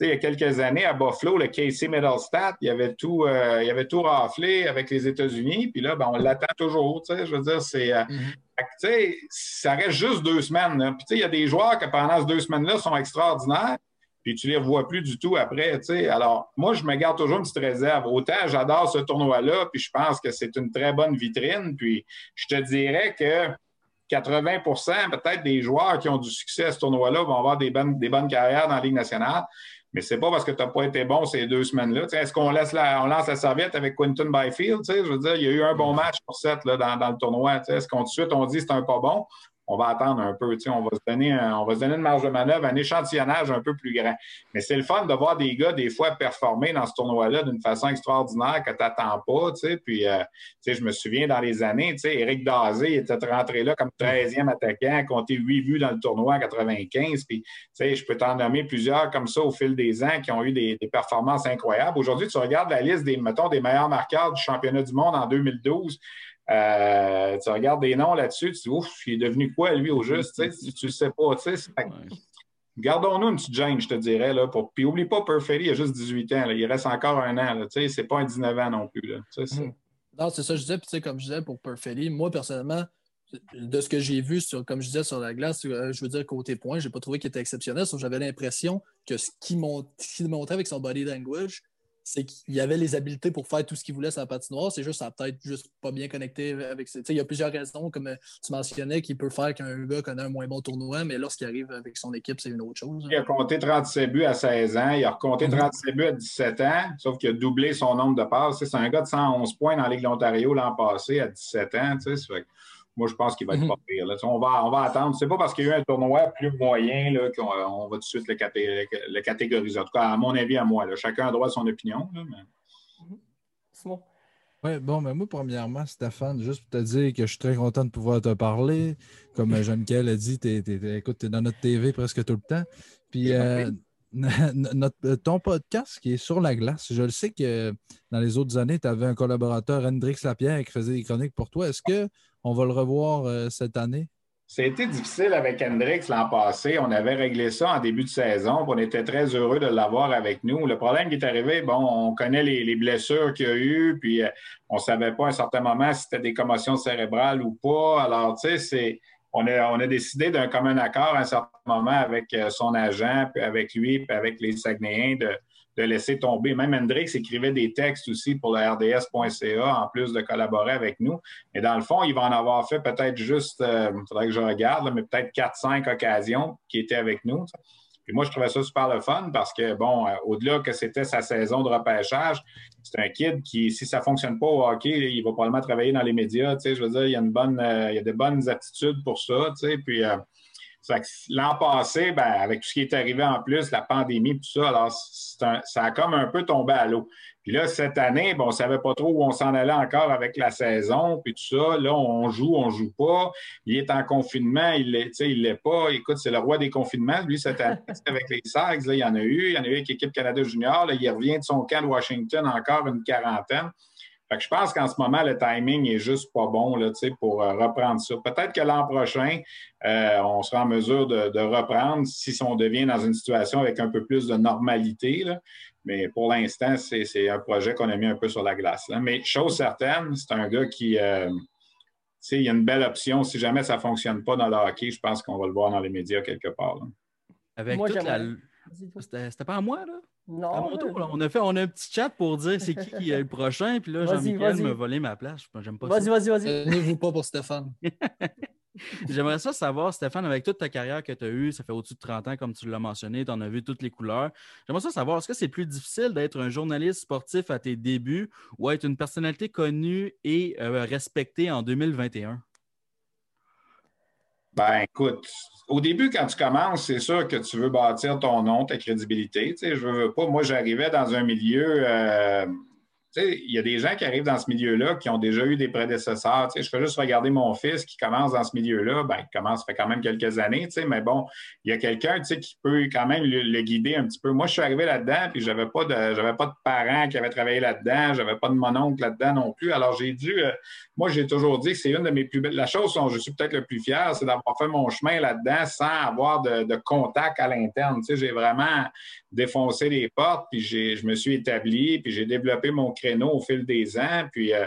il y a quelques années, à Buffalo, le Casey Middlestat, il avait tout, euh, il avait tout raflé avec les États-Unis. Puis là, ben, on l'attend toujours. Je veux dire, c'est. Euh, mm-hmm. Ça reste juste deux semaines. Puis il y a des joueurs qui, pendant ces deux semaines-là, sont extraordinaires. Puis tu ne les revois plus du tout après. Alors, moi, je me garde toujours une petite réserve. Autant j'adore ce tournoi-là, puis je pense que c'est une très bonne vitrine. Puis je te dirais que 80% peut-être des joueurs qui ont du succès à ce tournoi-là vont avoir des bonnes, des bonnes carrières dans la Ligue nationale. Mais c'est pas parce que tu n'as pas été bon ces deux semaines-là. Est-ce qu'on laisse la, on lance la serviette avec Quinton Byfield? Je veux dire, il y a eu un bon match pour cette là, dans, dans le tournoi. Est-ce qu'on tout de suite on dit c'est un pas bon? On va attendre un peu. On va, se donner on va se donner une marge de manœuvre, un échantillonnage un peu plus grand. Mais c'est le fun de voir des gars, des fois, performer dans ce tournoi-là d'une façon extraordinaire que tu n'attends pas. Puis, euh, je me souviens dans les années, Eric Dazé était rentré là comme 13e attaquant, compté 8 vues dans le tournoi en 95. Puis, je peux t'en nommer plusieurs comme ça au fil des ans qui ont eu des, performances incroyables. Aujourd'hui, tu regardes la liste des, mettons, des meilleurs marqueurs du championnat du monde en 2012. Euh, tu regardes des noms là-dessus, tu dis, ouf, il est devenu quoi, lui, au juste? Tu ne sais pas. Gardons-nous une petite gêne, je te dirais. Là, pour... Puis oublie pas, Perfetti, il a juste 18 ans. Il reste encore un an. Ce n'est pas un 19 ans non plus. Là. Hmm. Non, c'est ça que je disais. Puis, comme je disais pour Perfetti, moi, personnellement, de ce que j'ai vu, sur, comme je disais, sur la glace, euh, je veux dire, côté point, je n'ai pas trouvé qu'il était exceptionnel. J'avais l'impression que ce qu'il montrait avec son body language, c'est qu'il avait les habiletés pour faire tout ce qu'il voulait sur la patinoire. C'est juste, ça peut-être juste pas bien connecté avec. Il y a plusieurs raisons, comme tu mentionnais, qu'il peut faire qu'un gars connaît un moins bon tournoi, mais lorsqu'il arrive avec son équipe, c'est une autre chose. Il a compté 37 buts à 16 ans, il a compté 37 mhm. buts à 17 ans, sauf qu'il a doublé son nombre de passes. C'est un gars de 111 points dans la Ligue de l'Ontario l'an passé à 17 ans. Moi, je pense qu'il va être mhm. pas pire. On, va, on va attendre. C'est pas parce qu'il y a eu un tournoi plus moyen qu'on on va tout de suite le, catégoriser. En tout cas, à mon avis, à moi. Chacun a droit à son opinion. C'est bon. Oui, bon, mais moi, premièrement, Stéphane, juste pour te dire que je suis très content de pouvoir te parler. Comme Jean-Michel a dit, tu es, dans notre TV presque tout le temps. Puis, euh, notre, ton podcast qui est sur la glace, je le sais que dans les autres années, tu avais un collaborateur, Hendrix Lapierre, qui faisait des chroniques pour toi. Est-ce que on va le revoir euh, cette année? Été difficile avec Hendrix l'an passé. On avait réglé ça en début de saison. On était très heureux de l'avoir avec nous. Le problème qui est arrivé, bon, on connaît les, blessures qu'il y a eu, puis euh, on ne savait pas à un certain moment si c'était des commotions cérébrales ou pas. Alors, tu sais, c'est. On a, on a, décidé d'un commun accord à un certain moment avec euh, son agent, puis avec lui, puis avec les Saguenayens de, de laisser tomber. Même Hendrix écrivait des textes aussi pour le RDS.ca en plus de collaborer avec nous. Mais dans le fond, il va en avoir fait peut-être juste, il euh, faudrait que je regarde, mais peut-être 4-5 occasions qui étaient avec nous. Puis moi, je trouvais ça super le fun parce que, bon, euh, au-delà que c'était sa saison de repêchage, c'est un kid qui, si ça ne fonctionne pas au hockey, il va probablement travailler dans les médias. Je veux dire, il y a, une bonne, euh, il y a de bonnes aptitudes pour ça. Puis L'an passé, ben, avec tout ce qui est arrivé en plus, la pandémie, tout ça, alors ça a comme un peu tombé à l'eau. Puis là, cette année, on ne savait pas trop où on s'en allait encore avec la saison, puis tout ça. Là, on joue, on joue pas. Il est en confinement, il ne l'est pas. Écoute, c'est le roi des confinements. Lui, cette année, avec les Sags, il y en a eu. Il y en a eu avec l'équipe Canada Junior. Là, il revient de son camp de Washington encore une quarantaine je pense qu'en ce moment, le timing est juste pas bon là, pour euh, reprendre ça. Peut-être que l'an prochain, euh, on sera en mesure de, reprendre si on devient dans une situation avec un peu plus de normalité. Mais pour l'instant, c'est un projet qu'on a mis un peu sur la glace. Mais chose certaine, c'est un gars qui. Euh, il y a une belle option. Si jamais ça ne fonctionne pas dans le hockey, je pense qu'on va le voir dans les médias quelque part. Avec toute la. C'était pas à moi, là? Non. À mon tour, euh, là, on a fait on a un petit chat pour dire c'est qui qui est le prochain, puis là, Jean-Michel m'a volé ma place. J'aime pas Vas-y, ça. vas-y, vas-y. Tenez-vous pas pour Stéphane. J'aimerais ça savoir, Stéphane, avec toute ta carrière que tu as eue, ça fait au-dessus de 30 ans, comme tu l'as mentionné, tu en as vu toutes les couleurs. J'aimerais ça savoir, est-ce que c'est plus difficile d'être un journaliste sportif à tes débuts ou être une personnalité connue et euh, respectée en 2021? Ben, écoute, au début, quand tu commences, c'est sûr que tu veux bâtir ton nom, ta crédibilité. Tu sais, je veux pas. Moi, j'arrivais dans un milieu. euh, il y a des gens qui arrivent dans ce milieu-là qui ont déjà eu des prédécesseurs. Je fais juste regarder mon fils qui commence dans ce milieu-là. Ben, il commence, ça fait quand même quelques années, mais bon, il y a quelqu'un, qui peut quand même le, guider un petit peu. Moi, je suis arrivé là-dedans, puis j'avais pas de, pas de parents qui avaient travaillé là-dedans, j'avais pas de mon oncle là-dedans non plus. Alors, j'ai dû, euh, moi, j'ai toujours dit que c'est une de mes plus belles. La chose dont je suis peut-être le plus fier, c'est d'avoir fait mon chemin là-dedans sans avoir de, contact à l'interne. J'ai vraiment défoncé les portes, puis je me suis établi, puis j'ai développé mon au fil des ans. Puis, euh,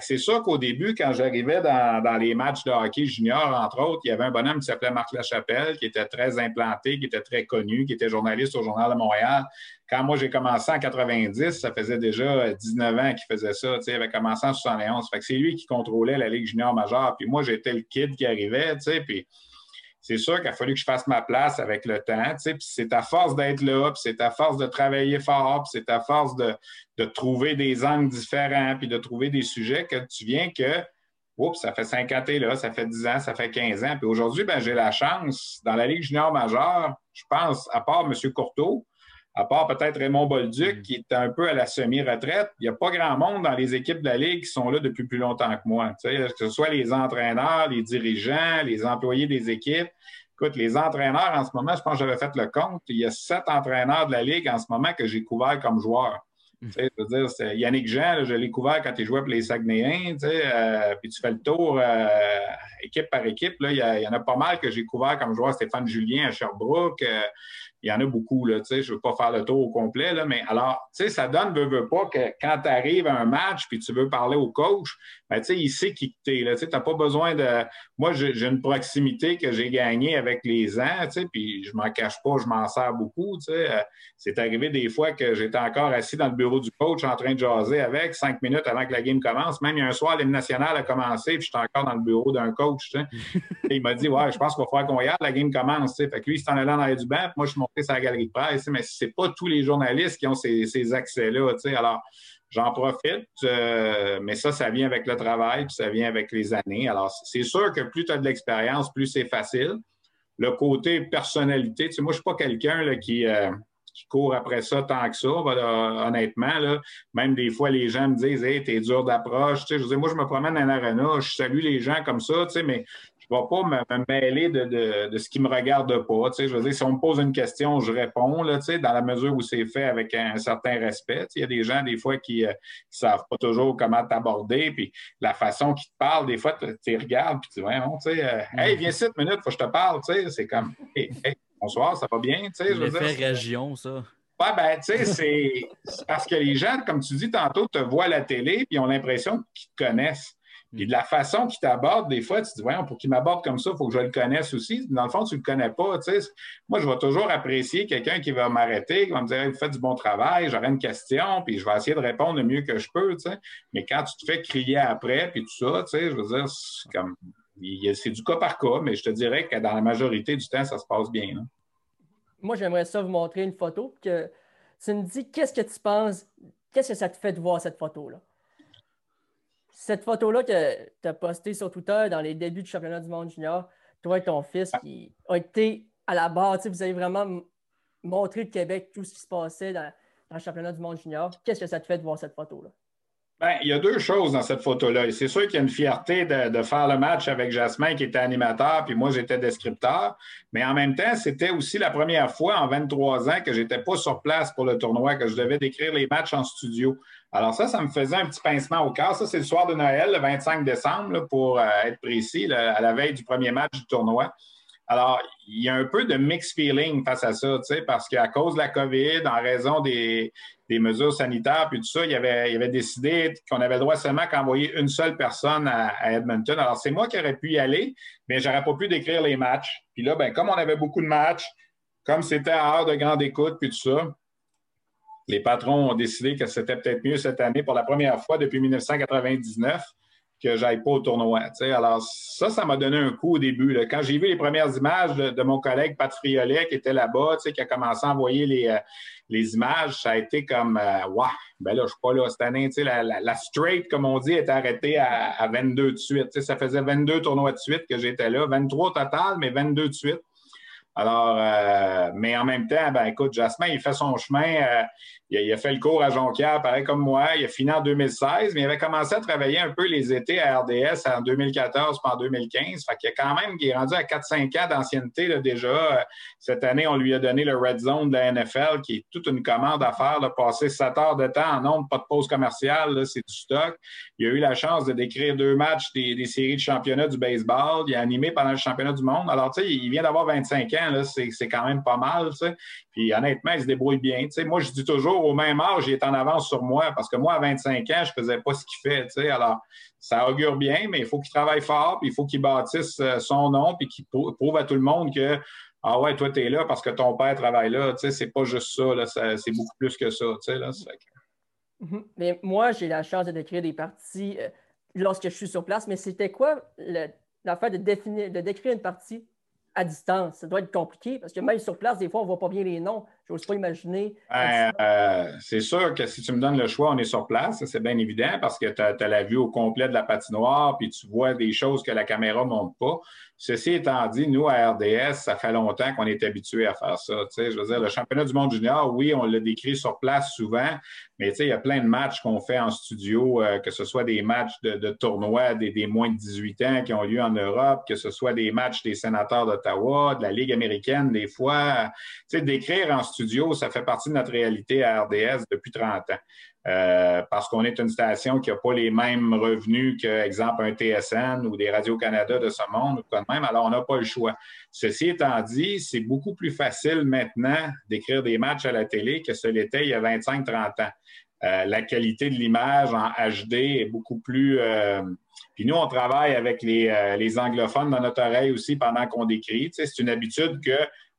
c'est sûr qu'au début, quand j'arrivais dans, les matchs de hockey junior, entre autres, il y avait un bonhomme qui s'appelait Marc Lachapelle, qui était très implanté, qui était très connu, qui était journaliste au Journal de Montréal. Quand moi, j'ai commencé en 90, ça faisait déjà 19 ans qu'il faisait ça. Il avait commencé en 71. Fait que c'est lui qui contrôlait la Ligue junior majeure. Puis moi, j'étais le kid qui arrivait, tu sais, c'est sûr qu'il a fallu que je fasse ma place avec le temps, c'est à force d'être là, c'est à force de travailler fort, c'est à force de, trouver des angles différents, puis de trouver des sujets que tu viens que, oups, ça fait 5 ans là, ça fait 10 ans, ça fait 15 ans. Puis aujourd'hui, ben, j'ai la chance, dans la Ligue junior majeure, je pense, à part M. Courteau, à part peut-être Raymond Bolduc, qui est un peu à la semi-retraite, il n'y a pas grand monde dans les équipes de la Ligue qui sont là depuis plus longtemps que moi. Tu sais, que ce soit les entraîneurs, les dirigeants, les employés des équipes. Écoute, les entraîneurs en ce moment, je pense que j'avais fait le compte, il y a sept entraîneurs de la Ligue en ce moment que j'ai couverts comme. Tu sais, je veux dire, c'est Yannick Jean, là, je l'ai couvert quand il jouait pour les Saguenayens, euh, puis tu fais le tour euh, équipe par équipe, là, il y, a- il y en a pas mal que j'ai couvert comme joueur. Stéphane Julien à Sherbrooke, euh, il y en a beaucoup, là, je ne veux pas faire le tour au complet, là, mais alors, ça donne, veut, veut pas, que quand tu arrives à un match puis tu veux parler au coach, ben, il sait qui tu t'as pas besoin de... Moi, j'ai une proximité que j'ai gagnée avec les ans, puis je m'en cache pas, je m'en sers beaucoup. Euh, C'est arrivé des fois que j'étais encore assis dans le bureau du coach en train de jaser avec, cinq minutes avant que la game commence. Même il y a un soir, l'hymne national a commencé, puis j'étais encore dans le bureau d'un coach, il m'a dit, ouais, je pense qu'il va falloir qu'on y aille, la game commence. tu sais. Fait que lui, il s'en allait dans l'air du banc, moi, je suis monté sur la galerie de presse. Mais c'est pas tous les journalistes qui ont ces, ces accès-là. Alors, j'en profite, euh, mais ça, ça vient avec le travail, puis ça vient avec les années. Alors, c'est sûr que plus tu as de l'expérience, plus c'est facile. Le côté personnalité, tu sais, moi, je suis pas quelqu'un qui. euh, qui court après ça tant que ça, honnêtement. Là. Même des fois, les gens me disent Hey, t'es dur d'approche. Tu sais, je dire, moi, je me promène dans l'arena, je salue les gens comme ça, tu sais, mais je ne vais pas me, mêler de, de, de ce qui ne me regarde pas. Tu sais, je veux dire, si on me pose une question, je réponds, là, tu sais, dans la mesure où c'est fait avec un, certain respect. Tu sais, Il y a des gens, des fois, qui ne savent pas toujours comment t'aborder, puis la façon qu'ils te parlent, des fois, tu regardes, puis tu dis, tu sais, euh, hey, viens ici une minute, faut que je te parle, tu sais, c'est comme, hey, hey, bonsoir, ça va bien, tu sais, je veux dire, région, ça. Ouais, ben, tu sais, c'est c'est parce que les gens, comme tu dis tantôt, te voient à la télé puis ont l'impression qu'ils te connaissent. Puis de la façon qu'ils t'abordent, des fois, tu te dis, voyons, pour qu'il m'aborde comme ça, il faut que je le connaisse aussi. Dans le fond, tu ne le connais pas. Moi, je vais toujours apprécier quelqu'un qui va m'arrêter, qui va me dire, hey, vous faites du bon travail, j'aurai une question, puis je vais essayer de répondre le mieux que je peux. Mais quand tu te fais crier après, puis tout ça, je veux dire, c'est comme, du cas par cas, mais je te dirais que dans la majorité du temps, ça se passe bien, là. Moi, j'aimerais ça vous montrer une photo. Que tu me dis, qu'est-ce que tu penses? Qu'est-ce que ça te fait de voir cette photo-là? Cette photo-là que tu as postée sur Twitter dans les débuts du championnat du monde junior, toi et ton fils qui a été à la barre, vous avez vraiment montré le Québec, tout ce qui se passait dans, dans le championnat du monde junior. Qu'est-ce que ça te fait de voir cette photo-là? Ben, il y a deux choses dans cette photo-là. C'est sûr qu'il y a une fierté de, faire le match avec Jasmin qui était animateur, puis moi j'étais descripteur. Mais en même temps, c'était aussi la première fois en 23 ans que j'étais pas sur place pour le tournoi, que je devais décrire les matchs en studio. Alors ça, ça me faisait un petit pincement au cœur. Ça, c'est le soir de Noël, le 25 décembre, pour euh, être précis, à la veille du premier match du tournoi. Alors, il y a un peu de mixed feeling face à ça, parce qu'à cause de la COVID, en raison des, mesures sanitaires, puis tout ça, il avait, décidé qu'on avait le droit seulement qu'envoyer une seule personne à, à Edmonton. Alors, c'est moi qui aurais pu y aller, mais j'aurais pas pu décrire les matchs. Puis là, ben, comme on avait beaucoup de matchs, comme c'était à heure de grande écoute, puis tout ça, les patrons ont décidé que c'était peut-être mieux cette année pour la première fois depuis 1999 que j'aille pas au tournoi. Alors, ça, ça m'a donné un coup au début. Quand j'ai vu les premières images de, mon collègue Pat Friolet qui était là-bas, qui a commencé à envoyer les, euh, les images, ça a été comme euh, ben là, je suis pas là cette année. La, la, straight, comme on dit, est arrêtée à, à 22 de suite. ça faisait 22 tournois de suite que j'étais là, 23 au total, mais 22 de suite. Alors, euh, mais en même temps, ben écoute, Jasmin, il fait son chemin. Euh, il, a, fait le cours à Jonquière, pareil comme moi. Il a fini en 2016, mais il avait commencé à travailler un peu les étés à RDS en 2014 puis en 2015. Fait qu'il a quand même, il est rendu à 4-5 ans d'ancienneté déjà. Cette année, on lui a donné le Red Zone de la NFL, qui est toute une commande à faire, de passer 7 heures de temps en nombre, pas de pause commerciale, c'est du stock. Il a eu la chance de décrire deux matchs des, séries de championnat du baseball. Il a animé pendant le championnat du monde. Alors, tu sais, il vient d'avoir 25 ans, c'est quand même pas mal, tu sais. Puis honnêtement, il se débrouille bien. Moi, je dis toujours, au même âge, il est en avance sur moi parce que moi, à 25 ans, je faisais pas ce qu'il fait. Alors, ça augure bien, mais il faut qu'il travaille fort, puis il faut qu'il bâtisse euh, son nom, puis qu'il prouve à tout le monde que ah ouais, toi, tu es là parce que ton père travaille là. Tu sais, c'est pas juste ça, c'est beaucoup plus que ça. Là, mm-hmm. Mais moi, j'ai la chance de décrire des parties euh, lorsque je suis sur place, mais c'était quoi l'affaire de, définir, de décrire une partie à distance. Ça doit être compliqué parce que même sur place, des fois, on ne voit pas bien les noms. Je n'ose pas imaginer. Ben, euh, c'est sûr que si tu me donnes le choix, on est sur place. C'est bien évident parce que tu as, la vue au complet de la patinoire puis tu vois des choses que la caméra ne montre pas. Ceci étant dit, nous, à RDS, ça fait longtemps qu'on est habitué à faire ça. je veux dire, le championnat du monde junior, oui, on l'a décrit sur place souvent, mais il y a plein de matchs qu'on fait en studio, euh, que ce soit des matchs de, de tournois des, des, moins de 18 ans qui ont lieu en Europe, que ce soit des matchs des sénateurs d'Ottawa, de la Ligue américaine, des fois. D'écrire en studio, ça fait partie de notre réalité à RDS depuis 30 ans. Euh, parce qu'on est une station qui n'a pas les mêmes revenus que, exemple, un TSN ou des Radio-Canada de ce monde, ou quand même, alors on n'a pas le choix. Ceci étant dit, c'est beaucoup plus facile maintenant d'écrire des matchs à la télé que ce l'était il y a 25-30 ans. Euh, la qualité de l'image en HD est beaucoup plus... Euh, puis nous, on travaille avec les, anglophones dans notre oreille aussi pendant qu'on décrit. C'est une habitude que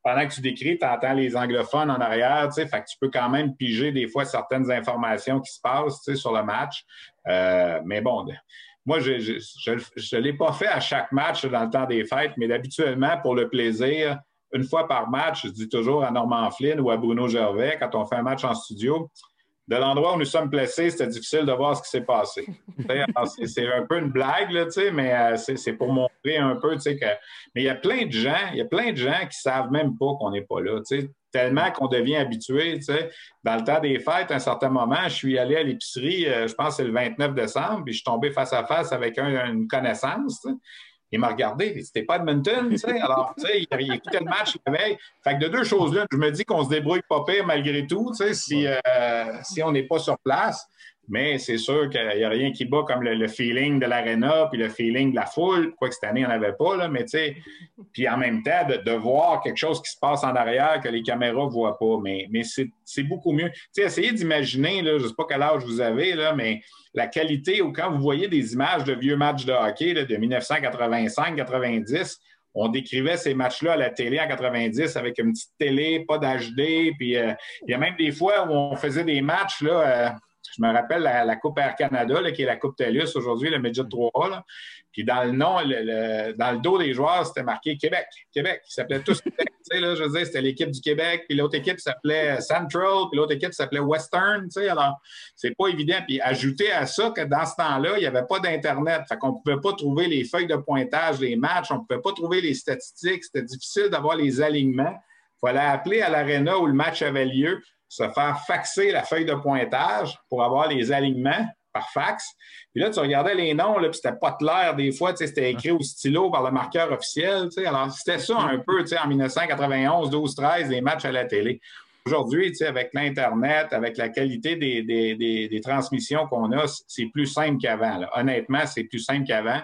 pendant que tu décris, tu entends les anglophones en arrière, tu sais, fait que tu peux quand même piger des fois certaines informations qui se passent, tu sais, sur le match. Euh, mais bon, moi, je ne l'ai pas fait à chaque match dans le temps des fêtes, mais habituellement, pour le plaisir, une fois par match, je dis toujours à Norman Flynn ou à Bruno Gervais, quand on fait un match en studio, de l'endroit où nous sommes placés, c'était difficile de voir ce qui s'est passé. c'est un peu une blague, là, mais euh, c'est pour montrer un peu que. Mais il y a plein de gens, il y a plein de gens qui ne savent même pas qu'on n'est pas là. Tellement qu'on devient habitué. Dans le temps des fêtes, à un certain moment, je suis allé à l'épicerie, euh, je pense que c'est le 29 décembre, puis je suis tombé face à face avec une connaissance. Il m'a regardé, c'était pas Edmonton, tu sais. Alors, tu sais, il, écoutait le match la veille. Fait que de deux choses là, je me dis qu'on se débrouille pas pire malgré tout, tu sais, si, euh, si on n'est pas sur place. Mais c'est sûr qu'il n'y a rien qui bat comme le, feeling de l'aréna puis le feeling de la foule. Quoi que cette année, on avait pas, là, mais tu sais, puis en même temps, de, voir quelque chose qui se passe en arrière que les caméras ne voient pas. Mais, mais c'est beaucoup mieux. Tu sais, essayez d'imaginer, je ne sais pas quel âge vous avez, là, mais la qualité, ou quand vous voyez des images de vieux matchs de hockey de 1985-90, on décrivait ces matchs-là à la télé en 90 avec une petite télé, pas d'HD. Puis euh, il y a même des fois où on faisait des matchs là, euh, je me rappelle la, Coupe Air Canada, qui est la Coupe TELUS aujourd'hui, le Midget 3. Puis dans le nom, dans le dos des joueurs, c'était marqué Québec. Québec. Ils s'appelaient tous Québec. là, je veux dire, c'était l'équipe du Québec, puis l'autre équipe s'appelait Central, puis l'autre équipe s'appelait Western. Alors, c'est pas évident. Puis ajouter à ça que dans ce temps-là, il n'y avait pas d'Internet. Fait qu'on ne pouvait pas trouver les feuilles de pointage des matchs, on ne pouvait pas trouver les statistiques. C'était difficile d'avoir les alignements. Il fallait appeler à l'aréna où le match avait lieu se faire faxer la feuille de pointage pour avoir les alignements par fax. Puis là, tu regardais les noms, là, puis c'était pas clair des fois, c'était écrit au stylo par le marqueur officiel. Alors, c'était ça un peu en 1991, 12, 13, les matchs à la télé. Aujourd'hui, avec l'Internet, avec la qualité des, des transmissions qu'on a, c'est plus simple qu'avant. Honnêtement, c'est plus simple qu'avant.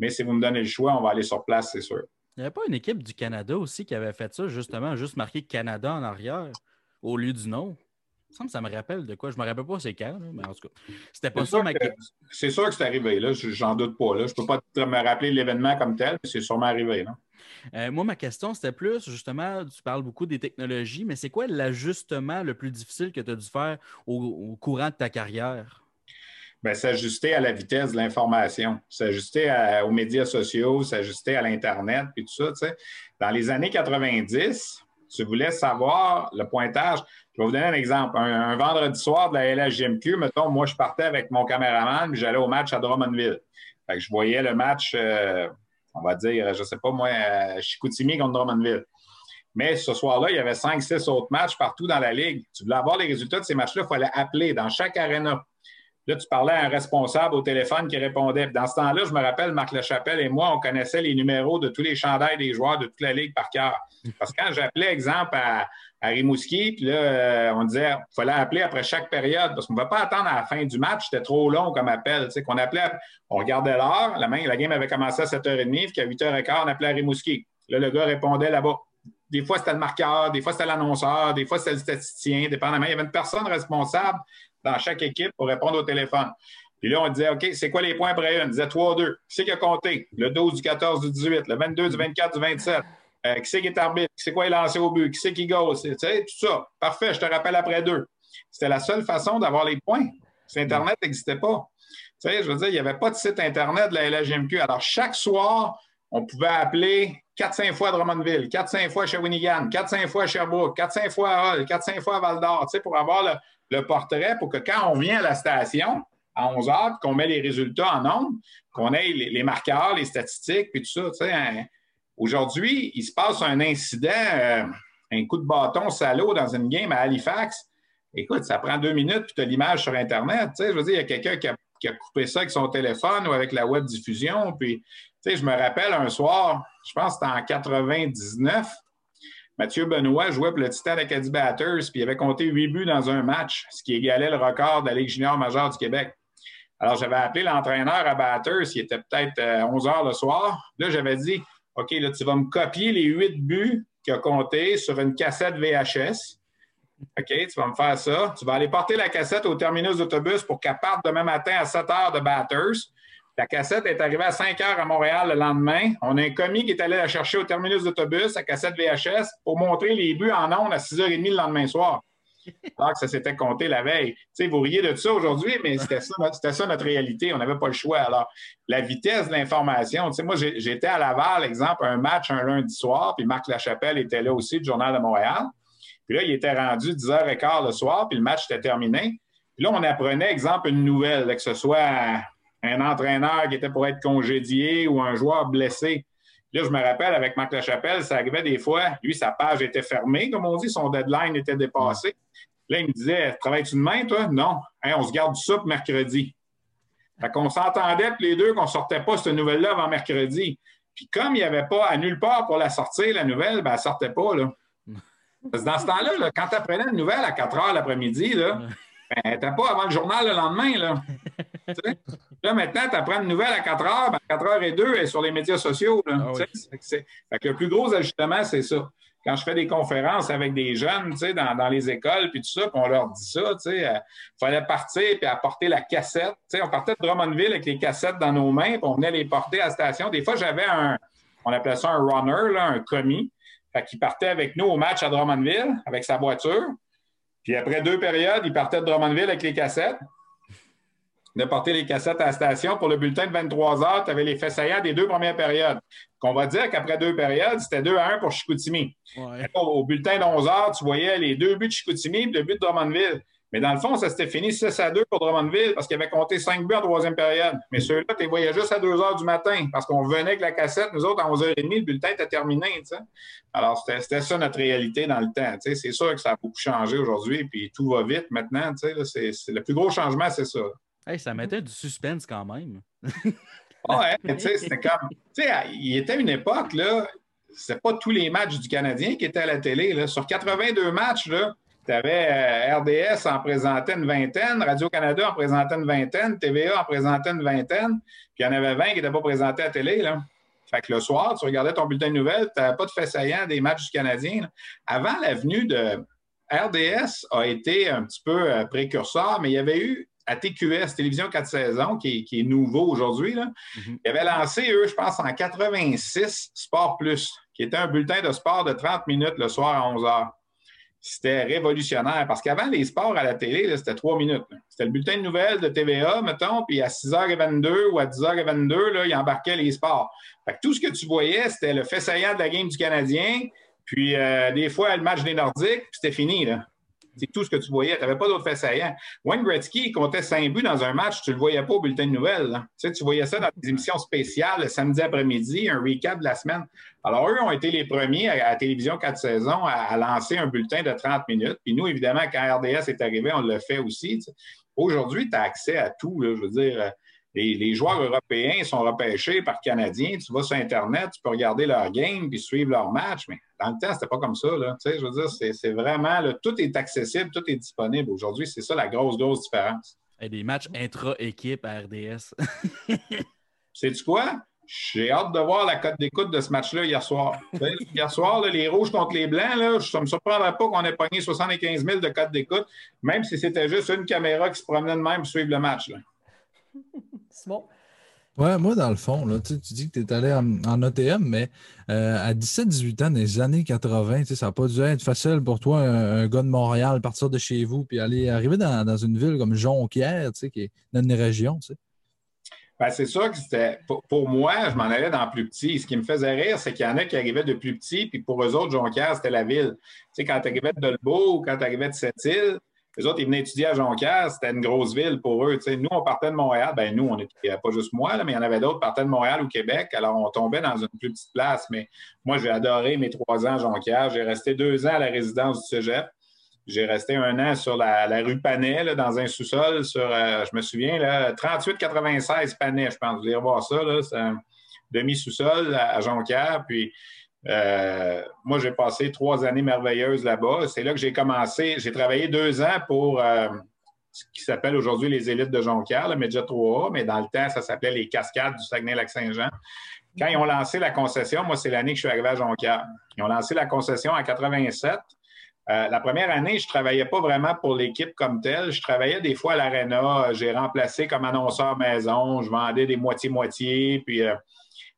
Mais si vous me donnez le choix, on va aller sur place, c'est sûr. Il n'y avait pas une équipe du Canada aussi qui avait fait ça, justement, juste marqué Canada en arrière? Au lieu du nom. Ça me, ça me rappelle de quoi? Je ne me rappelle pas c'est quand, mais en tout cas, c'était pas ça ma C'est sûr que c'est arrivé, là. J'en doute pas. Là. Je ne peux pas me rappeler l'événement comme tel, mais c'est sûrement arrivé. Euh, moi, ma question, c'était plus, justement, tu parles beaucoup des technologies, mais c'est quoi l'ajustement le plus difficile que tu as dû faire au, au courant de ta carrière? Bien, s'ajuster à la vitesse de l'information, s'ajuster aux médias sociaux, s'ajuster à l'Internet, puis tout ça. Tu sais. Dans les années 90, tu voulais savoir le pointage. Je vais vous donner un exemple. Un, vendredi soir de la LHGMQ, mettons, moi, je partais avec mon caméraman, puis j'allais au match à Drummondville. Je voyais le match, euh, on va dire, je ne sais pas moi, à Chicoutimi contre Drummondville. Mais ce soir-là, il y avait cinq, six autres matchs partout dans la ligue. Tu voulais avoir les résultats de ces matchs-là, il fallait appeler dans chaque aréna. Là, tu parlais à un responsable au téléphone qui répondait. Dans ce temps-là, je me rappelle, Marc Lechapelle et moi, on connaissait les numéros de tous les chandails des joueurs de toute la Ligue par cœur. Parce que quand j'appelais, exemple, à, Rimouski, puis là, euh, on disait qu'il fallait appeler après chaque période, parce qu'on ne va pas attendre à la fin du match, c'était trop long comme appel. Qu'on appelait, on regardait l'heure, la, la game avait commencé à 7h30, puis qu'à 8h15, on appelait à Rimouski. Là, le gars répondait là-bas. Des fois, c'était le marqueur, des fois, c'était l'annonceur, des fois, c'était le statisticien, dépendamment. Il y avait une personne responsable dans chaque équipe pour répondre au téléphone. Puis là, on disait, OK, c'est quoi les points après une? On disait 3-2. Qui c'est qui a compté? Le 12 du 14 du 18, le 22 du 24 du 27. Euh, qui c'est qui est arbitre? Qui c'est quoi est lancé au but? Qui c'est qui goal? Tu sais, tout ça. Parfait, je te rappelle après deux. C'était la seule façon d'avoir les points. Si Internet n'existait pas. Tu sais, je veux dire, il n'y avait pas de site Internet de la LHMQ. Alors, chaque soir, on pouvait appeler 4-5 fois à Drummondville, 4-5 fois à Shawinigan, 4-5 fois à Sherbrooke, 4-5 fois à Hull, 4-5 fois à Val-d'Or, tu sais, pour avoir le, portrait pour que quand on vient à la station à 11 heures, qu'on met les résultats en nombre, qu'on ait les, marqueurs, les statistiques, puis tout ça. Tu sais, aujourd'hui, il se passe un incident, euh, un coup de bâton salaud dans une game à Halifax. Écoute, ça prend deux minutes, puis tu as l'image sur Internet. Tu sais, je veux dire, il y a quelqu'un qui a, coupé ça avec son téléphone ou avec la web diffusion. Puis, tu je me rappelle un soir, je pense que c'était en 99, Mathieu Benoît jouait pour le Titan Acadie Batters, puis il avait compté huit buts dans un match, ce qui égalait le record de la Ligue junior majeure du Québec. Alors, j'avais appelé l'entraîneur à Batters, il était peut-être 11 euh, heures le soir. Là, j'avais dit OK, là, tu vas me copier les huit buts qu'il a compté sur une cassette VHS. OK, tu vas me faire ça. Tu vas aller porter la cassette au terminus d'autobus pour qu'elle parte demain matin à 7 heures de Batters. La cassette est arrivée à 5 heures à Montréal le lendemain. On a un commis qui est allé la chercher au terminus d'autobus, la cassette VHS, pour montrer les buts en ondes à 6h30 le lendemain soir. Alors que ça s'était compté la veille. Tu sais, vous riez de ça aujourd'hui, mais c'était ça, ça, notre réalité. On n'avait pas le choix. Alors, la vitesse de l'information. Tu sais, moi, j'étais à Laval, exemple, un match un lundi soir, puis Marc Lachapelle était là aussi, du Journal de Montréal. Puis là, il était rendu 10h15 le soir, puis le match était terminé. Puis là, on apprenait, exemple, une nouvelle, que ce soit un entraîneur qui était pour être congédié ou un joueur blessé. Là, je me rappelle, avec Marc Lachapelle, ça arrivait des fois, lui, sa page était fermée, comme on dit, son deadline était dépassé. Là, il me disait Travailles-tu demain, toi Non. on se garde ça pour mercredi. Fait qu'on s'entendait les deux qu'on ne sortait pas cette nouvelle-là avant mercredi. Puis comme il n'y avait pas à nulle part pour la sortir, la nouvelle, ben, elle ne sortait pas. Là. Dans ce temps-là, quand tu apprenais une nouvelle à 4 heures l'après-midi, ben, t'as pas avant le journal le lendemain. Là, là maintenant, tu apprends une nouvelle à 4 heures, ben, 4 heures et 2 est sur les médias sociaux. Là, ah le plus gros ajustement, c'est ça. Quand je fais des conférences avec des jeunes dans, dans les écoles, puis tout ça, puis on leur dit ça, il euh, fallait partir puis apporter la cassette. on partait de Drummondville avec les cassettes dans nos mains, puis on venait les porter à la station. Des fois, j'avais un, on appelait ça un runner, là, un commis, qui partait avec nous au match à Drummondville avec sa voiture. Puis après deux périodes, il partait de Drummondville avec les cassettes. De porter les cassettes à la station. Pour le bulletin de 23 heures, tu avais les faits saillants des deux premières périodes. Qu'on va dire qu'après deux périodes, c'était 2 à 1 pour Chicoutimi. Au, bulletin de 11 heures, tu voyais les deux buts de Chicoutimi et le but de Drummondville. Mais dans le fond, ça s'était fini 6 à 2 pour Drummondville parce qu'il avait compté 5 buts en troisième période. Mais ceux-là, tu les voyais juste à 2 heures du matin parce qu'on venait avec la cassette. Nous autres, à 11h30, le bulletin était terminé. Alors, c'était ça notre réalité dans le temps. C'est sûr que ça a beaucoup changé aujourd'hui, puis tout va vite maintenant. Le plus gros changement, c'est ça. ça mettait du suspense quand même. ouais, tu sais, c'était comme. Tu sais, il était une époque, là, c'était pas tous les matchs du Canadien qui étaient à la télé. Là. Sur 82 matchs, là, tu avais euh, RDS en présentait une vingtaine, Radio-Canada en présentait une vingtaine, TVA en présentait une vingtaine, puis il y en avait 20 qui n'étaient pas présentés à la télé. Là. Fait que le soir, tu regardais ton bulletin de nouvelles, tu n'avais pas de fait saillant des matchs du Canadien. Avant la venue de RDS a été un petit peu euh, précurseur, mais il y avait eu à TQS, Télévision 4 saisons, qui est, nouveau aujourd'hui. Mm Ils avaient lancé, eux, je pense, en 86, Sport Plus, qui était un bulletin de sport de 30 minutes le soir à 11 h c'était révolutionnaire parce qu'avant, les sports à la télé, c'était trois minutes. C'était le bulletin de nouvelles de TVA, mettons, puis à 6h22 ou à 10h22, là, il embarquait les sports. Tout ce que tu voyais, c'était le fait de la game du Canadien, puis euh, des fois le match des Nordiques, puis c'était fini. C'est tout ce que tu voyais. Tu n'avais pas d'autres faits. Wayne Gretzky comptait cinq buts dans un match. Tu ne le voyais pas au bulletin de nouvelles. Tu, tu voyais ça dans des émissions spéciales le samedi après-midi, un recap de la semaine. Alors, eux ont été les premiers à, télévision quatre saisons à, lancer un bulletin de 30 minutes. Puis nous, évidemment, quand RDS est arrivé, on l'a fait aussi. Aujourd'hui, tu as accès à tout. je veux dire, les, joueurs européens sont repêchés par Canadiens. Tu vas sur Internet, tu peux regarder leur game puis suivre leur match. Mais dans le temps, c'était pas comme ça. Là. Tu sais, je veux dire, c'est vraiment, tout est accessible, tout est disponible. Aujourd'hui, c'est ça la grosse, grosse différence. Et des matchs intra-équipe à RDS. Sais-tu quoi? J'ai hâte de voir la cote d'écoute de ce match-là hier soir. hier soir, les rouges contre les blancs, là, ça ne me surprendrait pas qu'on ait pogné 75 000 de cote d'écoute, même si c'était juste une caméra qui se promenait de même pour suivre le match. Là. Simon? Ouais, moi, dans le fond, là, tu, dis que tu es allé en, OTM, mais euh, à 17-18 ans, dans les années 80, ça n'a pas dû être facile pour toi, un, gars de Montréal, partir de chez vous, puis aller arriver dans, une ville comme Jonquière, qui est dans une région. Ben, c'est sûr que c'était. Pour, moi, je m'en allais dans plus petit. Ce qui me faisait rire, c'est qu'il y en a qui arrivaient de plus petit, puis pour eux autres, Jonquière, c'était la ville. Tu sais, quand tu arrivais de Dolbeau ou quand tu arrivais de Sept-Îles, les autres, ils venaient étudier à Jonquière, c'était une grosse ville pour eux. nous, on partait de Montréal. Ben, nous, on était pas juste moi, mais il y en avait d'autres qui partaient de Montréal ou Québec. Alors, on tombait dans une plus petite place. Mais moi, j'ai adoré mes trois ans à Jonquière. J'ai resté deux ans à la résidence du Cégep. J'ai resté un an sur la, rue Panet, dans un sous-sol, sur, euh, je me souviens, 38-96 Panet, je pense. Vous allez revoir ça, c'est un demi-sous-sol à, Jonquière. Puis, euh, moi, j'ai passé trois années merveilleuses là-bas. C'est là que j'ai commencé. J'ai travaillé deux ans pour euh, ce qui s'appelle aujourd'hui les élites de Jonquière, le Média 3A, mais dans le temps, ça s'appelait les Cascades du Saguenay-Lac-Saint-Jean. Quand ils ont lancé la concession, moi, c'est l'année que je suis arrivé à Jonquière. Ils ont lancé la concession en 87. Euh, la première année, je travaillais pas vraiment pour l'équipe comme telle. Je travaillais des fois à l'Arena. J'ai remplacé comme annonceur maison. Je vendais des moitié-moitié. Puis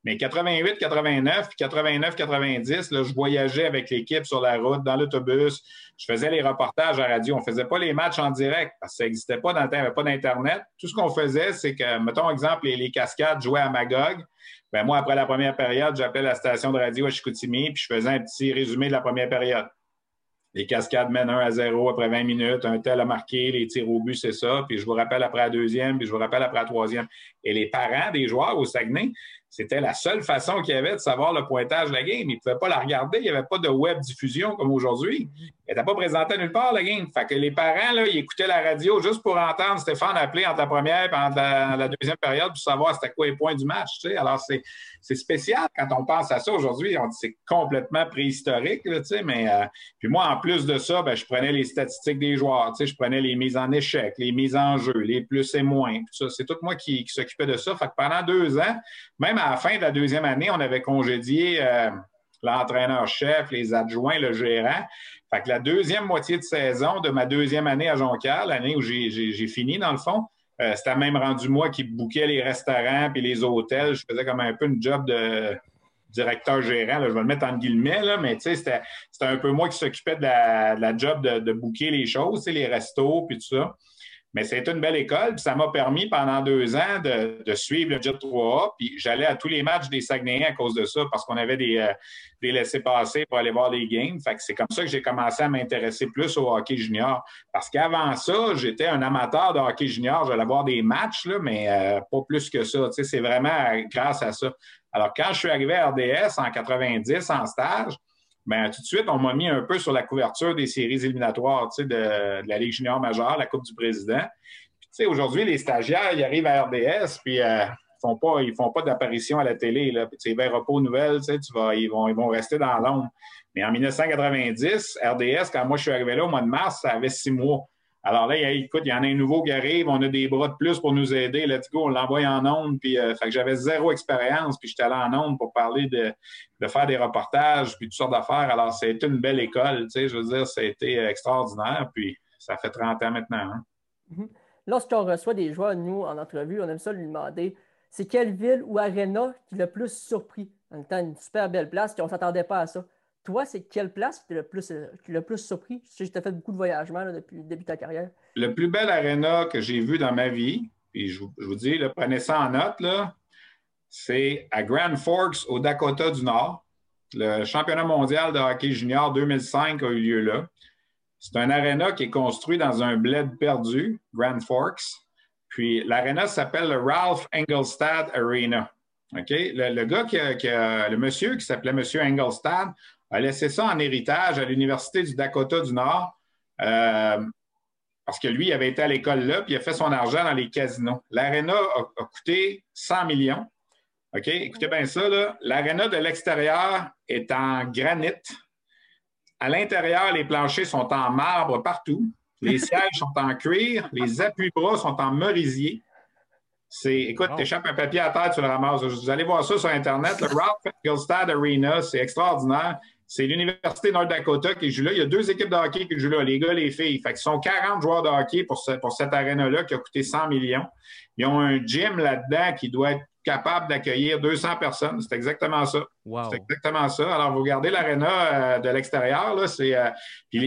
mais 88, 89, 89, 90, là, je voyageais avec l'équipe sur la route, dans l'autobus. Je faisais les reportages à radio. On faisait pas les matchs en direct parce que ça n'existait pas dans le temps, il n'y avait pas d'Internet. Tout ce qu'on faisait, c'est que, mettons exemple, les, cascades jouaient à Magog. Ben moi, après la première période, j'appelais la station de radio à Chicoutimi, puis je faisais un petit résumé de la première période. Les cascades mènent 1 à 0 après 20 minutes, un tel a marqué, les tirs au but, c'est ça. Puis je vous rappelle après la deuxième, puis je vous rappelle après la troisième. Et les parents des joueurs au Saguenay, c'était la seule façon qu'il y avait de savoir le pointage de la game. Ils ne pouvaient pas la regarder. Il n'y avait pas de web diffusion comme aujourd'hui. Elle n'était pas présentée nulle part, la game. Fait que les parents, là, ils écoutaient la radio juste pour entendre Stéphane appeler entre la première et la, deuxième période pour savoir c'était quoi les points du match. Alors, c'est spécial quand on pense à ça aujourd'hui. C'est complètement préhistorique, mais euh, puis moi, en plus de ça, ben, je prenais les statistiques des joueurs. Je prenais les mises en échec, les mises en jeu, les plus et moins. C'est tout moi qui, qui s'occupait de ça. Fait que pendant deux ans, même à la fin de la deuxième année, on avait congédié euh, l'entraîneur-chef, les adjoints, le gérant. Fait que la deuxième moitié de saison de ma deuxième année à Jonquière, l'année où j'ai fini, dans le fond, euh, c'était même rendu moi qui bouquais les restaurants puis les hôtels. Je faisais comme un peu une job de directeur gérant. je vais le mettre en guillemets, là, mais c'était un peu moi qui s'occupais de la, job de, de les choses, les restos puis tout ça. Mais c'était une belle école, puis ça m'a permis pendant deux ans de, suivre le Jet 3A. Puis j'allais à tous les matchs des Saguenayens à cause de ça, parce qu'on avait des, euh, des laissés-passer pour aller voir les games. Fait que c'est comme ça que j'ai commencé à m'intéresser plus au hockey junior. Parce qu'avant ça, j'étais un amateur de hockey junior. J'allais voir des matchs, là, mais euh, pas plus que ça. c'est vraiment grâce à ça. Alors, quand je suis arrivé à RDS en 90 en stage, ben, tout de suite, on m'a mis un peu sur la couverture des séries éliminatoires de, de, la Ligue junior majeure, la Coupe du Président. aujourd'hui, les stagiaires, ils arrivent à RDS, puis euh, ils font pas, ils font pas d'apparition à la télé. Là. Puis, ils verront pas aux nouvelles, tu vas, ils, vont, ils vont rester dans l'ombre. Mais en 1990, RDS, quand moi je suis arrivé là au mois de mars, ça avait six mois. Alors là, écoute, il y en a un nouveau qui arrive, on a des bras de plus pour nous aider. Let's go, on l'envoie en ondes. Puis, euh, fait que j'avais zéro expérience, puis j'étais allé en ondes pour parler de, faire des reportages, puis toutes sortes d'affaires. Alors, c'était une belle école, tu sais, je veux dire, a été extraordinaire. Puis, ça fait 30 ans maintenant. Hein. Mm-hmm. lorsqu'on reçoit des joueurs, nous, en entrevue, on aime ça lui demander c'est quelle ville ou arena qui l'a plus surpris? En étant une super belle place, qu'on ne s'attendait pas à ça. Toi, c'est quelle place qui t'a le plus, le plus surpris? Je sais que tu as fait beaucoup de voyagements depuis le début de ta carrière. Le plus bel arena que j'ai vu dans ma vie, puis je, vous dis, prenez ça en note, c'est à Grand Forks, au Dakota du Nord. Le championnat mondial de hockey junior 2005 a eu lieu là. C'est un aréna qui est construit dans un bled perdu, Grand Forks. Puis l'aréna s'appelle le Ralph Engelstad Arena. Le, gars qui le monsieur qui s'appelait Monsieur Engelstad a laissé ça en héritage à l'Université du Dakota du Nord. Euh, parce que lui, il avait été à l'école là, puis il a fait son argent dans les casinos. L'aréna a, coûté 100 millions. OK? Écoutez bien ça, L'aréna de l'extérieur est en granit. À l'intérieur, les planchers sont en marbre partout. Les sièges sont en cuir. Les appuis-bras sont en merisier. C'est, écoute, tu échappes un papier à terre, tu le ramasses. Vous allez voir ça sur Internet. Le Ralph Gilstad Arena, c'est extraordinaire. C'est l'Université North Dakota qui joue là. Il y a deux équipes de hockey qui jouent là, les gars les filles. Fait que sont 40 joueurs de hockey pour, pour cette arène-là qui a coûté 100 millions. Ils ont un gym là-dedans qui doit être capable d'accueillir 200 personnes. C'est exactement ça. C'est exactement ça. Alors, vous regardez l'aréna euh, de l'extérieur, c'est, euh,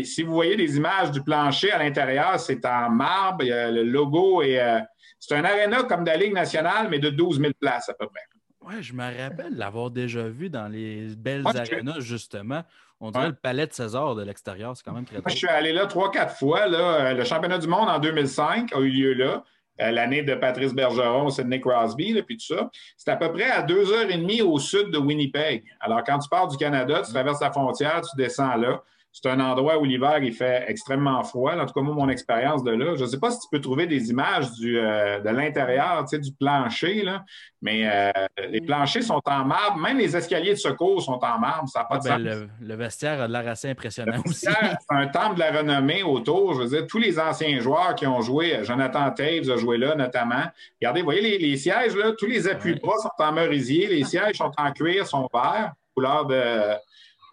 si vous voyez des images du plancher à l'intérieur, c'est en marbre, le logo et euh, c'est un aréna comme de la Ligue nationale, mais de 12 000 places à peu près. Oui, je me rappelle l'avoir déjà vu dans les belles arénas, justement. On dirait le palais de César de l'extérieur. C'est quand même très Moi, Je suis allé là trois, quatre fois. Là. Le championnat du monde en 2005 a eu lieu là. Euh, l'année de Patrice Bergeron, Nick Crosby, puis tout ça. C'est à peu près à deux heures et demie au sud de Winnipeg. Alors, quand tu pars du Canada, tu traverses la frontière, tu descends là. C'est un endroit où l'hiver, il fait extrêmement froid. En tout cas, moi, mon expérience de là, je ne sais pas si tu peux trouver des images du, euh, de l'intérieur, tu sais, du plancher, là, mais euh, les planchers sont en marbre. Même les escaliers de secours sont en marbre. Ça n'a pas de ah, ben, sens. Le, vestiaire a de l'air assez impressionnant aussi. C'est un temple de la renommée autour. Je veux dire, tous les anciens joueurs qui ont joué, Jonathan Taves a joué là notamment. Regardez, vous voyez les, sièges, là, tous les appuis de bras sont en merisier. Les sièges sont en cuir, sont verts, couleur de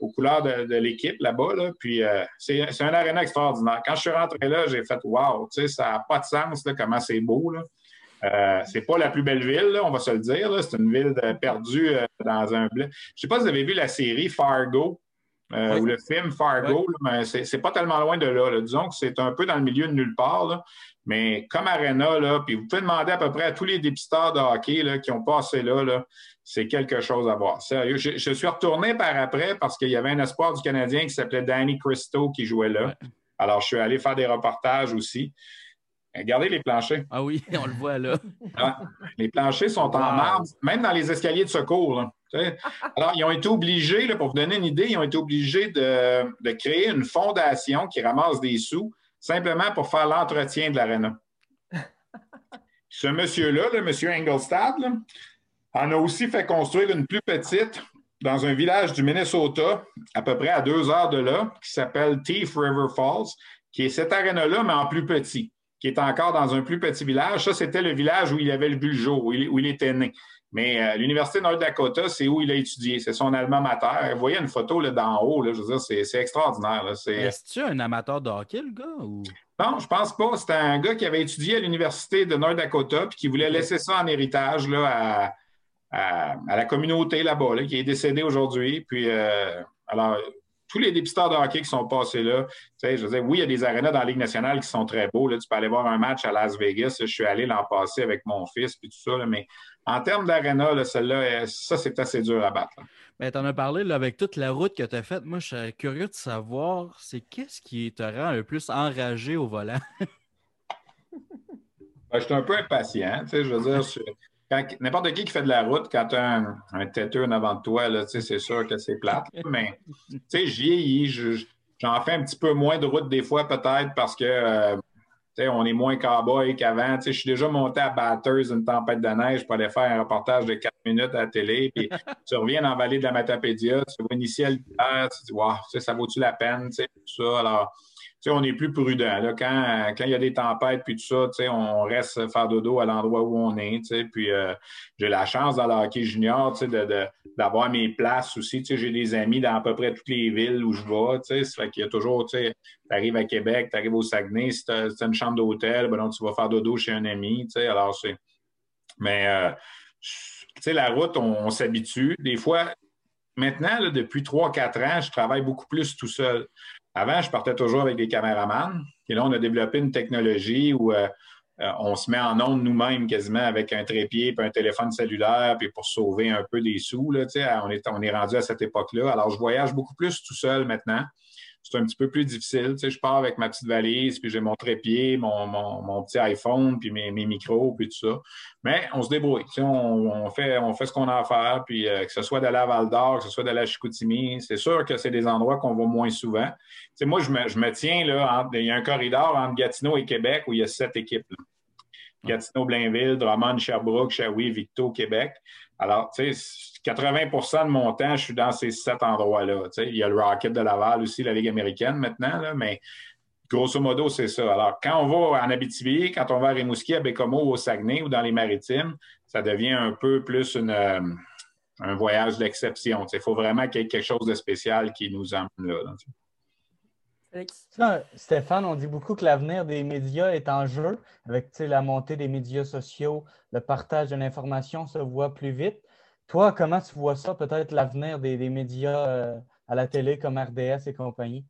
aux couleurs de, l'équipe là-bas. Là. Puis euh, c'est un aréna extraordinaire. Quand je suis rentré là, j'ai fait Wow, ça n'a pas de sens là, comment c'est beau. Là. Euh, c'est pas la plus belle ville, on va se le dire. C'est une ville perdue euh, dans un blé. Je ne sais pas si vous avez vu la série Fargo. ou le film Fargo, mais c'est pas tellement loin de là, Disons que c'est un peu dans le milieu de nulle part. Mais comme Arena, là, puis vous pouvez demander à peu près à tous les dépisteurs de hockey là, qui ont passé là, là c'est quelque chose à voir. Sérieux, je, suis retourné par après parce qu'il y avait un espoir du Canadien qui s'appelait Danny Christo qui jouait là. Alors, je suis allé faire des reportages aussi. Regardez les planchers. Ah oui, on le voit là. les planchers sont en marbre, même dans les escaliers de secours. Alors, ils ont été obligés, pour vous donner une idée, ils ont été obligés de, créer une fondation qui ramasse des sous simplement pour faire l'entretien de l'aréna. Ce monsieur-là, le monsieur Engelstad, on a aussi fait construire une plus petite dans un village du Minnesota, à peu près à deux heures de là, qui s'appelle Thief River Falls, qui est cette aréna-là, mais en plus petit, qui est encore dans un plus petit village. Ça, c'était le village où il avait vu le jour, où il, était né. Mais euh, l'Université de North Dakota, c'est où il a étudié. C'est son alma mater. Vous voyez une photo là, d'en haut, là, je veux dire, c'est, extraordinaire. Est-ce que tu un amateur de hockey, le gars? Non, je pense pas. C'était un gars qui avait étudié à l'Université de North Dakota puis qui voulait laisser ça en héritage là, à, à, la communauté là-bas, qui est décédée aujourd'hui. Puis, euh, alors, tous les dépisteurs de hockey qui sont passés là, tu sais, je veux oui, il y a des arénas dans la Ligue nationale qui sont très beaux. Là, tu peux aller voir un match à Las Vegas. je suis allé l'an passé avec mon fils, puis tout ça. mais en termes d'aréna, celle-là, euh, ça, c'est assez dur à battre. Mais tu en as parlé là, avec toute la route que tu as faite. Moi, je suis curieux de savoir, c'est qu'est-ce qui te rend le plus enragé au volant? Ben, je suis un peu impatient. Tu sais, je veux dire, n'importe qui qui fait de la route, quand tu as un, têteux en avant de toi, c'est sûr que c'est plate. mais j'y j'en fais un petit peu moins de route des fois, peut-être, parce que euh, on est moins cowboy qu'avant. Je suis déjà monté à Batters une tempête de neige pour aller faire un reportage de quatre minutes à la télé. Puis tu reviens dans la vallée de la Matapédia, tu vois une tu dis, wow, ça vaut-tu la peine? Tout ça. Alors, on est plus prudent. Là. Quand, quand il y a des tempêtes puis tout ça, on reste faire dodo à l'endroit où on est. Puis euh, j'ai la chance dans le hockey junior d'avoir mes places aussi. J'ai des amis dans à peu près toutes les villes où je vais. Ça fait qu'il y a toujours, tu arrives à Québec, tu arrives au Saguenay, si tu as, une chambre d'hôtel, ben, tu vas faire dodo chez un ami. Alors c'est. Mais euh, la route, on, s'habitue. Des fois, maintenant, depuis 3-4 ans, je travaille beaucoup plus tout seul. Avant, je partais toujours avec des caméramans. Et là, on a développé une technologie où euh, euh, on se met en onde nous-mêmes quasiment avec un trépied et un téléphone cellulaire, puis pour sauver un peu des sous. Là, on, est, on est rendu à cette époque-là. Alors, je voyage beaucoup plus tout seul maintenant c'est un petit peu plus difficile. Tu sais, je pars avec ma petite valise, puis j'ai mon trépied, mon, mon, petit iPhone, puis mes, mes, micros, puis tout ça. Mais on se débrouille. Tu sais, on, fait, on fait ce qu'on a à faire, puis euh, que ce soit de la Val d'Or, que ce soit de la Chicoutimi, c'est sûr que c'est des endroits qu'on va moins souvent. Tu sais, moi, je me, je me tiens, là, il y a un corridor entre Gatineau et Québec où il y a sept équipes. Gatineau, Blainville, Drummond, Sherbrooke, Shawi, Victo, Québec. Alors, tu sais, 80% de mon temps, je suis dans ces sept endroits-là. Il y a le Rocket de Laval aussi, la Ligue américaine maintenant, mais grosso modo, c'est ça. Alors, quand on va en Abitibi, quand on va à Rimouski, à Bécomo, au Saguenay ou dans les maritimes, ça devient un peu plus euh, un voyage d'exception. Il faut vraiment qu'il y ait quelque chose de spécial qui nous emmène là. Stéphane, on dit beaucoup que l'avenir des médias est en jeu avec la montée des médias sociaux, le partage de l'information se voit plus vite. Toi, comment tu vois ça, peut-être l'avenir des, médias euh, à la télé comme RDS et compagnie?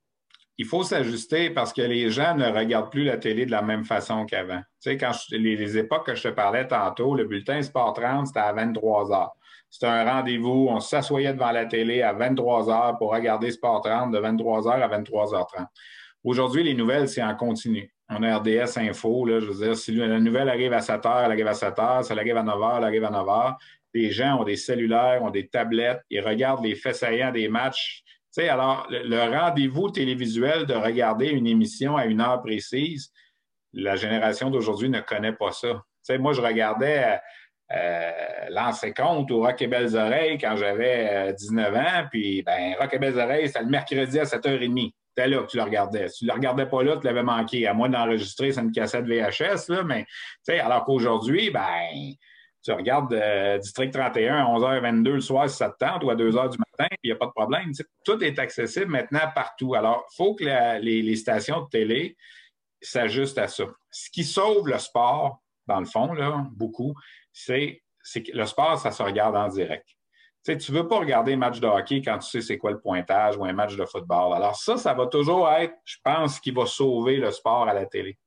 Il faut s'ajuster parce que les gens ne regardent plus la télé de la même façon qu'avant. Tu sais, quand les, époques que je te parlais tantôt, le bulletin Sport 30, c'était à 23 heures. C'était un rendez-vous, on s'assoyait devant la télé à 23 heures pour regarder Sport 30 de 23 heures à 23h30. Aujourd'hui, les nouvelles, c'est en continu. On a RDS Info, là, je veux dire, si la nouvelle arrive à 7 heures, elle arrive à 7 heures, si elle arrive à 9 heures, elle arrive à 9 heures les gens ont des cellulaires, ont des tablettes, ils regardent les faits saillants des matchs. Alors, le, rendez-vous télévisuel de regarder une émission à une heure précise, la génération d'aujourd'hui ne connaît pas ça. Moi, je regardais euh, L'ancien compte ou Rock et Belles Oreilles quand j'avais 19 euh, ans, puis ben, Rock et Belles Oreilles, c'était le mercredi à 7h30. C'était là que tu le regardais. Si tu ne le regardais pas là, tu l'avais manqué, à moins d'enregistrer sur une cassette VHS, là, mais alors qu'aujourd'hui, ben tu regardes euh, District 31 à 11h22 le soir si ça te tente ou à 2h du matin, il n'y a pas de problème. tout est accessible maintenant partout. Alors, il faut que les, stations de télé s'ajustent à ça. Ce qui sauve le sport, dans le fond, là, beaucoup, c'est que le sport, ça se regarde en direct. tu ne veux pas regarder un match de hockey quand tu sais c'est quoi le pointage ou un match de football. Alors ça, ça va toujours être, je pense, ce qui va sauver le sport à la télé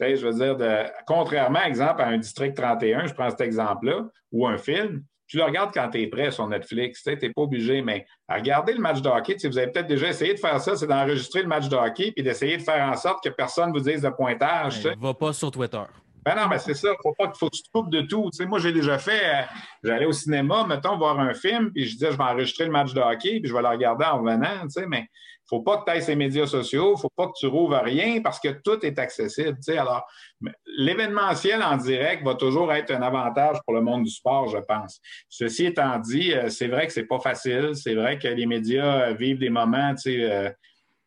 je veux dire, de, contrairement, exemple, à un District 31, je prends cet exemple-là, ou un film, tu le regardes quand tu es prêt sur Netflix. Tu n'es pas obligé, mais à regarder le match de hockey, vous avez peut-être déjà essayé de faire ça, c'est d'enregistrer le match de hockey puis d'essayer de faire en sorte que personne ne vous dise de pointage. Ne va pas sur Twitter. Ben non, mais c'est ça. Faut pas faut que tu te coupes de tout. moi, j'ai déjà fait, euh, j'allais au cinéma, mettons, voir un film, puis je disais, je vais enregistrer le match de hockey, puis je vais le regarder en revenant, mais faut pas que tu ailles ces médias sociaux, faut pas que tu rouvres rien parce que tout est accessible. Alors, l'événementiel en direct va toujours être un avantage pour le monde du sport, je pense. Ceci étant dit, euh, c'est vrai que c'est pas facile. C'est vrai que les médias vivent des moments, tu sais, euh,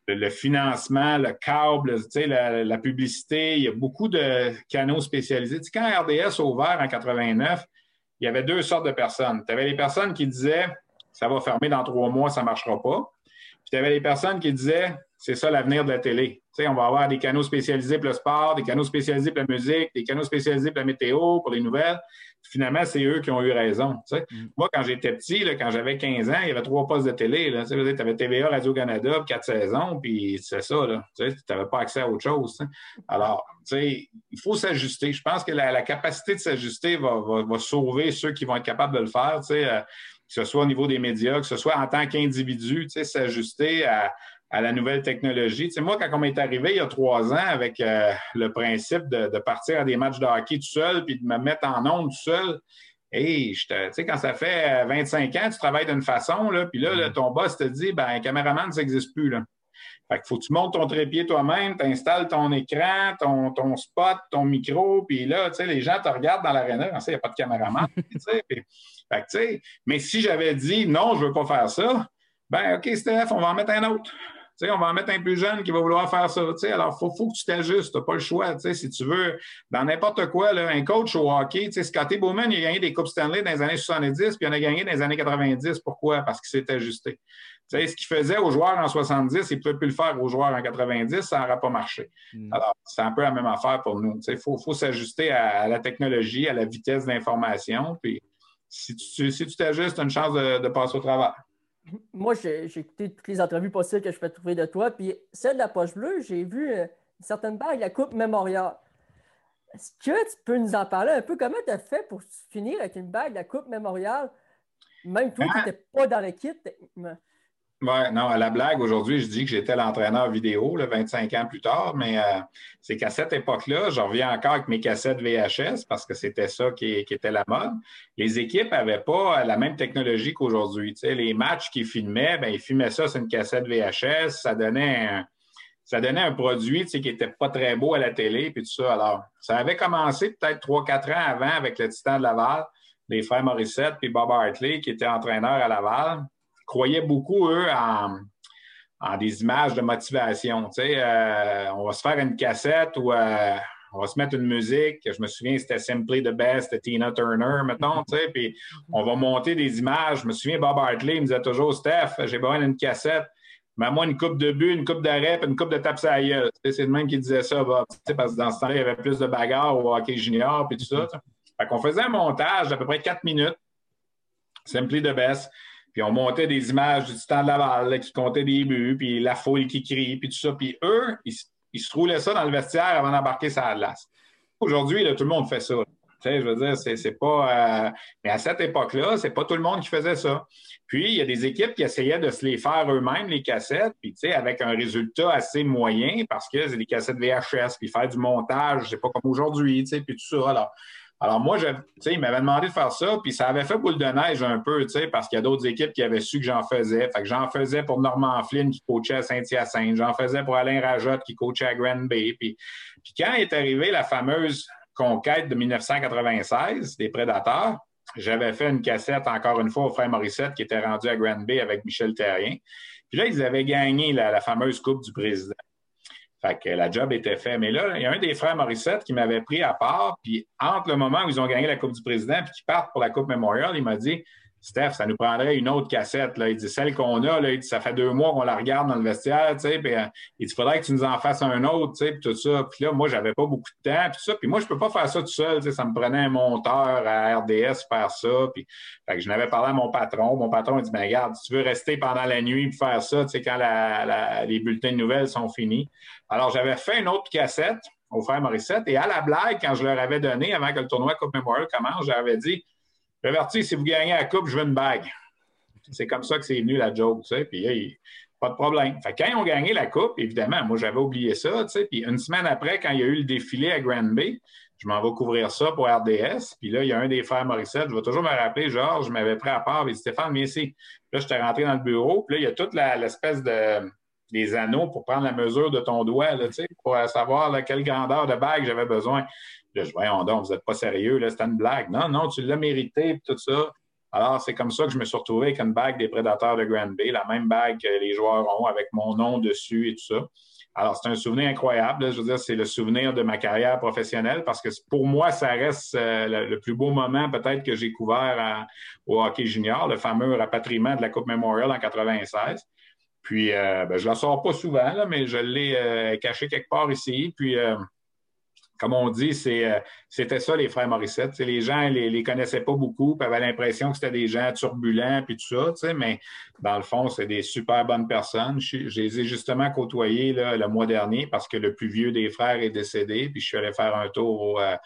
le financement, le câble, la, la, publicité, il y a beaucoup de canaux spécialisés. Tu sais, quand RDS a ouvert en 89, il y avait deux sortes de personnes. Tu avais les personnes qui disaient ça va fermer dans trois mois, ça ne marchera pas. Puis tu avais les personnes qui disaient c'est ça l'avenir de la télé. On va avoir des canaux spécialisés pour le sport, des canaux spécialisés pour la musique, des canaux spécialisés pour la météo, pour les nouvelles. Finalement, c'est eux qui ont eu raison. Mm. Moi, quand j'étais petit, là, quand j'avais 15 ans, il y avait trois postes de télé. Tu avais TVA, Radio-Canada, quatre saisons, puis c'est ça. Tu n'avais pas accès à autre chose. Alors, tu sais, il faut s'ajuster. Je pense que la, capacité de s'ajuster va, va, sauver ceux qui vont être capables de le faire. Euh, que ce soit au niveau des médias, que ce soit en tant qu'individu, tu sais, s'ajuster à, à la nouvelle technologie. Tu sais, moi, quand on m'est arrivé il y a trois ans avec euh, le principe de, partir à des matchs de hockey tout seul puis de me mettre en onde tout seul, hey, sais, quand ça fait 25 ans, tu travailles d'une façon, là, puis là, mm-hmm. ton boss te dit, ben, caméraman, ça n'existe plus, là. Fait qu'il faut que tu montes ton trépied toi-même, tu installes ton écran, ton, ton spot, ton micro, puis là, tu sais, les gens te regardent dans l'aréna, il n'y a pas de caméraman. Fait que, mais si j'avais dit, non, je ne veux pas faire ça, ben, OK, Steph, on va en mettre un autre on va en mettre un plus jeune qui va vouloir faire ça. alors, il faut, faut, que tu t'ajustes. Tu n'as pas le choix. Si tu veux, dans n'importe quoi, là, un coach au hockey, Scotty Bowman, il a gagné des Coupes Stanley dans les années 70, puis il en a gagné dans les années 90. Pourquoi? Parce qu'il s'est ajusté. sais, ce qu'il faisait aux joueurs en 70, il ne pouvait plus le faire aux joueurs en 90, ça n'aurait pas marché. Mm. Alors, c'est un peu la même affaire pour nous. Il faut, faut s'ajuster à, la technologie, à la vitesse d'information. Puis, si tu si t'ajustes, tu as une chance de, de passer au travers moi, j'ai écouté toutes les entrevues possibles que je peux trouver de toi. Puis celle de la poche bleue, j'ai vu euh, une certaine bague, la Coupe Mémorial. Est-ce que tu peux nous en parler un peu? Comment tu as fait pour finir avec une bague de la Coupe Mémorial? Même toi qui n'étais ah! pas dans l'équipe, oui, non, à la blague, aujourd'hui, je dis que j'étais l'entraîneur vidéo, là, 25 ans plus tard, mais euh, c'est qu'à cette époque-là, je reviens encore avec mes cassettes VHS parce que c'était ça qui, était la mode. Les équipes n'avaient pas la même technologie qu'aujourd'hui. Les matchs qu'ils filmaient, ben, ils filmaient ça sur une cassette VHS, ça donnait un, ça donnait un produit qui n'était pas très beau à la télé, puis tout ça. Alors, ça avait commencé peut-être 3-4 ans avant avec le Titan de Laval, les frères Morissette puis Bob Hartley, qui étaient entraîneurs à Laval croyaient beaucoup, eux, en, des images de motivation. Tu sais, euh, on va se faire une cassette ou euh, on va se mettre une musique. Je me souviens, c'était Simply the Best de Tina Turner, mettons, tu sais, puis on va monter des images. Je me souviens, Bob Hartley me disait toujours, Steph, j'ai besoin d'une cassette. Mais moi, une coupe de but, une coupe d'arrêt, puis une coupe de tape à C'est le même qui disait ça, Bob. Parce que dans ce temps-là, il y avait plus de bagarres au hockey junior, puis tout ça. Fait qu'on faisait un montage d'à peu près quatre minutes. Simply the best. Puis on montait des images du temps de Laval qui comptaient des buts, puis la foule qui crie, puis tout ça. Puis eux, ils, se roulaient ça dans le vestiaire avant d'embarquer sa glace. Aujourd'hui, tout le monde fait ça. Tu sais, je veux dire, c'est pas. Euh, mais à cette époque-là, c'est pas tout le monde qui faisait ça. Puis, il y a des équipes qui essayaient de se les faire eux-mêmes, les cassettes, puis, avec un résultat assez moyen, parce que c'est des cassettes VHS, puis faire du montage, c'est pas comme aujourd'hui, puis tout ça. Alors, alors moi, je, il m'avait demandé de faire ça, puis ça avait fait boule de neige un peu, parce qu'il y a d'autres équipes qui avaient su que j'en faisais. Fait que j'en faisais pour Normand Flynn qui coachait à Saint-Hyacinthe, j'en faisais pour Alain Rajotte qui coachait à Grand Bay. Puis, puis quand est arrivée la fameuse conquête de 1996 des Prédateurs, j'avais fait une cassette encore une fois au frère Morissette qui était rendu à Grand Bay avec Michel Terrien. Puis là, ils avaient gagné la fameuse Coupe du Président. Fait que la job était faite. Mais là, il y a un des frères Morissette qui m'avait pris à part, puis entre le moment où ils ont gagné la Coupe du Président puis qu'ils partent pour la Coupe Memorial, il m'a dit Steph, ça nous prendrait une autre cassette. Là. Il dit celle qu'on a, là, ça fait deux mois qu'on la regarde dans le vestiaire, tu sais, puis euh, il dit faudrait que tu nous en fasses un autre, tu sais, puis tout ça. Puis là, moi, j'avais pas beaucoup de temps, puis ça. Puis moi, je peux pas faire ça tout seul, tu sais, ça me prenait un monteur à RDS faire ça. Puis je n'avais parlé à mon patron. Mon patron il dit ben regarde, si tu veux rester pendant la nuit et faire ça, tu sais, quand les bulletins de nouvelles sont finis. Alors, j'avais fait une autre cassette au frère Morissette. Et à la blague, quand je leur avais donné, avant que le tournoi Coupe Memorial commence, j'avais dit J'avertis, si vous gagnez la coupe, je veux une bague. C'est comme ça que c'est venu la joke, tu sais. Puis, pas de problème. Fait quand ils ont gagné la coupe, évidemment, moi, j'avais oublié ça, tu sais. Puis, une semaine après, quand il y a eu le défilé à Grand Bay, je m'en vais couvrir ça pour RDS. Puis là, il y a un des frères Morissette, je vais toujours me rappeler, Georges, je m'avais pris à part, et Stéphane, mais ici. Là, j'étais rentré dans le bureau, puis là, il y a toute l'espèce de des anneaux pour prendre la mesure de ton doigt, là, pour savoir quelle grandeur de bague j'avais besoin. Là, je voyons donc, vous n'êtes pas sérieux, là, c'était une blague. Non, non, tu l'as mérité, tout ça. Alors, c'est comme ça que je me suis retrouvé avec une bague des prédateurs de Grand Bay, la même bague que les joueurs ont avec mon nom dessus et tout ça. Alors, c'est un souvenir incroyable. Je veux dire, c'est le souvenir de ma carrière professionnelle parce que pour moi, ça reste euh, le, plus beau moment peut-être que j'ai couvert au hockey junior, le fameux rapatriement de la Coupe Memorial en 96. Puis, euh, ben, je ne la sors pas souvent, mais je l'ai euh, caché quelque part ici. Puis, comme on dit, euh, c'était ça les frères Morissette. les gens ne les, connaissaient pas beaucoup, puis avaient l'impression que c'était des gens turbulents, puis tout ça, mais dans le fond, c'est des super bonnes personnes. Je, les ai justement côtoyés le mois dernier parce que le plus vieux des frères est décédé, puis je suis allé faire un tour au, euh,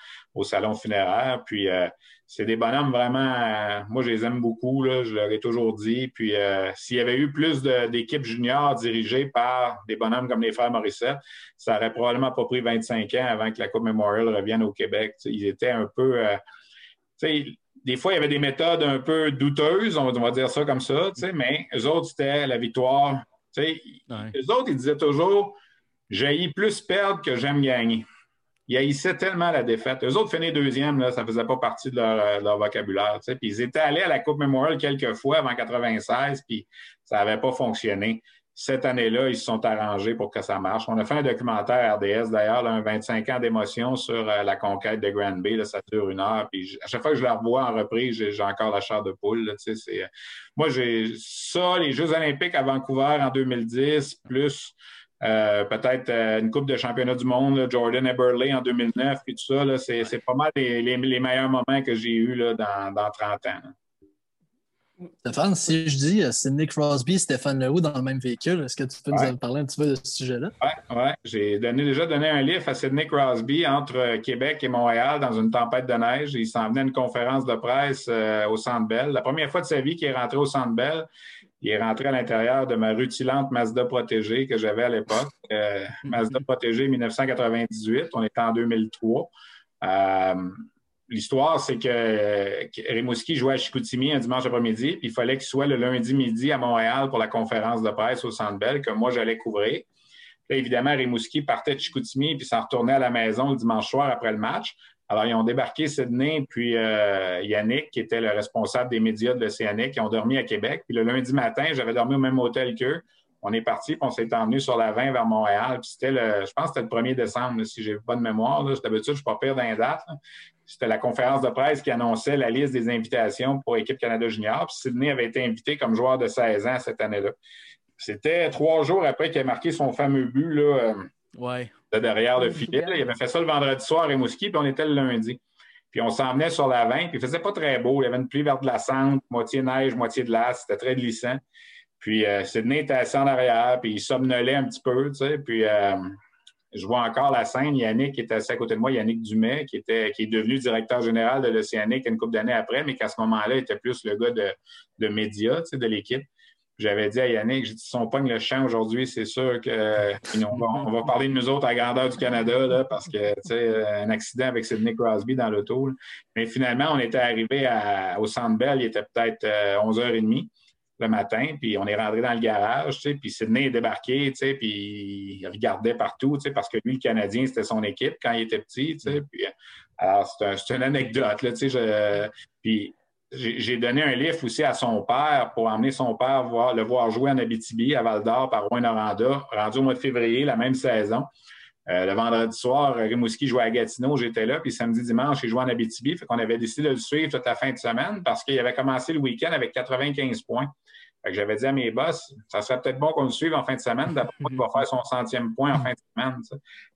salon funéraire, puis euh, c'est des bonhommes vraiment, euh, moi je les aime beaucoup, là, je leur ai toujours dit. Puis euh, s'il y avait eu plus d'équipes juniors dirigées par des bonhommes comme les frères Morissette, ça aurait probablement pas pris 25 ans avant que la Coupe Memorial revienne au Québec. ils étaient un peu. Euh, des fois, il y avait des méthodes un peu douteuses, on va dire ça comme ça, mais eux autres, c'était la victoire. Ouais. Eux autres, ils disaient toujours J'ai plus perdre que j'aime gagner ils haïssaient tellement la défaite. Eux autres finir deuxième, là, ça faisait pas partie de leur, vocabulaire. Puis ils étaient allés à la Coupe Memorial quelques fois avant 96, puis ça n'avait pas fonctionné. cette année-là, ils se sont arrangés pour que ça marche. On a fait un documentaire RDS, d'ailleurs, un 25 ans d'émotion sur euh, la conquête de Grand Bay. ça dure une heure. Puis à chaque fois que je la revois en reprise, j'ai encore la chair de poule. Euh, moi, j'ai ça, les Jeux olympiques à Vancouver en 2010, plus euh, peut-être une Coupe de championnat du monde, Jordan Eberle en 2009, puis tout ça. C'est pas mal les, meilleurs moments que j'ai eus dans, dans 30 ans. Stéphane, si je dis euh, c'est Nick Crosby et Stéphane Leroux dans le même véhicule, est-ce que tu peux nous parler un petit peu de ce sujet-là? Oui, ouais. j'ai déjà donné un livre à Sidney Crosby entre euh, Québec et Montréal dans une tempête de neige. Il s'en venait à une conférence de presse euh, au Centre Bell. La première fois de sa vie qu'il est rentré au Centre Bell, il est rentré à l'intérieur de ma rutilante Mazda protégée que j'avais à l'époque. Mazda protégée 1998, on était en 2003. L'histoire, c'est que, Rimouski jouait à Chicoutimi un dimanche après-midi, puis il fallait qu'il soit le lundi midi à Montréal pour la conférence de presse au Centre Bell que moi j'allais couvrir. Là, évidemment, Rimouski partait de Chicoutimi puis s'en retournait à la maison le dimanche soir après le match. Alors, ils ont débarqué Sydney puis euh, Yannick, qui était le responsable des médias de l'Océanique, qui ont dormi à Québec. Puis le lundi matin, j'avais dormi au même hôtel qu'eux. On est parti, puis on s'est emmené sur la 20 vers Montréal. Puis c'était le, je pense que c'était le 1er décembre, si j'ai pas de mémoire. D'habitude, je suis pas pire d'un date. C'était la conférence de presse qui annonçait la liste des invitations pour l'équipe Canada Junior. Puis Sydney avait été invité comme joueur de 16 ans cette année-là. C'était trois jours après qu'il ait marqué son fameux but là, euh, de derrière le filet. Il avait fait ça le vendredi soir à Mouski, puis on était le lundi. Puis on s'en venait sur la 20, puis il faisait pas très beau. Il y avait une pluie verte glaçante, moitié neige, moitié de glace. C'était très glissant. Puis euh, Sydney était assis en arrière, puis il somnolait un petit peu, tu sais. Puis euh, je vois encore la scène, Yannick qui était assis à côté de moi, Yannick Dumais, qui, était, qui est devenu directeur général de l'Océanique une couple d'années après, mais qu'à ce moment-là, était plus le gars de, de médias, de l'équipe. J'avais dit à Yannick, j'ai dit, si on pogne le champ aujourd'hui, c'est sûr qu'on va, on va parler de nous autres à grandeur du Canada, là, parce que, tu sais, un accident avec Sidney Crosby dans l'auto. Mais finalement, on était arrivé au Centre Bell, il était peut-être 11h30. Euh, le matin, puis on est rentré dans le garage, tu sais, puis Sidney est débarqué, tu sais, puis il regardait partout, tu sais, parce que lui, le Canadien, c'était son équipe quand il était petit, tu sais, puis alors c'est une anecdote, là, tu sais, puis j'ai donné un livre aussi à son père pour emmener son père voir, le voir jouer en Abitibi, à Val-d'Or, par Rouen-Noranda, rendu au mois de février, la même saison. Euh, le vendredi soir, Rimouski jouait à Gatineau, j'étais là, puis samedi, dimanche, il jouait en Abitibi. Fait qu'on avait décidé de le suivre toute la fin de semaine parce qu'il avait commencé le week-end avec 95 points j'avais dit à mes boss, ça serait peut-être bon qu'on le suive en fin de semaine. D'après moi, il va faire son centième point en fin de semaine.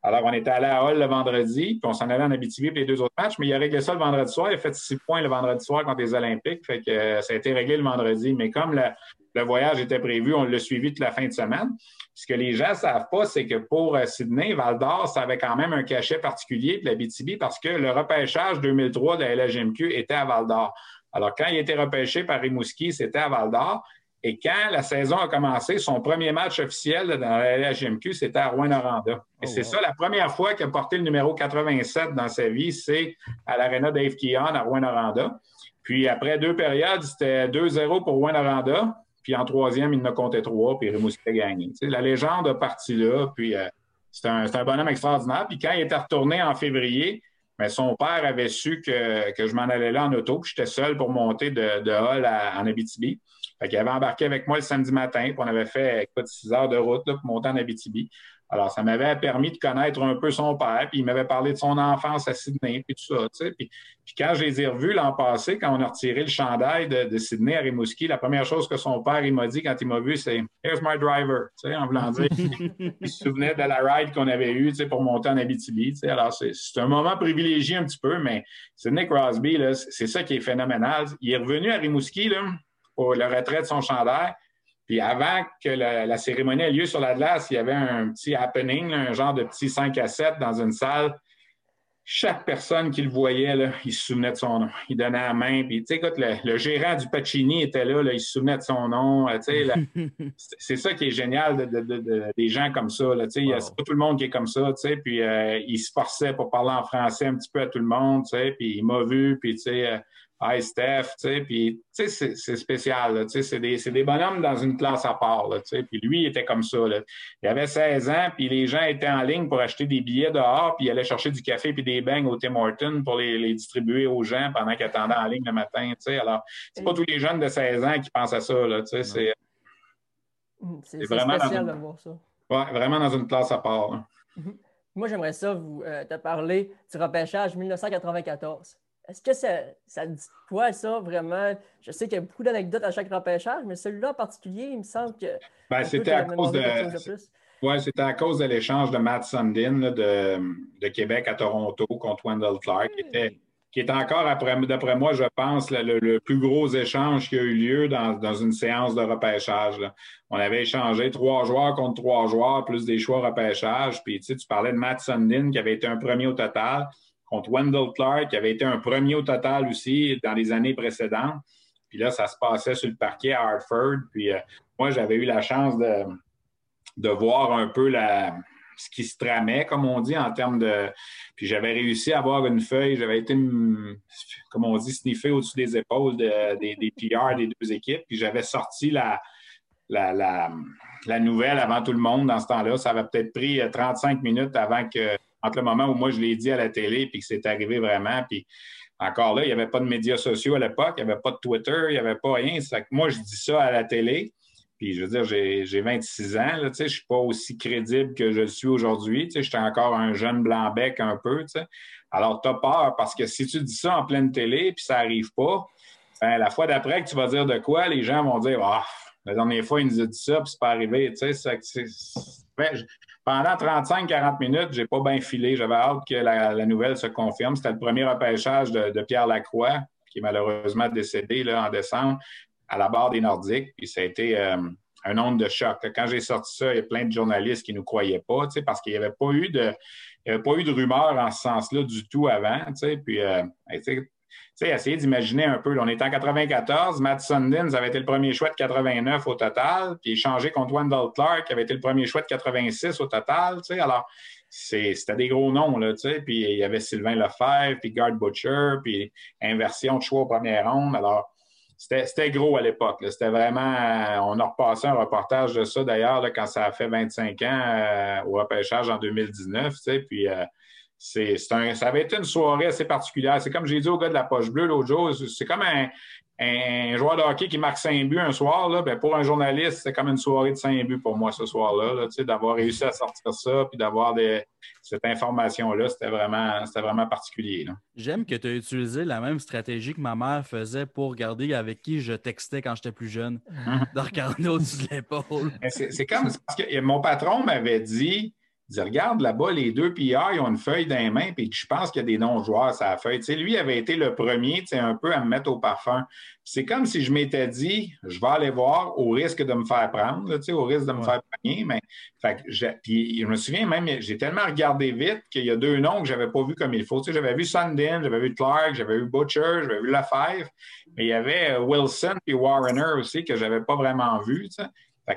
Alors, on était allé à Hall le vendredi, puis on s'en allait en Abitibi pour les deux autres matchs, mais il a réglé ça le vendredi soir. Il a fait six points le vendredi soir contre les Olympiques. Fait que euh, ça a été réglé le vendredi. Mais comme le, voyage était prévu, on l'a suivi toute la fin de semaine. Ce que les gens ne savent pas, c'est que pour euh, Sydney, Val d'Or, ça avait quand même un cachet particulier de l'Abitibi parce que le repêchage 2003 de la LHMQ était à Val d'Or. Alors, quand il été repêché par Rimouski, c'était à Val d'Or. Et quand la saison a commencé, son premier match officiel dans la LHMQ, c'était à Rouen-Noranda. Et oh, c'est ça, la première fois qu'il a porté le numéro 87 dans sa vie, c'est à l'Arena Dave Keon à Rouen-Noranda. Puis après deux périodes, c'était 2-0 pour Rouen-Noranda. Puis en troisième, il en a compté trois, puis Rimouski a gagné. la légende a parti là, puis euh, c'est un, bonhomme extraordinaire. Puis quand il était retourné en février, mais ben, son père avait su que, je m'en allais là en auto, puis j'étais seul pour monter de, de Hall en Abitibi. Fait qu'il avait embarqué avec moi le samedi matin, puis on avait fait écoute, six heures de route pour monter en Abitibi. Alors, ça m'avait permis de connaître un peu son père, puis il m'avait parlé de son enfance à Sydney, puis tout ça, tu sais. Puis, quand je les ai revus l'an passé, quand on a retiré le chandail de, Sydney à Rimouski, la première chose que son père, il m'a dit quand il m'a vu, c'est « Here's my driver », tu sais, en voulant dire. il se souvenait de la ride qu'on avait eue, tu sais, pour monter en Abitibi, tu sais. Alors, c'est un moment privilégié un petit peu, mais Sydney Crosby, c'est ça qui est phénoménal. Il est revenu à Rimouski, là, pour le retrait de son chandail. Puis avant que la, cérémonie ait lieu sur la glace, il y avait un petit happening, un genre de petit 5 à 7 dans une salle. Chaque personne qui le voyait, là, il se souvenait de son nom. Il donnait la main. Puis, écoute, le, gérant du Pacini était là, il se souvenait de son nom. c'est ça qui est génial de, des gens comme ça. Là, C'est pas tout le monde qui est comme ça. Puis, euh, il se forçait pour parler en français un petit peu à tout le monde. Puis, il m'a vu. Puis, tu sais, Hi Steph, tu sais, puis tu sais, c'est spécial, tu sais, c'est des, des, bonhommes dans une classe à part, tu sais, puis lui, il était comme ça, là. Il avait 16 ans, puis les gens étaient en ligne pour acheter des billets dehors, puis il allait chercher du café puis des beignes au Tim Hortons pour les, les distribuer aux gens pendant qu'ils attendaient en ligne le matin, tu sais. Alors, c'est pas tous les jeunes de 16 ans qui pensent à ça, là, tu sais, c'est... Mm, C'est C'est vraiment spécial de voir ça. Ouais, vraiment dans une classe à part. hein. Moi, j'aimerais ça vous euh, te parler du repêchage 1994. Est-ce que ça, ça dit quoi, ça, vraiment? Je sais qu'il y a beaucoup d'anecdotes à chaque repêchage, mais celui-là en particulier, il me semble que. Ben, c'était à cause de. Ouais, c'était à cause de l'échange de Matt Sundin là, de, de Québec à Toronto contre Wendell Clark, qui était, qui est encore, après- d'après moi, je pense, le, le- le plus gros échange qui a eu lieu dans, dans une séance de repêchage. là. On avait échangé trois joueurs contre trois joueurs, plus des choix repêchage. Puis, tu sais, tu parlais de Matt Sundin, qui avait été un premier au total, contre Wendell Clark, qui avait été un premier au total aussi dans les années précédentes. Puis là, ça se passait sur le parquet à Hartford. Puis, euh, moi, j'avais eu la chance de de voir un peu ce qui se tramait, comme on dit, en termes de. Puis j'avais réussi à avoir une feuille, j'avais été, comme on dit, sniffer au-dessus des épaules de- des, des PR des deux équipes. Puis j'avais sorti la, la, la, nouvelle avant tout le monde dans ce temps-là. Ça avait peut-être pris euh, 35 minutes avant que, entre le moment où moi je l'ai dit à la télé puis que c'est arrivé vraiment. Puis encore là, il n'y avait pas de médias sociaux à l'époque, il n'y avait pas de Twitter, il n'y avait pas rien. Moi, je dis ça à la télé. Puis je veux dire, j'ai j'ai 26 ans, là, je ne suis pas aussi crédible que je le suis aujourd'hui. J'étais encore un jeune blanc-bec un peu. Alors, tu as peur parce que si tu dis ça en pleine télé puis ça n'arrive pas, ben, la fois d'après que tu vas dire de quoi, les gens vont dire Ah, la dernière fois, il nous a dit ça, puis c'est pas arrivé. Tu sais, ben, pendant 35-40 minutes, j'ai pas bien filé. J'avais hâte que la, nouvelle se confirme. C'était le premier repêchage de, Pierre Lacroix, qui est malheureusement décédé là, en décembre, à la barre des Nordiques. Puis ça a été euh, un onde de choc. Quand j'ai sorti ça, il y a plein de journalistes qui ne nous croyaient pas, parce qu'il n'y avait pas eu de. Il avait pas eu de rumeur en ce sens-là du tout avant. Puis, euh, tu sais, essayer d'imaginer un peu. on était en 94. Matt Sundin, avait été le premier choix de 89 au total. Puis échangé contre Wendell Clark, qui avait été le premier choix de 86 au total. tu sais. Alors, c'était des gros noms. Là, tu sais. puis il y avait Sylvain Lefebvre, puis Guard Butcher, puis inversion de choix aux premières rondes. Alors, c'était gros à l'époque. C'était vraiment. euh, on a repassé un reportage de ça d'ailleurs quand ça a fait 25 ans euh, au repêchage en 2019. tu Puis euh, c'est ça avait été une soirée assez particulière. C'est comme j'ai dit au gars de la poche bleue l'autre jour, c'est comme un, un joueur de hockey qui marque 5 buts un soir. Là, ben pour un journaliste, c'est comme une soirée de 5 buts pour moi ce soir-là. là, d'avoir réussi à sortir ça puis d'avoir des- cette information-là, c'était vraiment, c'était vraiment particulier. J'aime que tu as utilisé la même stratégie que ma mère faisait pour regarder avec qui je textais quand j'étais plus jeune, de regarder au-dessus de l'épaule. C'est comme parce que mon patron m'avait dit, dit, regarde là-bas, les deux PR, ils ont une feuille dans les mains, puis je pense qu'il y a des non-joueurs sur la feuille. Tu sais, lui avait été le premier, tu sais, un peu à me mettre au parfum. C'est comme si je m'étais dit, je vais aller voir au risque de me faire prendre, là, tu sais, au risque de me faire pogner. Mais fait que je, puis je me souviens même, j'ai tellement regardé vite qu'il y a deux noms que je n'avais pas vus comme il faut. Tu sais, j'avais vu Sundin, j'avais vu Clark, j'avais vu Butcher, j'avais vu Lefebvre, mais il y avait Wilson et Warrener aussi que je n'avais pas vraiment vu. tu sais.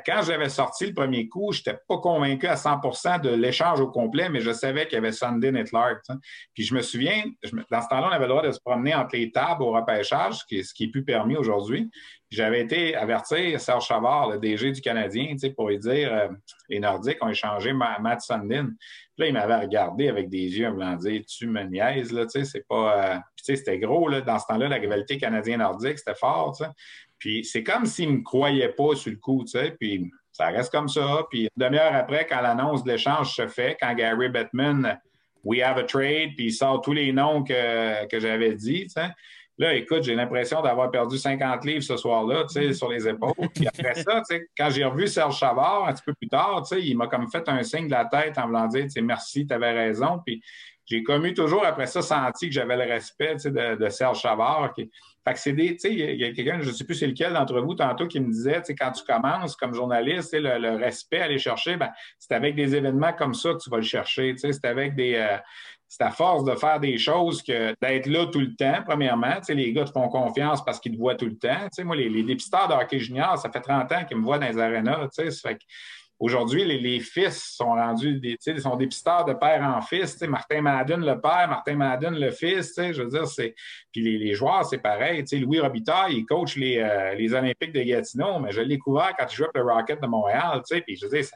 Quand j'avais sorti le premier coup, je n'étais pas convaincu à 100% de l'échange au complet, mais je savais qu'il y avait Sundin et Clark. Puis je me souviens, dans ce temps-là, on avait le droit de se promener entre les tables au repêchage, ce qui est, plus permis aujourd'hui. J'avais été avertir Serge Chavard, le DG du Canadien, pour lui dire euh, les Nordiques ont échangé Ma- Matt Sundin. Puis là, il m'avait regardé avec des yeux me voulant dire Tu me niaises, là, tu sais, c'est pas. euh, Puis, tu sais, c'était gros, là, dans ce temps-là, la rivalité canadien-nordique, c'était fort. Puis c'est comme s'il ne me croyait pas sur le coup, tu sais. Puis ça reste comme ça. Puis une demi-heure après, quand l'annonce de l'échange se fait, quand Gary Bettman, we have a trade, puis il sort tous les noms que, que j'avais dit, tu sais. Là, écoute, j'ai l'impression d'avoir perdu 50 livres ce soir-là, tu sais, sur les épaules. Puis après ça, tu sais, quand j'ai revu Serge Chavard un petit peu plus tard, tu sais, il m'a comme fait un signe de la tête en voulant dire, tu sais, merci, tu avais raison. Puis j'ai comme eu toujours après ça senti que j'avais le respect, tu sais, de, de Serge Chavard. Qui... Fait que c'est des, tu sais, il y a- quelqu'un, je ne sais plus c'est lequel d'entre vous tantôt qui me disait, tu sais, quand tu commences comme journaliste, le, le respect à aller chercher, ben, c'est avec des événements comme ça que tu vas le chercher, tu sais, c'est avec des, euh, c'est à force de faire des choses que d'être là tout le temps, premièrement. Tu sais, les gars te font confiance parce qu'ils te voient tout le temps. Tu sais, moi, les, les dépisteurs de hockey junior, ça fait 30 ans qu'ils me voient dans les arénas. Tu sais, fait que Aujourd'hui, les, fils sont rendus des, sais, sont de père en fils. Martin Madden le père, Martin Madden le fils. Je veux dire, c'est. Puis les, joueurs, c'est pareil. Louis Robitaille, il coach les, euh, les Olympiques de Gatineau, mais je l'ai découvert quand il jouait pour le Rocket de Montréal. Puis je veux dire,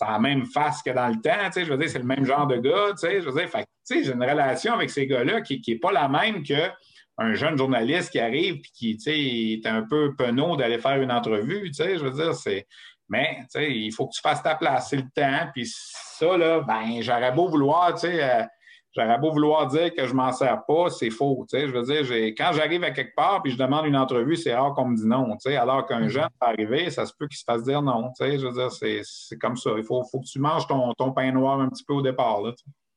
a la même face que dans le temps. Je veux dire, c'est le même genre de gars. Je veux dire, j'ai une relation avec ces gars-là qui n'est pas la même que un jeune journaliste qui arrive et qui est un peu penaud d'aller faire une entrevue. Je veux dire, c'est. Mais il faut que tu fasses ta place, c'est le temps. Puis ça, là, ben, j'aurais beau vouloir, tu sais, euh, j'aurais beau vouloir dire que je m'en sers pas, c'est faux. Je veux dire, quand j'arrive à quelque part puis je demande une entrevue, c'est rare qu'on me dise non. Alors qu'un mm-hmm. jeune peut arriver, ça se peut qu'il se fasse dire non. Je veux dire, c'est comme ça. Il faut, faut, que tu manges ton, ton, pain noir un petit peu au départ. Là,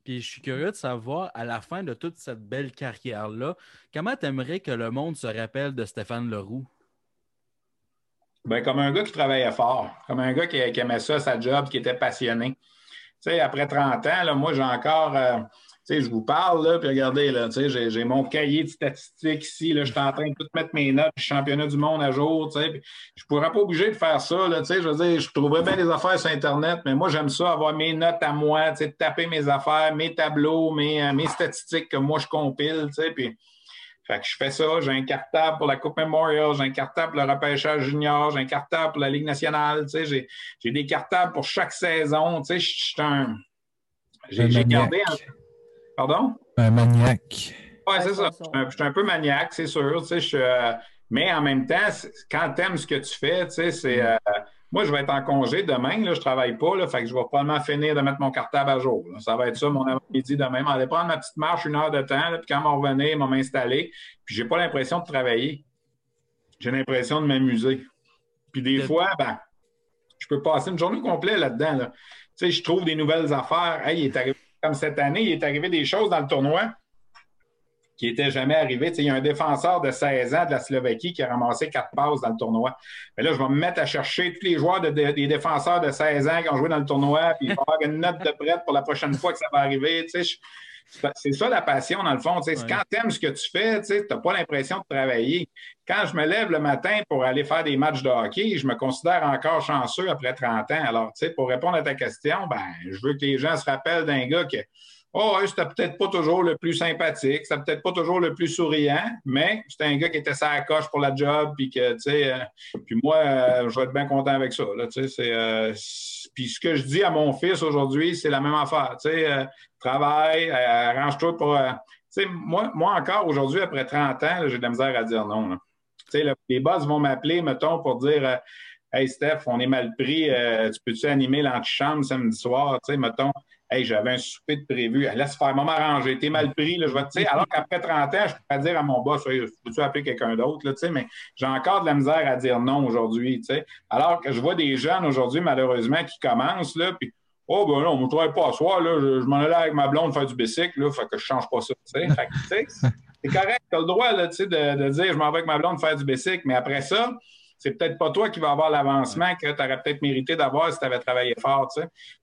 puis je suis curieux de savoir, à la fin de toute cette belle carrière-là, comment tu aimerais que le monde se rappelle de Stéphane Leroux? Ben, comme un gars qui travaillait fort, comme un gars qui, aimait ça, sa job, qui était passionné. Tu sais, après 30 ans, là, moi, j'ai encore. Euh, sais, je vous parle, là, puis regardez, là, j'ai, mon cahier de statistiques ici, là, je suis en train de tout mettre mes notes, championnat du monde à jour, tu sais, je pourrais pas obliger de faire ça, là, tu sais, je veux dire, je trouverais bien des affaires sur Internet, mais moi, j'aime ça, avoir mes notes à moi, tu sais, taper mes affaires, mes tableaux, mes, euh, mes statistiques que moi, je compile, tu sais, puis... Fait que je fais ça, j'ai un cartable pour la Coupe Memorial, j'ai un cartable pour le repêchage junior, j'ai un cartable pour la Ligue nationale, tu sais, j'ai, j'ai des cartables pour chaque saison, tu sais, je suis un... J'ai, gardé un... Pardon? Un maniaque. Oui, c'est ça. Je suis un, peu maniaque, c'est sûr. Tu sais, euh, mais en même temps, quand tu aimes ce que tu fais, tu sais, c'est. Euh, moi, je vais être en congé demain, là, je ne travaille pas, là, fait que je vais probablement finir de mettre mon cartable à jour. Ça va être ça, mon après-midi demain. Je vais prendre ma petite marche une heure de temps, puis quand on revenir, je vais m'installer. Puis j'ai pas l'impression de travailler. J'ai l'impression de m'amuser. Puis des fois, ben, je peux passer une journée complète là-dedans. Tu sais, je trouve des nouvelles affaires. Hey, il est arrivé comme cette année, il est arrivé des choses dans le tournoi qui n'étaient jamais arrivées. il y a un défenseur de 16 ans de la Slovaquie qui a ramassé quatre passes dans le tournoi. Mais là, je vais me mettre à chercher tous les joueurs de, des défenseurs de 16 ans qui ont joué dans le tournoi, puis il va avoir une note de prête pour la prochaine fois que ça va arriver. C'est ça la passion, dans le fond. Quand tu aimes ce que tu fais, tu n'as pas l'impression de travailler. Quand je me lève le matin pour aller faire des matchs de hockey, je me considère encore chanceux après 30 ans. Alors, pour répondre à ta question, ben, je veux que les gens se rappellent d'un gars qui Oh, c'était peut-être pas toujours le plus sympathique, c'était peut-être pas toujours le plus souriant, mais c'était un gars qui était sa coche pour la job, puis que, tu sais, euh, puis moi, euh, je vais être bien content avec ça. Là, c'est, euh, puis ce que je dis à mon fils aujourd'hui, c'est la même affaire. Tu sais, travaille, arrange-toi pour. tu sais, moi, moi encore aujourd'hui, après 30 ans, j'ai de la misère à dire non. Tu sais, les boss vont m'appeler, mettons, pour dire Hey Steph, on est mal pris, tu peux-tu animer l'antichambre samedi soir? Tu sais, mettons. Hey, j'avais un souper de prévu. Laisse faire, maman arranger. T'es mal pris. Là, je vais, alors qu'après 30 ans, je peux dire à mon boss, peux-tu appeler quelqu'un d'autre? Mais j'ai encore de la misère à dire non aujourd'hui. Alors que je vois des jeunes aujourd'hui, malheureusement, qui commencent, là, puis Oh, ben non, je ne travaille pas à soir. Là, je, m'en allais avec ma blonde faire du bicycle. Là, fait que je ne change pas ça. c'est correct. Tu as le droit là, de, de dire je m'en vais avec ma blonde faire du bicycle. Mais après ça, c'est peut-être pas toi qui vas avoir l'avancement que tu aurais peut-être mérité d'avoir si tu avais travaillé fort.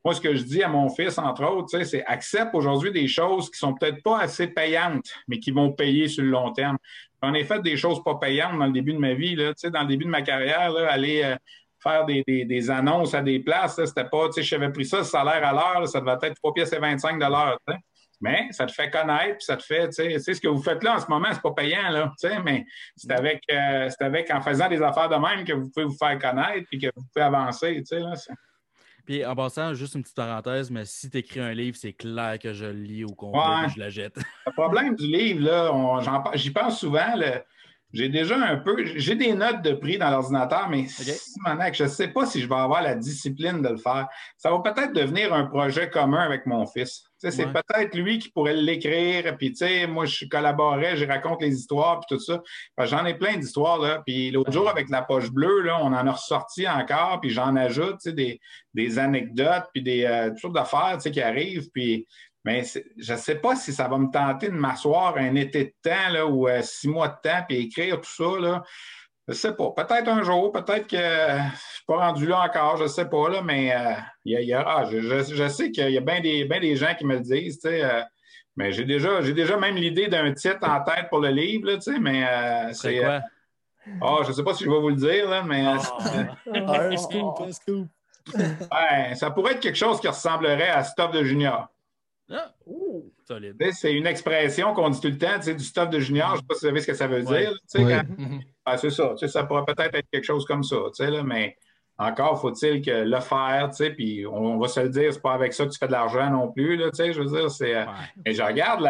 Moi, ce que je dis à mon fils, entre autres, c'est accepte aujourd'hui des choses qui sont peut-être pas assez payantes, mais qui vont payer sur le long terme. J'en ai fait des choses pas payantes dans le début de ma vie. Là, dans le début de ma carrière, aller euh, faire des, annonces à des places, c'était pas, tu sais, j'avais pris ça, le salaire à l'heure, ça devait être 3 pièces et 25 mais ça te fait connaître, puis ça te fait, tu sais, ce que vous faites là en ce moment, c'est pas payant, là, tu sais, mais c'est avec, euh, c'est avec en faisant des affaires de même que vous pouvez vous faire connaître, puis que vous pouvez avancer, tu sais, là. Puis en passant, juste une petite parenthèse, mais si tu écris un livre, c'est clair que je le lis au complet je la jette. le problème du livre, là, j'y pense souvent, j'ai déjà un peu, j'ai des notes de prix dans l'ordinateur, mais je ne sais pas si je vais avoir la discipline de le faire. Ça va peut-être devenir un projet commun avec mon fils. C'est peut-être lui qui pourrait l'écrire, puis moi, je collaborais, je raconte les histoires, puis tout ça. J'en ai plein d'histoires, là. Puis l'autre jour, avec la poche bleue, là, on en a ressorti encore, puis j'en ajoute, des, des anecdotes, puis des euh, toutes sortes d'affaires, qui arrivent, puis... Mais je ne sais pas si ça va me tenter de m'asseoir un été de temps là, ou euh, six mois de temps puis écrire tout ça. Là. Je ne sais pas. Peut-être un jour, peut-être que je ne suis pas rendu là encore, je ne sais pas, là, mais euh, y a, ah, je, sais qu'il y a bien des, des gens qui me le disent, euh, mais j'ai déjà, déjà même l'idée d'un titre en tête pour le livre, là, mais euh, c'est. quoi? Ah, je ne sais pas si je vais vous le dire, là, mais. Oh. un scoop, un scoop. ça pourrait être quelque chose qui ressemblerait à Stop de Junior. Ah, c'est une expression qu'on dit tout le temps, du stuff de junior. Je ne sais pas si vous savez ce que ça veut dire. Ah, c'est ça. Ça pourrait peut-être être quelque chose comme ça. Là, mais encore faut-il que le faire, puis on, va se le dire, c'est pas avec ça que tu fais de l'argent non plus. Là, je veux dire, c'est. Euh, je regarde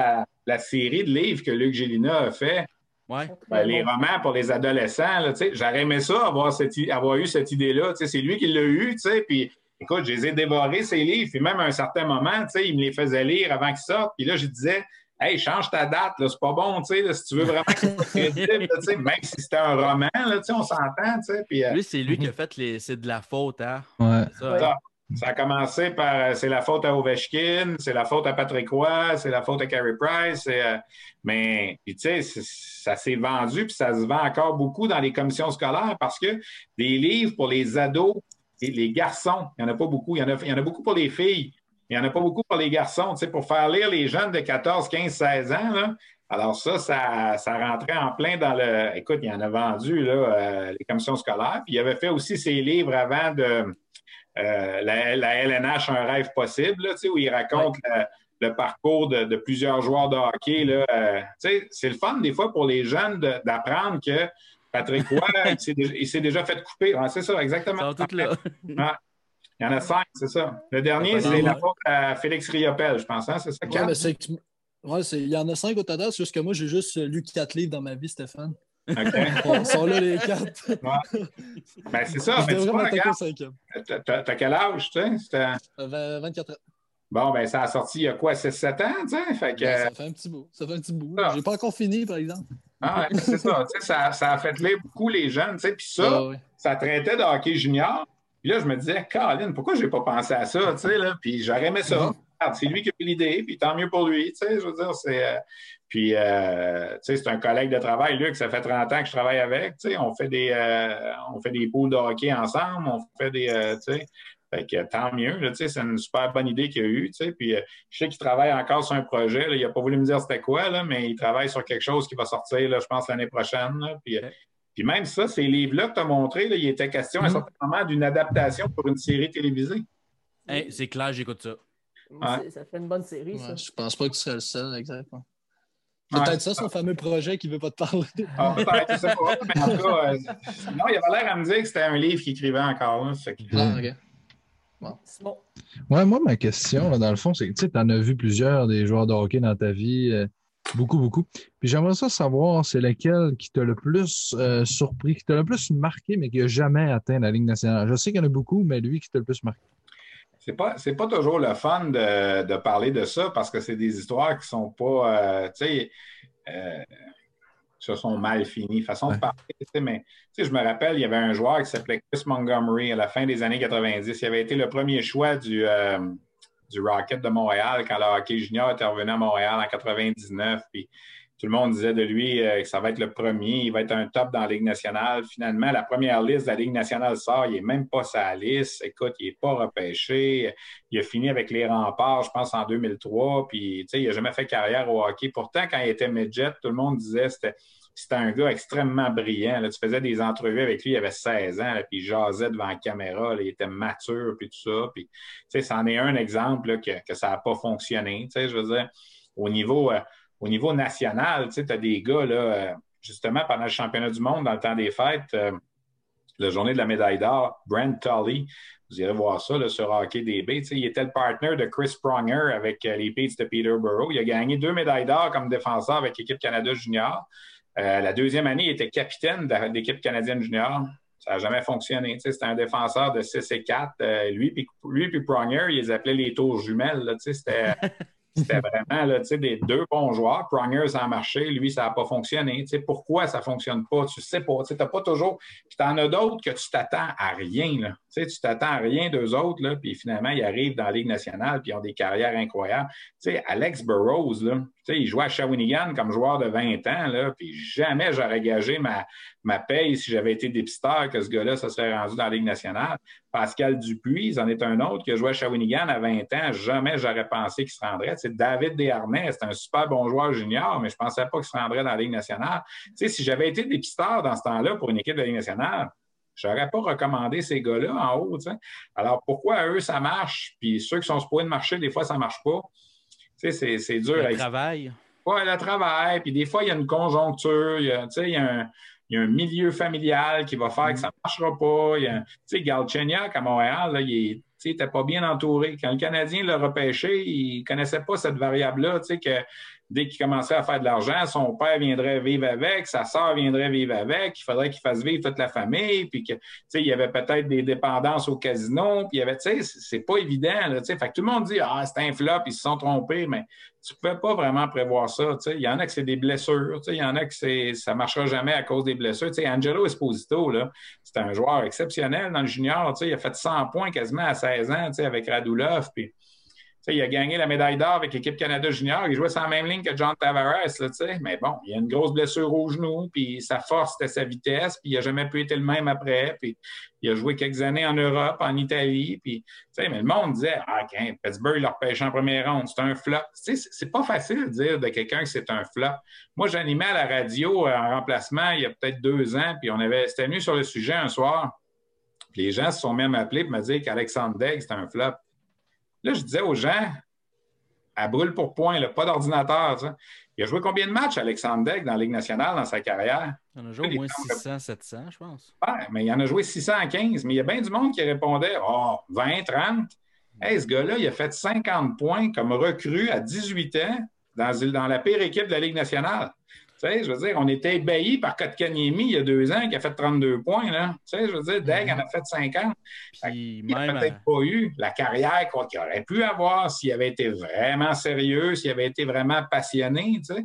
la, série de livres que Luc Gélina a fait. Ouais. Ben, les romans pour les adolescents, là, tu sais, j'aurais aimé ça, avoir, cette avoir eu cette idée-là. tu sais, C'est lui qui l'a eu, tu sais, puis écoute, je les ai dévorés, ces livres, puis même à un certain moment, tu sais, il me les faisait lire avant qu'ils sortent, puis là, je disais, hey, change ta date, là, c'est pas bon, tu sais, là, si tu veux vraiment que ce soit crédible, là, tu sais, même si c'était un roman, là, tu sais, on s'entend, tu sais, puis euh, Lui, c'est lui qui a fait les. C'est de la faute, hein? Ouais. C'est ça, Ouais. ça a commencé par euh, c'est la faute à Ovechkin, c'est la faute à Patrick Roy, c'est la faute à Carey Price. euh, mais puis, tu sais, ça s'est vendu puis ça se vend encore beaucoup dans les commissions scolaires parce que des livres pour les ados et les garçons, il n'y en a pas beaucoup. Il y en a, il y en a beaucoup pour les filles. Il n'y en a pas beaucoup pour les garçons. Tu sais, pour faire lire les jeunes de 14, 15, 16 ans, là, alors ça, ça, ça rentrait en plein dans le. Écoute, il y en a vendu là, euh, les commissions scolaires. Puis il avait fait aussi ses livres avant de euh, la, la LNH Un rêve possible, là, tu sais, où il raconte le, le parcours de, de plusieurs joueurs de hockey. Là, euh, tu sais, c'est le fun des fois pour les jeunes d'apprendre que Patrick Roy, il s'est déjà, il s'est déjà fait couper. Ah, c'est ça, exactement. là. Ah, il y en a cinq, c'est ça. Le dernier, Ouais, c'est ouais. la faute à Félix Riopel, je pense. Hein? C'est ça, Ouais, mais c'est ouais, il y en a cinq au total, c'est juste que moi, j'ai juste lu quatre livres dans ma vie, Stéphane. OK. Ils sont là, les quatre. Ben, c'est ça. Je Mais tu t'as- quel âge, tu sais? C'était- Euh, vingt- 24 ans. Bon, ben, ça a sorti il y a quoi, 6-7 ans, tu sais? Fait que, Ben, ça fait un petit bout. Ça fait un petit bout. Ah. J'ai pas encore fini, par exemple. Ah, ouais, c'est ça, tu sais, ça, ça a fait lire beaucoup les jeunes, tu sais. Puis ça, ça traitait de hockey junior. Puis là, je me disais, Caroline, pourquoi j'ai pas pensé à ça, tu sais, là? Puis j'aurais aimé ça. Mhm. Regarde, C'est lui qui a eu l'idée, puis tant mieux pour lui, tu sais, je veux dire, c'est... euh, Puis, euh, tu sais, c'est un collègue de travail, Luc, ça fait 30 ans que je travaille avec, tu sais, on fait des, euh, on fait des poules de hockey ensemble, on fait des, euh, fait que tant mieux, là, tu sais, c'est une super bonne idée qu'il a eue, tu sais, puis euh, je sais qu'il travaille encore sur un projet, là, il n'a pas voulu me dire c'était quoi, là, mais il travaille sur quelque chose qui va sortir, là, je pense, l'année prochaine, là, puis... euh, puis même ça, ces livres-là que tu as montrés, il était question à un Mhm. certain moment d'une adaptation pour une série télévisée. Hey, c'est clair, j'écoute ça. Ça fait une bonne série, ça. Ouais, je pense pas que tu serais le seul, exactement. Ouais, peut-être ça, son fameux projet qui veut pas te parler. Ah, peut-être, je sais pas. Mais en tout cas, euh, non, il avait l'air à me dire que c'était un livre qu'il écrivait encore. Fait que- Ah, ok. Simon. Ouais, moi, ma question, là, dans le fond, c'est que tu en as vu plusieurs des joueurs de hockey dans ta vie, euh, beaucoup, beaucoup. Puis j'aimerais ça savoir, c'est lequel qui t'a le plus euh, surpris, qui t'a le plus marqué, mais qui n'a jamais atteint la Ligue nationale? Je sais qu'il y en a beaucoup, mais lui qui t'a le plus marqué. C'est pas, c'est pas toujours le fun de, de parler de ça parce que c'est des histoires qui sont pas, euh, tu sais, qui sont mal finies. Façon de parler, tu sais, mais tu sais, je me rappelle, il y avait un joueur qui s'appelait Chris Montgomery à la fin des années 90. Il avait été le premier choix du, euh, du Rocket de Montréal quand le hockey junior était revenu à Montréal en 99. Puis tout le monde disait de lui euh, que ça va être le premier, il va être un top dans la Ligue nationale. Finalement, la première liste de la Ligue nationale sort, il n'est même pas sa liste. Écoute, il n'est pas repêché. Il a fini avec les remparts, je pense, en 2003. Puis, il n'a jamais fait carrière au hockey. Pourtant, quand il était midget, tout le monde disait que c'était un gars extrêmement brillant. Tu faisais des entrevues avec lui, il avait 16 ans, là, puis il jasait devant la caméra, il était mature, puis tout ça. Puis, c'en est un exemple que, ça n'a pas fonctionné. Je veux dire, au niveau, euh, au niveau national, tu as des gars, là, euh, justement, pendant le championnat du monde, dans le temps des fêtes, euh, la journée de la médaille d'or, Brent Tully, vous irez voir ça là, sur Hockey DB. Il était le partner de Chris Pronger avec euh, les Peets de Peterborough. Il a gagné deux médailles d'or comme défenseur avec l'équipe Canada Junior. La deuxième année, il était capitaine de l'équipe canadienne junior. Ça n'a jamais fonctionné. C'était un défenseur de 6 et 4. Euh, lui puis lui Pronger, ils les appelaient les tours jumelles. C'était c'était vraiment là, des deux bons joueurs. Pronger, ça a marché. Lui, ça n'a pas fonctionné. Tu sais, pourquoi ça ne fonctionne pas? Tu sais pas. Tu n'as pas toujours. Puis tu en as d'autres que tu t'attends à rien. Là. Tu sais, tu t'attends à rien d'eux autres. Là, puis finalement, ils arrivent dans la Ligue nationale puis ils ont des carrières incroyables. Tu sais, Alex Burrows, là, tu sais, il jouait à Shawinigan comme joueur de 20 ans. Là, puis jamais j'aurais gagé ma, ma paye si j'avais été dépisteur que ce gars-là, ça serait rendu dans la Ligue nationale. Pascal Dupuis, en est un autre qui a joué à Shawinigan à 20 ans. Jamais j'aurais pensé qu'il se rendrait. Tu sais, David Desharnais, c'est un super bon joueur junior, mais je pensais pas qu'il se rendrait dans la Ligue nationale. Tu sais, si j'avais été dépisteur dans ce temps-là pour une équipe de la Ligue nationale, je n'aurais pas recommandé ces gars-là en haut. Alors, pourquoi eux, ça marche, puis ceux qui sont supposés de marcher, des fois, ça ne marche pas? Tu sais, c'est- c'est dur. à Le travail. Ouais, le travail. Puis des fois, il y a une conjoncture. Il y a, tu sais, il y a un, il y a un milieu familial qui va faire que ça ne marchera pas. Il y a- Tu sais, Galchenyuk à Montréal, là, il est- tu sais, n'était pas bien entouré. Quand le Canadien l'a repêché, il ne connaissait pas cette variable-là, tu sais, que dès qu'il commençait à faire de l'argent, son père viendrait vivre avec, sa soeur viendrait vivre avec, il faudrait qu'il fasse vivre toute la famille, puis que, tu sais, il y avait peut-être des dépendances au casino, puis il y avait, tu sais, c'est pas évident, tu sais. Fait que tout le monde dit, ah, c'est un flop, ils se sont trompés, mais tu pouvais pas vraiment prévoir ça, tu sais. Il y en a que c'est des blessures, tu sais, il y en a que c'est, ça marchera jamais à cause des blessures. Tu sais, Angelo Esposito, là, c'est un joueur exceptionnel dans le junior, tu sais, il a fait 100 points quasiment à 16 ans, tu sais, avec Radulov, puis il a gagné la médaille d'or avec l'équipe Canada Junior. Il jouait sur la même ligne que John Tavares. Là, mais bon, il a une grosse blessure au genou, puis sa force, c'était sa vitesse, puis il n'a jamais pu être le même après. Puis il a joué quelques années en Europe, en Italie. Puis, mais le monde disait Ah, okay, Pittsburgh, il leur pêché en première ronde. C'est un flop. C'est pas facile de dire de quelqu'un que c'est un flop. Moi, j'animais à la radio en remplacement il y a peut-être deux ans, puis on avait, c'était venu sur le sujet un soir. Puis les gens se sont même appelés pour me dire qu'Alexandre Degg, c'était un flop. Là, je disais aux gens, à brûle pour point, pas d'ordinateur. Il a joué combien de matchs, Alexandre Degg, dans la Ligue nationale dans sa carrière? Il en a joué au moins 600, 700, je pense. Oui, mais il en a joué 615. Mais il y a bien du monde qui répondait Oh, 20, 30. Hey, ce gars-là, il a fait 50 points comme recrue à 18 ans dans, dans la pire équipe de la Ligue nationale je veux dire, on était ébahis par Kotkaniemi il y a deux ans qui a fait 32 points. Là. Tu sais, je veux dire, Degg en a fait 50. il n'a peut-être pas eu la carrière qu'il aurait pu avoir s'il avait été vraiment sérieux, s'il avait été vraiment passionné. Tu sais.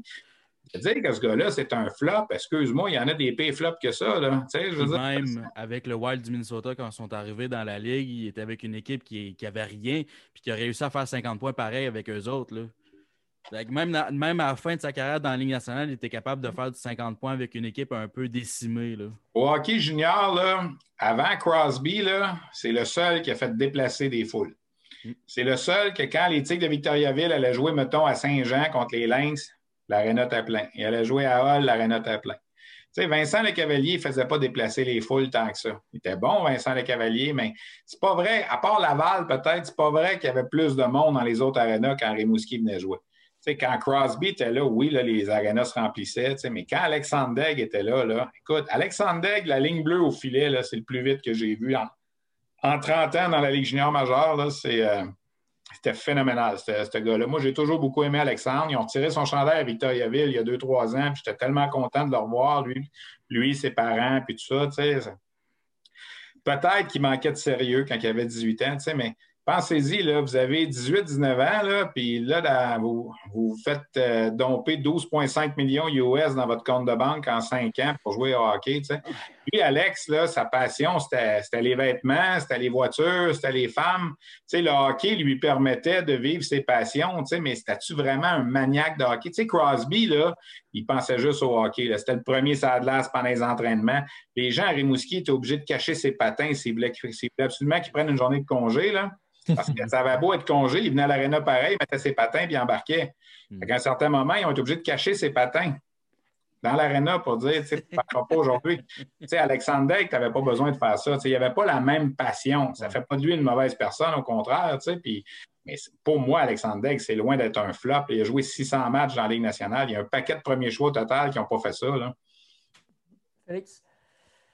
Je veux dire que ce gars-là, c'est un flop. Excuse-moi, il y en a des pires flops que ça. Là. Tu sais, je veux même avec le Wild du Minnesota, quand ils sont arrivés dans la Ligue, il était avec une équipe qui n'avait rien puis qui a réussi à faire 50 points pareil avec eux autres. Là. Même, même à la fin de sa carrière dans la Ligue nationale, il était capable de faire du 50 points avec une équipe un peu décimée. Là. Au hockey junior, là, avant Crosby, c'est le seul qui a fait déplacer des foules. Mm. C'est le seul que quand les Tigres de Victoriaville allaient jouer, mettons, à Saint-Jean contre les Lynx, l'aréna était plein. Il allait jouer à Hall, l'aréna était plein. Tu sais, Vincent Le Cavalier ne faisait pas déplacer les foules tant que ça. Il était bon, Vincent Le Cavalier, mais c'est pas vrai, à part Laval, peut-être, c'est pas vrai qu'il y avait plus de monde dans les autres arénas quand Rimouski venait jouer quand Crosby était là, oui, les arénas se remplissaient, mais quand Alexandre Degg était là, écoute, Alexandre Degg, la ligne bleue au filet, c'est le plus vite que j'ai vu en, 30 ans dans la Ligue junior majeure. Euh, c'était phénoménal, ce gars-là. Moi, j'ai toujours beaucoup aimé Alexandre. Ils ont tiré son chandail à Victoriaville il y a deux, trois ans. J'étais tellement content de le revoir, lui, lui ses parents, puis tout ça. Peut-être qu'il manquait de sérieux quand il avait 18 ans, mais Pensez-y, là, vous avez 18-19 ans, là, puis là, vous, vous faites euh, domper 12,5 millions US dans votre compte de banque en 5 ans pour jouer au hockey. Lui, Alex, là, sa passion, c'était les vêtements, c'était les voitures, c'était les femmes. le hockey lui permettait de vivre ses passions, mais c'était-tu vraiment un maniaque de hockey? Crosby, là, il pensait juste au hockey. C'était le premier sadlas pendant les entraînements. Les gens à Rimouski étaient obligés de cacher ses patins s'ils voulaient, absolument qu'ils prennent une journée de congé. Là. Parce que ça avait beau être congé, il venait à l'aréna pareil, il mettait ses patins puis il embarquait. Hmm. À un certain moment, ils ont été obligés de cacher ses patins dans l'aréna pour dire, tu sais, pas aujourd'hui. Tu sais, Alexandre Deck, tu n'avais pas besoin de faire ça. Tu sais, il avait pas la même passion. Ça ne fait pas de lui une mauvaise personne, au contraire, tu sais. Puis, mais pour moi, Alexandre Deck, c'est loin d'être un flop. Il a joué 600 matchs dans la Ligue nationale. Il y a un paquet de premiers choix au total qui n'ont pas fait ça. Là. Félix?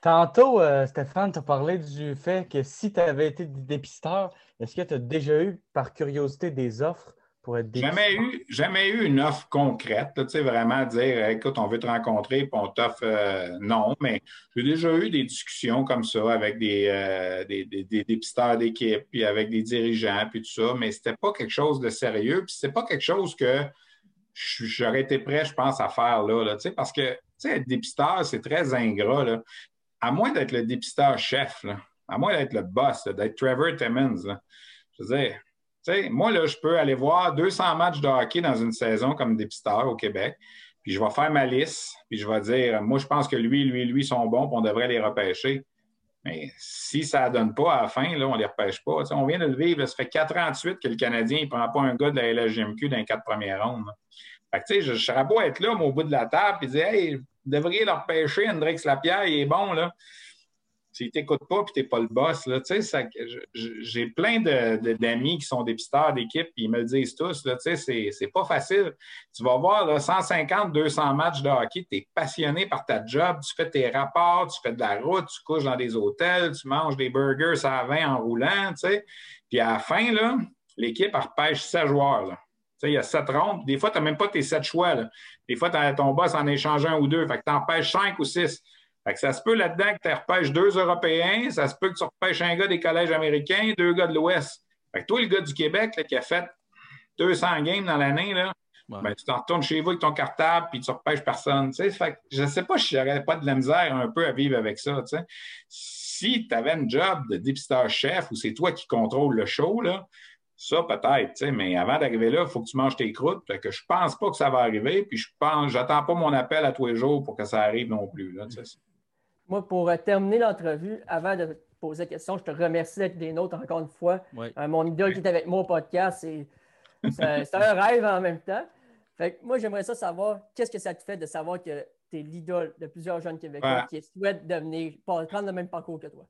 Tantôt, euh, Stéphane, tu as parlé du fait que si tu avais été dépisteur, est-ce que tu as déjà eu, par curiosité, des offres pour être dépisteur? Jamais eu, jamais eu une offre concrète, tu sais, vraiment dire écoute, on veut te rencontrer, puis on t'offre euh, non, mais j'ai déjà eu des discussions comme ça avec des, euh, des, dépisteurs d'équipe, puis avec des dirigeants, puis tout ça, mais c'était pas quelque chose de sérieux, puis c'est pas quelque chose que j'aurais été prêt, je pense, à faire là, là parce que tu sais, être dépisteur, c'est très ingrat. Là à moins d'être le dépisteur chef, à moins d'être le boss, d'être Trevor Timmons, je veux dire, moi, là, je peux aller voir 200 matchs de hockey dans une saison comme dépisteur au Québec, puis je vais faire ma liste, puis je vais dire, moi, je pense que lui, lui, lui sont bons, puis on devrait les repêcher. Mais si ça ne donne pas à la fin, là, on ne les repêche pas. on vient de le vivre. ça fait quatre ans de suite que le Canadien ne prend pas un gars de la LHGMQ dans les quatre premières rondes. Je serais beau être là, mais au bout de la table, et dire Hey, devriez leur pêcher, Hendrix Lapierre, il est bon, là. S'il t'écoute pas puis tu n'es pas le boss, là, tu sais, j'ai plein d'amis qui sont dépisteurs d'équipe puis ils me le disent tous, là, tu sais, c'est pas facile. Tu vas voir 150, 200 matchs de hockey, tu es passionné par ta job, tu fais tes rapports, tu fais de la route, tu couches dans des hôtels, tu manges des burgers à 20 en roulant, tu sais. Puis à la fin, là, l'équipe repêche 16 joueurs, là. Il y a sept rondes. Des fois, tu n'as même pas tes sept choix. Là. Des fois, ton boss en échange un ou deux. Fait que tu en pêches cinq ou six. Fait que ça se peut là-dedans que tu repêches deux Européens. Ça se peut que tu repêches un gars des collèges américains, deux gars de l'Ouest. Fait que toi, le gars du Québec là, qui a fait 200 games dans l'année, là, Ouais. ben, tu t'en retournes chez vous avec ton cartable puis tu repêches personne. Fait que je ne sais pas si j'aurais pas de la misère un peu à vivre avec ça. Si tu avais une job de dépisteur chef ou c'est toi qui contrôle le show, là, ça peut-être, tu sais, mais avant d'arriver là, il faut que tu manges tes croûtes. Fait que je pense pas que ça va arriver, puis je pense, j'attends pas mon appel à tous les jours pour que ça arrive non plus. Là. Moi, pour euh, terminer l'entrevue, avant de te poser la question, je te remercie d'être des nôtres encore une fois. Ouais. Euh, mon idole qui est avec moi au podcast, c'est c'est- un rêve en même temps. Fait que moi, j'aimerais ça savoir, qu'est-ce que ça te fait de savoir que tu es l'idole de plusieurs jeunes Québécois Ouais. qui souhaitent devenir, prendre le même parcours que toi?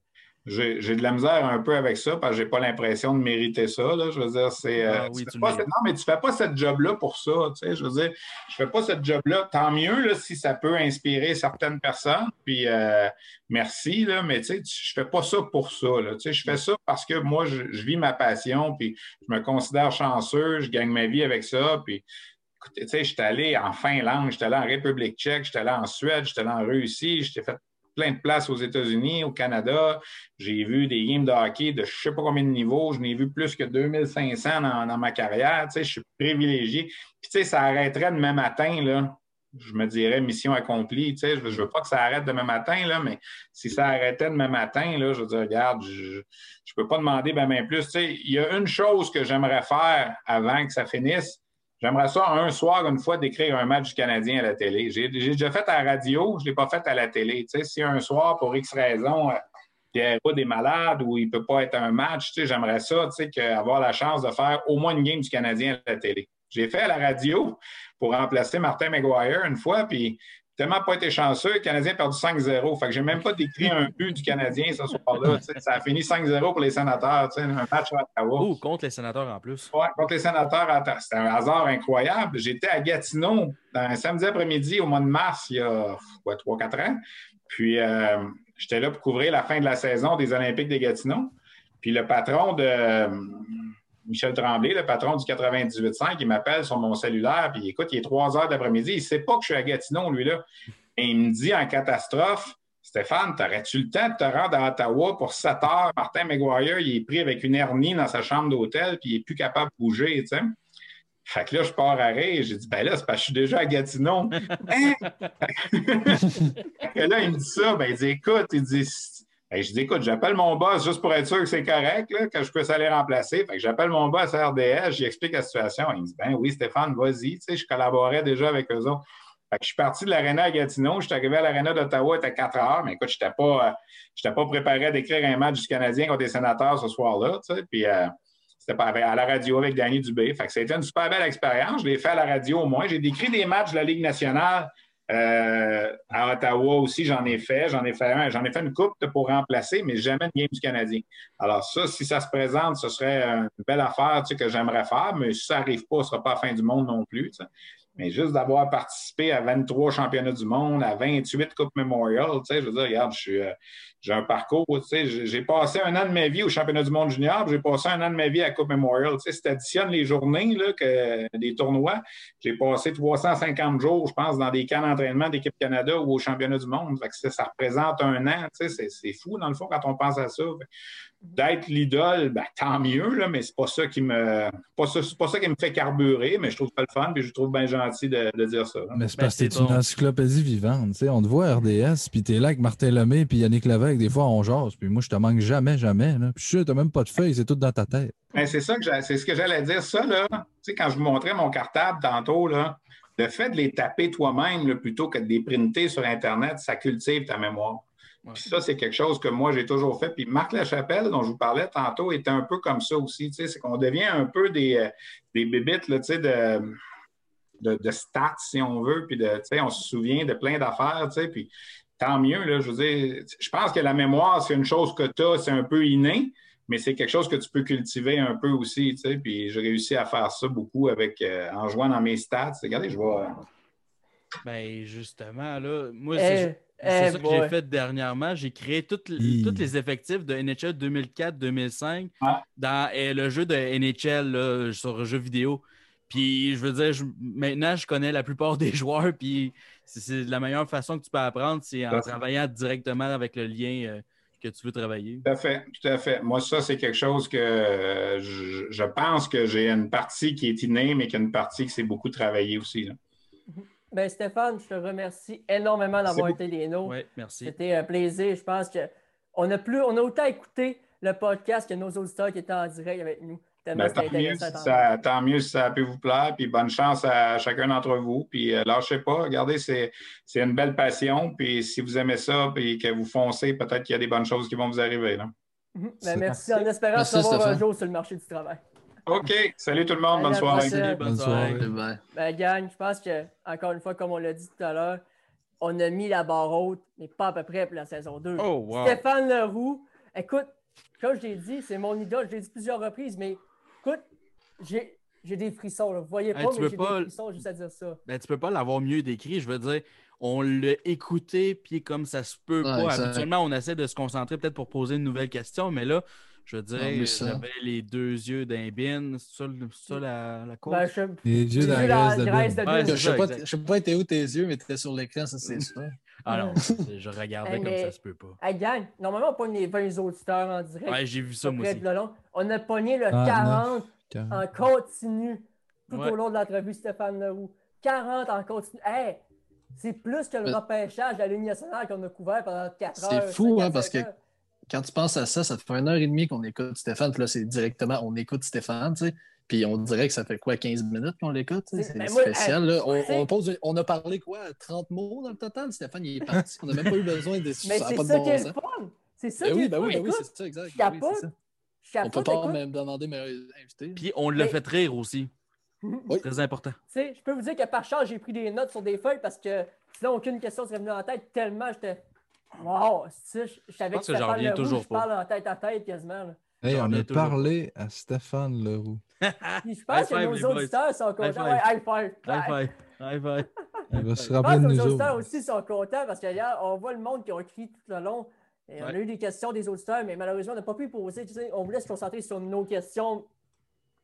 J'ai j'ai de la misère un peu avec ça parce que j'ai pas l'impression de mériter ça. Là. Je veux dire, c'est. Ah euh, oui, non, mais tu fais pas cette job-là pour ça. Tu sais, je veux dire, je fais pas cette job-là. Tant mieux là, si ça peut inspirer certaines personnes. Puis euh, merci, là, mais tu sais, je fais pas ça pour ça. Là. Tu sais, je fais ça parce que moi, je, je vis ma passion, puis je me considère chanceux, je gagne ma vie avec ça. Puis écoutez, tu sais, j'étais allé en Finlande, j'étais allé en République tchèque, j'étais allé en Suède, j'étais allé en Russie, j'étais fait plein de places aux États-Unis, au Canada. J'ai vu des games de hockey de je sais pas combien de niveaux. Je n'ai vu plus que 2500 dans, ma carrière. Tu sais, je suis privilégié. Puis, tu sais, ça arrêterait demain matin, là. Je me dirais mission accomplie. Tu sais, je je veux pas que ça arrête demain matin, là, mais si ça arrêtait demain matin, là, je veux dire, regarde, je, je peux pas demander ben, ben plus. Tu sais, il y a une chose que j'aimerais faire avant que ça finisse. J'aimerais ça un soir, une fois, d'écrire un match du Canadien à la télé. J'ai déjà fait à la radio, je ne l'ai pas fait à la télé. Tu sais, si un soir, pour X raison, euh, Pierre Roud est malade ou il ne peut pas être un match, tu sais, j'aimerais ça, tu sais, que- avoir la chance de faire au moins une game du Canadien à la télé. J'ai fait à la radio pour remplacer Martin McGuire une fois, puis tellement pas été chanceux, le Canadien a perdu 5-0. Fait que j'ai même pas décrit un but du Canadien ce soir-là. Ça a fini 5-0 pour les sénateurs, un match à Ottawa. Oh, contre les sénateurs en plus. Ouais, contre les sénateurs, à c'était un hasard incroyable. J'étais à Gatineau un samedi après-midi au mois de mars, il y a quoi, 3-4 ans. Puis euh, j'étais là pour couvrir la fin de la saison des Olympiques de Gatineau. Puis le patron de Michel Tremblay, le patron du 98.5, il m'appelle sur mon cellulaire, puis écoute, il est 3 heures d'après-midi, il ne sait pas que je suis à Gatineau, lui-là. Et il me dit en catastrophe, Stéphane, t'aurais-tu le temps de te rendre à Ottawa pour 7 heures? Martin McGuire, il est pris avec une hernie dans sa chambre d'hôtel, puis il n'est plus capable de bouger, tu sais. Fait que là, je pars à rire. J'ai dit, ben là, c'est parce que je suis déjà à Gatineau. Hein? Fait que là, il me dit ça. Ben, il dit, écoute, il dit, ben, je dis, écoute, j'appelle mon boss juste pour être sûr que c'est correct, que je puisse aller remplacer. Fait que j'appelle mon boss à RDS, j'explique la situation. Il me dit, ben oui, Stéphane, vas-y. Tu sais, je collaborais déjà avec eux autres. Fait que je suis parti de l'aréna à Gatineau. Je suis arrivé à l'aréna d'Ottawa, était 4 heures. Mais écoute, je n'étais pas, euh, pas préparé à décrire un match du Canadien contre les sénateurs ce soir-là. Tu sais, puis, euh, c'était à la radio avec Danny Dubé. Fait que c'était une super belle expérience. Je l'ai fait à la radio au moins. J'ai décrit des matchs de la Ligue nationale. Euh, à Ottawa aussi, j'en ai fait. J'en ai fait un. J'en ai fait une coupe pour remplacer, mais jamais une game du Canadien. Alors, ça, si ça se présente, ce serait une belle affaire tu sais, que j'aimerais faire, mais si ça n'arrive pas, ce ne sera pas la fin du monde non plus. Mais juste d'avoir participé à 23 championnats du monde, à 28 Coupes Memorial, tu sais, je veux dire, regarde, je suis, euh, j'ai un parcours, tu sais, j'ai passé un an de ma vie au championnat du monde junior, puis j'ai passé un an de ma vie à la Coupe Memorial. Tu sais, si tu additionnes les journées là, que, des tournois, j'ai passé 350 jours, je pense, dans des camps d'entraînement d'équipe Canada ou au championnat du monde. Fait que ça, ça représente un an, tu sais, c'est- fou, dans le fond, quand on pense à ça. D'être l'idole, ben, tant mieux, là, mais c'est pas ça qui me pas ça, c'est pas ça qui me fait carburer, mais je trouve ça le fun, puis je trouve bien gentil de, de dire ça. là. Mais c'est Ben, parce que c'est t'es une encyclopédie vivante. tu sais. On te voit à RDS, puis t'es là avec Martin Lemay, puis Yannick Des fois, on jase, puis moi, je te manque jamais, jamais. Là. Puis je suis sûr, même pas de feuilles, c'est tout dans ta tête. Ben, c'est ça que j'ai- c'est ce que j'allais dire. Ça, là, tu sais, quand je vous montrais mon cartable tantôt, là, le fait de les taper toi-même là, plutôt que de les printer sur Internet, ça cultive ta mémoire. Ouais. Puis ça, c'est quelque chose que moi, j'ai toujours fait. Puis Marc Lachapelle, dont je vous parlais tantôt, était un peu comme ça aussi. Tu sais, c'est qu'on devient un peu des, euh, des bébites là, tu sais, de, de, de stats, si on veut. Puis de, tu sais, on se souvient de plein d'affaires. tu sais, Puis tant mieux. Là, je veux dire, je pense que la mémoire, c'est une chose que tu as, c'est un peu inné mais c'est quelque chose que tu peux cultiver un peu aussi, tu sais, puis j'ai réussi à faire ça beaucoup avec, euh, en jouant dans mes stats. Regardez, je vois... Ben, justement, là, moi, Eh, c'est c'est eh, ça que j'ai fait dernièrement. J'ai créé Hi. tous les effectifs de NHL 2004-2005 Ouais. dans eh, le jeu de NHL là, sur jeux vidéo. Puis, je veux dire, je- maintenant, je connais la plupart des joueurs, puis c'est- la meilleure façon que tu peux apprendre, c'est en travaillant directement avec le lien euh, que tu veux travailler. Tout à fait, tout à fait. Moi, ça, c'est quelque chose que euh, je, je pense que j'ai une partie qui est innée, mais qu'il y a une partie qui s'est beaucoup travaillée aussi. là. Ben, Stéphane, je te remercie énormément d'avoir été les nôtres. Oui, merci. C'était un plaisir. Je pense que on a plus, on a autant écouté le podcast que nos auditeurs qui étaient en direct avec nous. Ben, tant, mieux si ça, tant mieux si ça peut vous plaire, puis bonne chance à chacun d'entre vous. Puis euh, lâchez pas, regardez, c'est c'est une belle passion. Puis si vous aimez ça, puis que vous foncez, peut-être qu'il y a des bonnes choses qui vont vous arriver. Là. Mhm. Ben, merci en espérant Merci, se revoir un jour sur le marché du travail. OK, salut tout le monde, bonne soirée. Salut, bonne Bonne soirée. soirée. Ben, gang, je pense que, encore une fois, comme on l'a dit tout à l'heure, on a mis la barre haute, mais pas à peu près pour la saison 2. Oh, wow. Stéphane Leroux, écoute, comme je l'ai dit, c'est mon idole, je l'ai dit plusieurs reprises, mais j'ai j'ai des frissons. Là. Vous voyez pas, Hey, tu mais j'ai pas- des frissons juste à dire ça. Ben, tu peux pas l'avoir mieux décrit. Je veux dire, on l'a écouté, puis comme ça se peut Ouais, pas. exact. Habituellement, on essaie de se concentrer peut-être pour poser une nouvelle question, mais là, je veux dire, j'avais les deux yeux d'un bin. C'est ça, la, la cause? Ben, je, Les yeux graisse de Ouais. Je sais pas, je sais pas été où tes yeux, mais t'étais sur l'écran, ça c'est sûr. Ah non, je regardais comme mais- ça se peut pas. Hey, gang, normalement, on pogne les 20 auditeurs en direct. Ouais, j'ai vu ça, moi aussi. On a pogné le Ah, 40 neuf, en continu tout Ouais. au long de l'entrevue, Stéphane Leroux. 40 en continu. Hey, c'est plus que le Mais- repêchage de la Ligue nationale qu'on a couvert pendant 4 C'est heures. fou, cinq à hein, parce que-. Quand tu penses à ça, ça te fait une heure et demie qu'on écoute Stéphane, puis là, c'est directement, on écoute Stéphane, tu sais. Puis on dirait que ça fait quoi, 15 minutes qu'on l'écoute? C'est- C'est ben moi, spécial. là. On, c'est- on pose- on a parlé quoi, 30 mots dans le total? Stéphane, il est parti. On n'a même pas eu besoin de Mais c'est ça bon qui est sens. le fun. C'est ça Ben qui est oui, ben fun. oui, ben oui, Écoute, c'est ça, exact. Ben oui, c'est ça. Je On peut pas écoute. même demander meilleur invité. Puis on l'a Mais- fait rire aussi. Oui. Très important. Tu sais, je peux vous dire que par chance, j'ai pris des notes sur des feuilles parce que sinon, aucune question serait venue en tête tellement j'étais. Wow! tu sais, Je je savais que que j'en Stéphane reviens Leroux, toujours je parle en tête à tête quasiment. là. Hey, J'en on a toujours parlé à Stéphane Leroux. Je pense que nos auditeurs sont contents. High five. High five. High five. Il va se Je rappeler pense de que nous nos auditeurs aussi sont contents parce hier, on voit le monde qui ont écrit tout le long. Et On a eu des questions des auditeurs, mais malheureusement, on n'a pas pu poser. Tu sais, on voulait se concentrer sur nos questions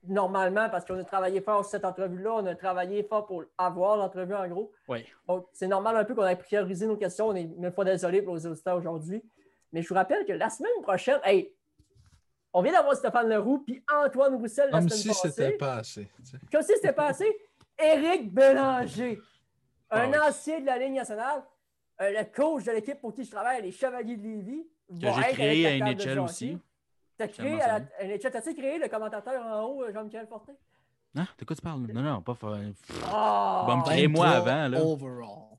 normalement parce qu'on a travaillé fort sur cette entrevue-là. On a travaillé fort pour avoir l'entrevue en gros. Oui. Donc, c'est normal un peu qu'on ait priorisé nos questions. On est même fois désolé pour les auditeurs aujourd'hui. Mais je vous rappelle que la semaine prochaine, hey, on vient d'avoir Stéphane Leroux puis Antoine Roussel la Comme semaine si passée. c'était pas assez. tu sais. Comme si c'était passé. Éric Bélanger, un Ah oui. ancien de la Ligue nationale, euh, le coach de l'équipe pour qui je travaille, les Chevaliers de Lévis. Que va j'ai être créé à avec la table de NHL jockey. aussi. T'as créé à la NHL, t'as-tu créé le commentateur en haut, euh, Jean-Michel Fortin? Hein? De quoi tu parles? Non, non, pas. fa-! Va me créer moi 23 avant, là. Overall.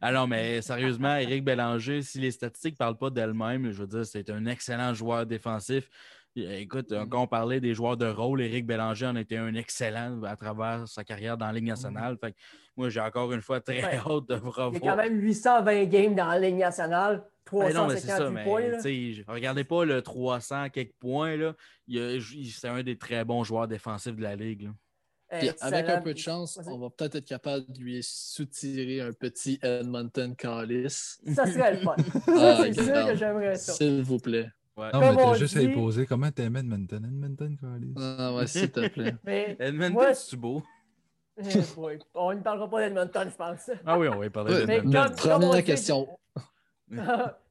Ah non, mais sérieusement, Éric Bélanger, si les statistiques ne parlent pas d'elles-mêmes, je veux dire, c'est un excellent joueur défensif. Euh, Écoute, Mm. quand on parlait des joueurs de rôle, Éric Bélanger en était un excellent à travers sa carrière dans la Ligue Mm. nationale. Fait que moi, j'ai encore une fois très Ouais. hâte de vous Il y a revoir. quand même 820 games dans la Ligue nationale, Ben non, mais c'est 358 ça, mais points. je- regardez pas le 300 quelques points. C'est un des très bons joueurs défensifs de la Ligue. là. Puis avec un peu de chance, on va peut-être être capable de lui soutirer un petit Edmonton Callis. Ça serait le fun. Ça, Ah, c'est sûr que j'aimerais ça. S'il vous plaît. Ouais. Non, mais t'as juste à y poser. Comment t'aimais Edmonton? Edmonton, Carlis? Ah ouais, s'il te plaît. Mais Edmonton, Moi, c'est beau? eh, on ne parlera pas d'Edmonton, je pense. Ah oui, on va y parler Mais d'Edmonton. Première question.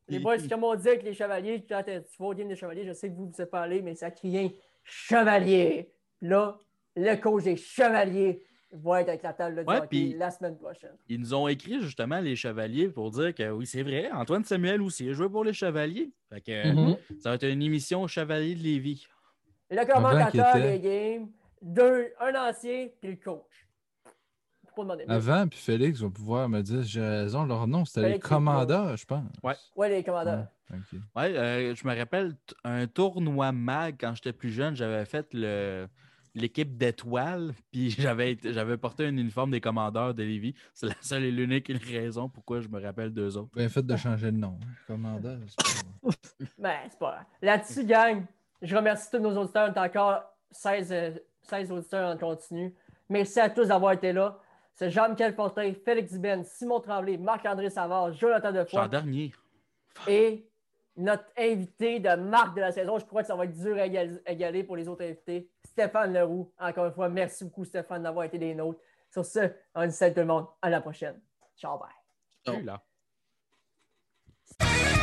les boys, comme on dit avec les chevaliers, quand tu vas au game des chevaliers, je sais que vous ne vous êtes pas allé, mais ça crie un chevalier. Là, le coach des chevaliers va être avec la table de Ouais, hockey puis- la semaine prochaine. Ils nous ont écrit justement les Chevaliers pour dire que oui, c'est vrai, Antoine Samuel aussi a joué pour les Chevaliers. Fait que, Mhm. Ça va être une émission Chevalier de Lévis. Le commentateur des games, deux, un ancien, puis le coach. Demander? Avant, puis Félix va pouvoir me dire, j'ai raison, leur nom, c'était les commandeurs, je pense. Ouais. Ouais, les commandeurs. Ouais, euh, je me rappelle un tournoi mag quand j'étais plus jeune, j'avais fait le l'équipe d'étoiles, puis j'avais porté un uniforme des commandeurs de Lévis. C'est la seule et l'unique raison pourquoi je me rappelle d'eux autres. Bien fait de changer de nom. hein. Commandeur, c'est pas... Ben, c'est pas grave. Là-dessus, gang, je remercie tous nos auditeurs. On est encore 16, euh, 16 auditeurs en continu. Merci à tous d'avoir été là. C'est Jean-Michel Fortin, Félix Ben, Simon Tremblay, Marc-André Savard, Jonathan Defoy dernier. et notre invité de marque de la saison. Je crois que ça va être dur à égal- égaler pour les autres invités. Stéphane Leroux. Encore une fois, merci beaucoup, Stéphane, d'avoir été des nôtres. Sur ce, on dit salut tout le monde. À la prochaine. Ciao, bye. Ciao.